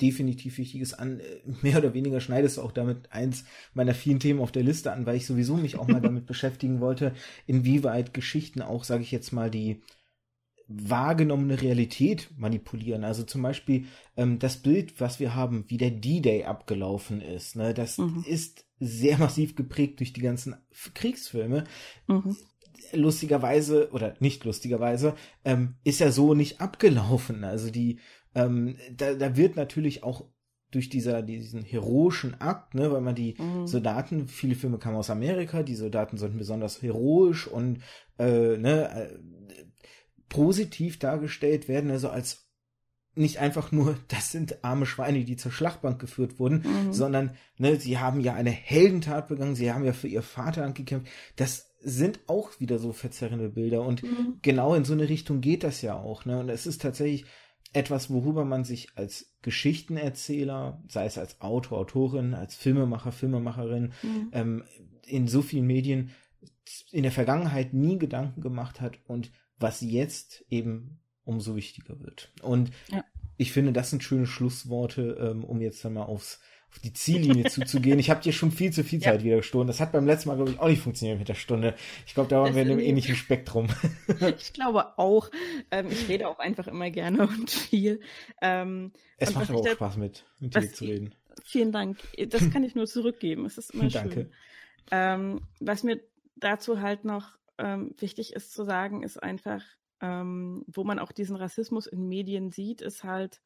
definitiv Wichtiges an. Äh, mehr oder weniger schneidest du auch damit eins meiner vielen Themen auf der Liste an, weil ich sowieso mich auch mal damit beschäftigen wollte, inwieweit Geschichten auch, sage ich jetzt mal, die wahrgenommene Realität manipulieren. Also zum Beispiel ähm, das Bild, was wir haben, wie der D-Day abgelaufen ist, ne, das mhm. ist sehr massiv geprägt durch die ganzen Kriegsfilme. Mhm. Lustigerweise, oder nicht lustigerweise, ähm, ist ja so nicht abgelaufen. Also die, ähm, da, da wird natürlich auch durch dieser, diesen heroischen Akt, ne, weil man die mhm. Soldaten, viele Filme kamen aus Amerika, die Soldaten sind besonders heroisch und äh, ne, äh, positiv dargestellt werden, also als nicht einfach nur, das sind arme Schweine, die zur Schlachtbank geführt wurden, mhm. sondern ne, sie haben ja eine Heldentat begangen, sie haben ja für ihr Vaterland gekämpft. Das sind auch wieder so verzerrende Bilder und mhm. genau in so eine Richtung geht das ja auch. Ne? Und es ist tatsächlich etwas, worüber man sich als Geschichtenerzähler, sei es als Autor, Autorin, als Filmemacher, Filmemacherin, mhm. ähm, in so vielen Medien in der Vergangenheit nie Gedanken gemacht hat und was jetzt eben umso wichtiger wird. Und ja. ich finde, das sind schöne Schlussworte, ähm, um jetzt dann mal aufs auf die Ziellinie zuzugehen. Ich habe dir schon viel zu viel Zeit ja. wieder gestohlen. Das hat beim letzten Mal, glaube ich, auch nicht funktioniert mit der Stunde. Ich glaube, da waren das wir in einem ähnlichen Spektrum. ich glaube auch. Ähm, ich rede auch einfach immer gerne und viel. Ähm, es macht aber auch Spaß mit, mit dir zu reden. Vielen Dank. Das kann ich nur zurückgeben. Es ist immer schön. Danke. Ähm, was mir dazu halt noch ähm, wichtig ist zu sagen, ist einfach, ähm, wo man auch diesen Rassismus in Medien sieht, ist halt,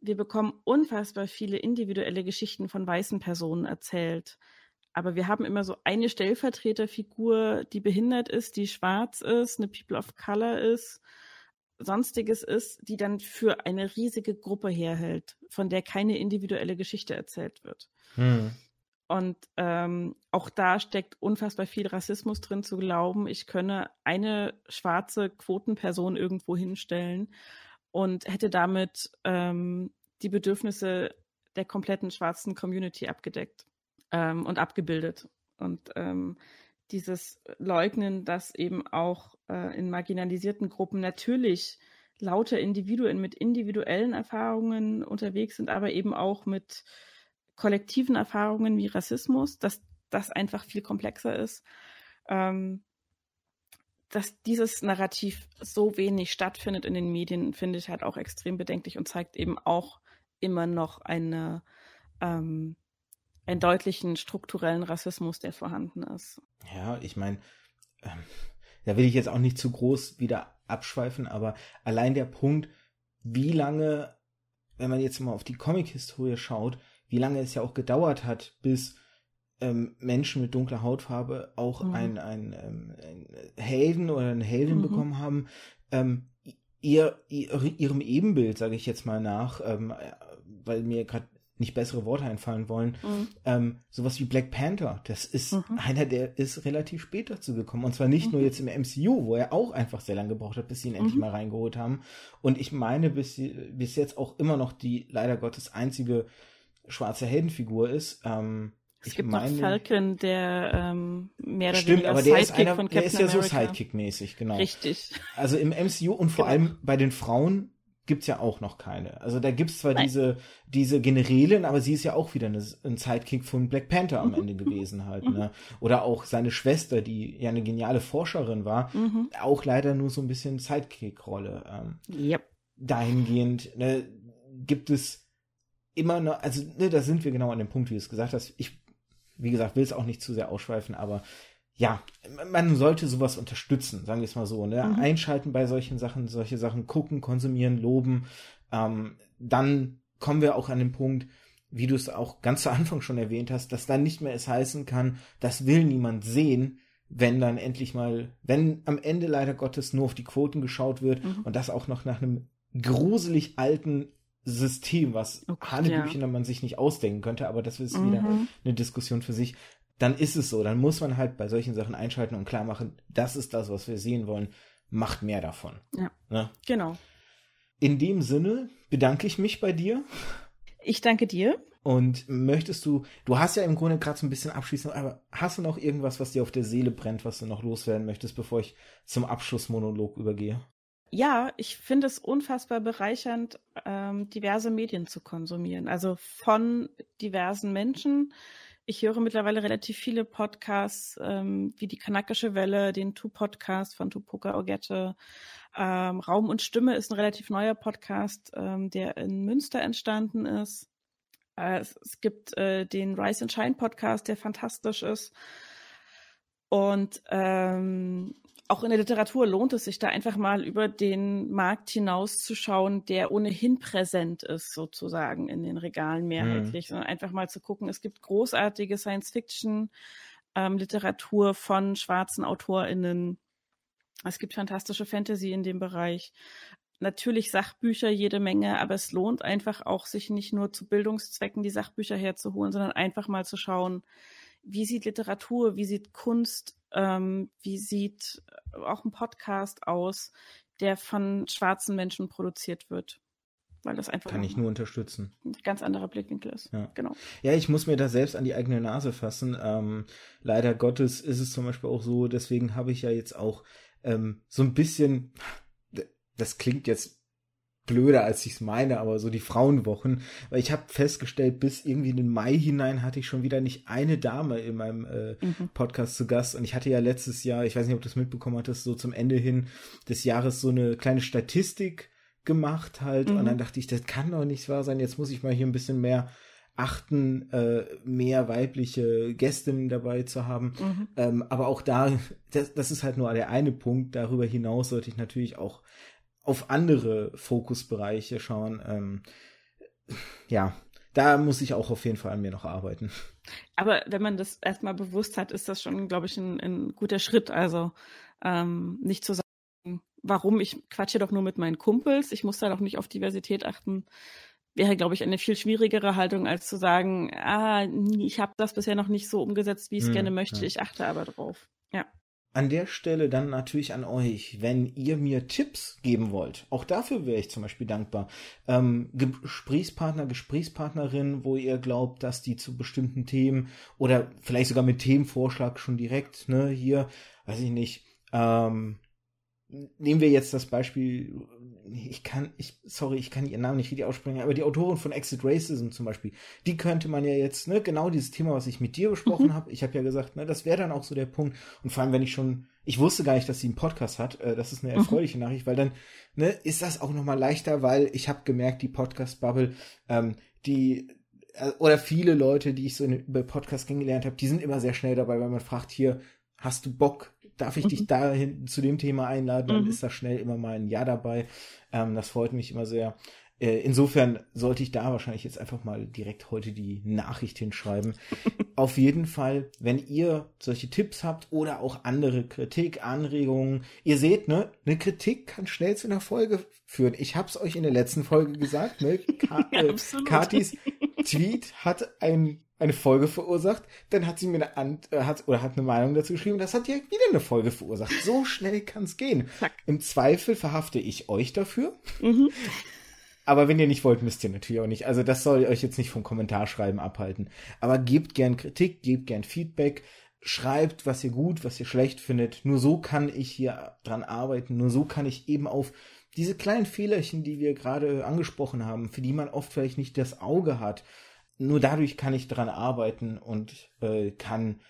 wir bekommen unfassbar viele individuelle Geschichten von weißen Personen erzählt. Aber wir haben immer so eine Stellvertreterfigur, die behindert ist, die schwarz ist, eine People of Color ist, sonstiges ist, die dann für eine riesige Gruppe herhält, von der keine individuelle Geschichte erzählt wird. Hm. Und ähm, auch da steckt unfassbar viel Rassismus drin, zu glauben, ich könne eine schwarze Quotenperson irgendwo hinstellen und hätte damit ähm, die Bedürfnisse der kompletten schwarzen Community abgedeckt ähm, und abgebildet. Und ähm, dieses Leugnen, dass eben auch äh, in marginalisierten Gruppen natürlich lauter Individuen mit individuellen Erfahrungen unterwegs sind, aber eben auch mit kollektiven Erfahrungen wie Rassismus, dass das einfach viel komplexer ist. Ähm, dass dieses Narrativ so wenig stattfindet in den Medien, finde ich halt auch extrem bedenklich und zeigt eben auch immer noch eine, ähm, einen deutlichen strukturellen Rassismus, der vorhanden ist. Ja, ich meine, ähm, da will ich jetzt auch nicht zu groß wieder abschweifen, aber allein der Punkt, wie lange, wenn man jetzt mal auf die Comic-Historie schaut, wie lange es ja auch gedauert hat, bis ähm, Menschen mit dunkler Hautfarbe auch mhm. ein, ein, ähm, ein, Helden oder eine Heldin mhm. bekommen haben, ähm, ihr, ihr, ihrem Ebenbild, sage ich jetzt mal nach, ähm, weil mir gerade nicht bessere Worte einfallen wollen, mhm. ähm, sowas wie Black Panther, das ist mhm. einer, der ist relativ spät dazu gekommen. Und zwar nicht mhm. nur jetzt im MCU, wo er auch einfach sehr lange gebraucht hat, bis sie ihn endlich mhm. mal reingeholt haben. Und ich meine, bis, bis jetzt auch immer noch die leider Gottes einzige schwarze Heldenfigur ist. Ähm, es ich gibt meine, noch Falcon, der ähm, mehr oder stimmt, weniger aber der Sidekick ist einer, von Captain der ist ja so Sidekick-mäßig, genau. Richtig. Also im MCU und vor genau. allem bei den Frauen gibt's ja auch noch keine. Also da gibt's zwar Nein. diese diese Generälin, aber sie ist ja auch wieder eine, ein Sidekick von Black Panther am mhm. Ende gewesen halt. Mhm. Ne? Oder auch seine Schwester, die ja eine geniale Forscherin war, mhm. auch leider nur so ein bisschen Sidekick-Rolle. Ähm, yep. Dahingehend ne, gibt es immer noch, also ne, da sind wir genau an dem Punkt, wie du es gesagt hast. Ich, wie gesagt, will es auch nicht zu sehr ausschweifen, aber ja, man sollte sowas unterstützen, sagen wir es mal so. Ne? Mhm. Einschalten bei solchen Sachen, solche Sachen gucken, konsumieren, loben. Ähm, dann kommen wir auch an den Punkt, wie du es auch ganz zu Anfang schon erwähnt hast, dass dann nicht mehr es heißen kann, das will niemand sehen, wenn dann endlich mal, wenn am Ende leider Gottes nur auf die Quoten geschaut wird mhm. und das auch noch nach einem gruselig alten System, was oh Gott, Hanebüchen ja. man sich nicht ausdenken könnte, aber das ist mhm. wieder eine Diskussion für sich. Dann ist es so, dann muss man halt bei solchen Sachen einschalten und klar machen, das ist das, was wir sehen wollen, macht mehr davon. Ja. Ne? Genau. In dem Sinne bedanke ich mich bei dir. Ich danke dir. Und möchtest du, du hast ja im Grunde gerade so ein bisschen abschließend, aber hast du noch irgendwas, was dir auf der Seele brennt, was du noch loswerden möchtest, bevor ich zum Abschlussmonolog übergehe? Ja, ich finde es unfassbar bereichernd, ähm, diverse Medien zu konsumieren. Also von diversen Menschen. Ich höre mittlerweile relativ viele Podcasts, ähm, wie die Kanakische Welle, den Tu-Podcast von Tupoka Ogette. Ähm, Raum und Stimme ist ein relativ neuer Podcast, ähm, der in Münster entstanden ist. Äh, es, gibt äh, den Rise and Shine Podcast, der fantastisch ist. Und ähm, auch in der Literatur lohnt es sich da einfach mal über den Markt hinauszuschauen, der ohnehin präsent ist, sozusagen in den Regalen mehrheitlich, mhm. sondern einfach mal zu gucken, es gibt großartige Science-Fiction-Literatur ähm, von schwarzen AutorInnen. Es gibt fantastische Fantasy in dem Bereich. Natürlich Sachbücher jede Menge, aber es lohnt einfach auch, sich nicht nur zu Bildungszwecken die Sachbücher herzuholen, sondern einfach mal zu schauen, wie sieht Literatur, wie sieht Kunst ähm, wie sieht äh, auch ein Podcast aus, der von schwarzen Menschen produziert wird? Weil das einfach kann ich nur unterstützen. Ein ganz anderer Blickwinkel ist. Ja. Genau. Ja, ich muss mir da selbst an die eigene Nase fassen. Ähm, leider Gottes ist es zum Beispiel auch so, deswegen habe ich ja jetzt auch ähm, so ein bisschen, das klingt jetzt blöder, als ich es meine, aber so die Frauenwochen, weil ich habe festgestellt, bis irgendwie in den Mai hinein hatte ich schon wieder nicht eine Dame in meinem äh, mhm. Podcast zu Gast und ich hatte ja letztes Jahr, ich weiß nicht, ob du es mitbekommen hattest, so zum Ende hin des Jahres so eine kleine Statistik gemacht halt mhm. und dann dachte ich, das kann doch nicht wahr sein, jetzt muss ich mal hier ein bisschen mehr achten, äh, mehr weibliche Gästinnen dabei zu haben. Mhm. Ähm, aber auch da, das, das ist halt nur der eine Punkt. Darüber hinaus sollte ich natürlich auch auf andere Fokusbereiche schauen. Ähm, ja, da muss ich auch auf jeden Fall an mir noch arbeiten. Aber wenn man das erstmal bewusst hat, ist das schon, glaube ich, ein, ein guter Schritt. Also ähm, nicht zu sagen, warum ich quatsche doch nur mit meinen Kumpels, ich muss da doch nicht auf Diversität achten, wäre, glaube ich, eine viel schwierigere Haltung, als zu sagen, ah, ich habe das bisher noch nicht so umgesetzt, wie ich es hm, gerne möchte, ja. ich achte aber drauf. An der Stelle dann natürlich an euch, wenn ihr mir Tipps geben wollt. Auch dafür wäre ich zum Beispiel dankbar. Ähm, Gesprächspartner, Gesprächspartnerin, wo ihr glaubt, dass die zu bestimmten Themen oder vielleicht sogar mit Themenvorschlag schon direkt, ne, hier, weiß ich nicht, ähm, nehmen wir jetzt das Beispiel, ich kann, ich, sorry, ich kann ihren Namen nicht richtig aussprechen, aber die Autorin von Exit Racism zum Beispiel, die könnte man ja jetzt, ne, genau dieses Thema, was ich mit dir besprochen mhm. habe, ich habe ja gesagt, ne, das wäre dann auch so der Punkt. Und vor allem, wenn ich schon, ich wusste gar nicht, dass sie einen Podcast hat, äh, das ist eine mhm. erfreuliche mhm. Nachricht, weil dann, ne, ist das auch nochmal leichter, weil ich habe gemerkt, die Podcast-Bubble, ähm, die, äh, oder viele Leute, die ich so in, über Podcast kennengelernt habe, die sind immer sehr schnell dabei, wenn man fragt, hier, hast du Bock, darf ich mhm. dich dahin zu dem Thema einladen, dann mhm. ist da schnell immer mal ein Ja dabei. Ähm, das freut mich immer sehr. Äh, insofern sollte ich da wahrscheinlich jetzt einfach mal direkt heute die Nachricht hinschreiben. Auf jeden Fall, wenn ihr solche Tipps habt oder auch andere Kritik, Anregungen, ihr seht, ne, eine Kritik kann schnell zu einer Folge führen. Ich hab's euch in der letzten Folge gesagt, ne, Ka äh, Katis Tweet hat ein eine Folge verursacht, dann hat sie mir eine Ant äh, hat oder hat eine Meinung dazu geschrieben, das hat direkt wieder eine Folge verursacht. So schnell kann es gehen. Zack. Im Zweifel verhafte ich euch dafür. Mhm. Aber wenn ihr nicht wollt, müsst ihr natürlich auch nicht. Also das soll euch jetzt nicht vom Kommentarschreiben abhalten. Aber gebt gern Kritik, gebt gern Feedback, schreibt, was ihr gut, was ihr schlecht findet. Nur so kann ich hier dran arbeiten. Nur so kann ich eben auf diese kleinen Fehlerchen, die wir gerade angesprochen haben, für die man oft vielleicht nicht das Auge hat, nur dadurch kann ich daran arbeiten und äh, kann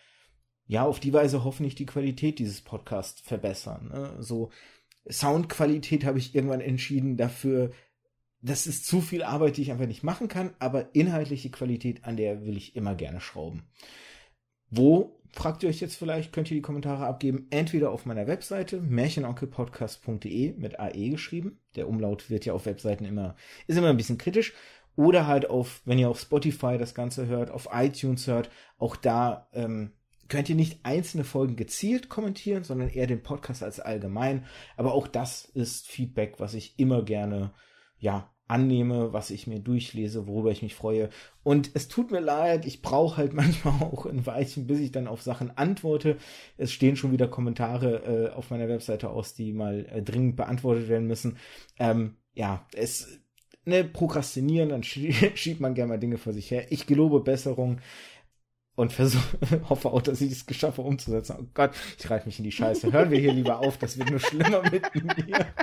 ja auf die Weise hoffentlich die Qualität dieses Podcasts verbessern. Ne? So Soundqualität habe ich irgendwann entschieden dafür. Das ist zu viel Arbeit, die ich einfach nicht machen kann, aber inhaltliche Qualität, an der will ich immer gerne schrauben. Wo fragt ihr euch jetzt vielleicht, könnt ihr die Kommentare abgeben, entweder auf meiner Webseite märchenonkelpodcast.de mit AE geschrieben. Der Umlaut wird ja auf Webseiten immer, ist immer ein bisschen kritisch. Oder halt auf, wenn ihr auf Spotify das Ganze hört, auf iTunes hört, auch da ähm, könnt ihr nicht einzelne Folgen gezielt kommentieren, sondern eher den Podcast als allgemein. Aber auch das ist Feedback, was ich immer gerne, ja, annehme, was ich mir durchlese, worüber ich mich freue. Und es tut mir leid, ich brauche halt manchmal auch ein Weilchen, bis ich dann auf Sachen antworte. Es stehen schon wieder Kommentare äh, auf meiner Webseite aus, die mal äh, dringend beantwortet werden müssen. Ähm, ja, es ne, prokrastinieren, dann schiebt man gerne mal Dinge vor sich her. Ich gelobe Besserung und versuche, hoffe auch, dass ich es geschaffe umzusetzen. Oh Gott, ich reiß mich in die Scheiße. Hören wir hier lieber auf, das wird nur schlimmer mit mir.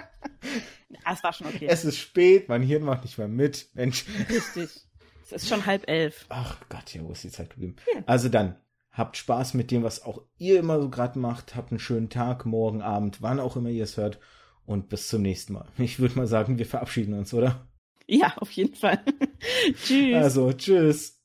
Es war schon okay. Es ist spät, mein Hirn macht nicht mehr mit. Mensch. Richtig. Es ist schon halb elf. Ach Gott, ja, wo ist die Zeit geblieben? Ja. Also dann, habt Spaß mit dem, was auch ihr immer so gerade macht. Habt einen schönen Tag, morgen, Abend, wann auch immer ihr es hört. Und bis zum nächsten Mal. Ich würde mal sagen, wir verabschieden uns, oder? Ja, auf jeden Fall. tschüss. Also, tschüss.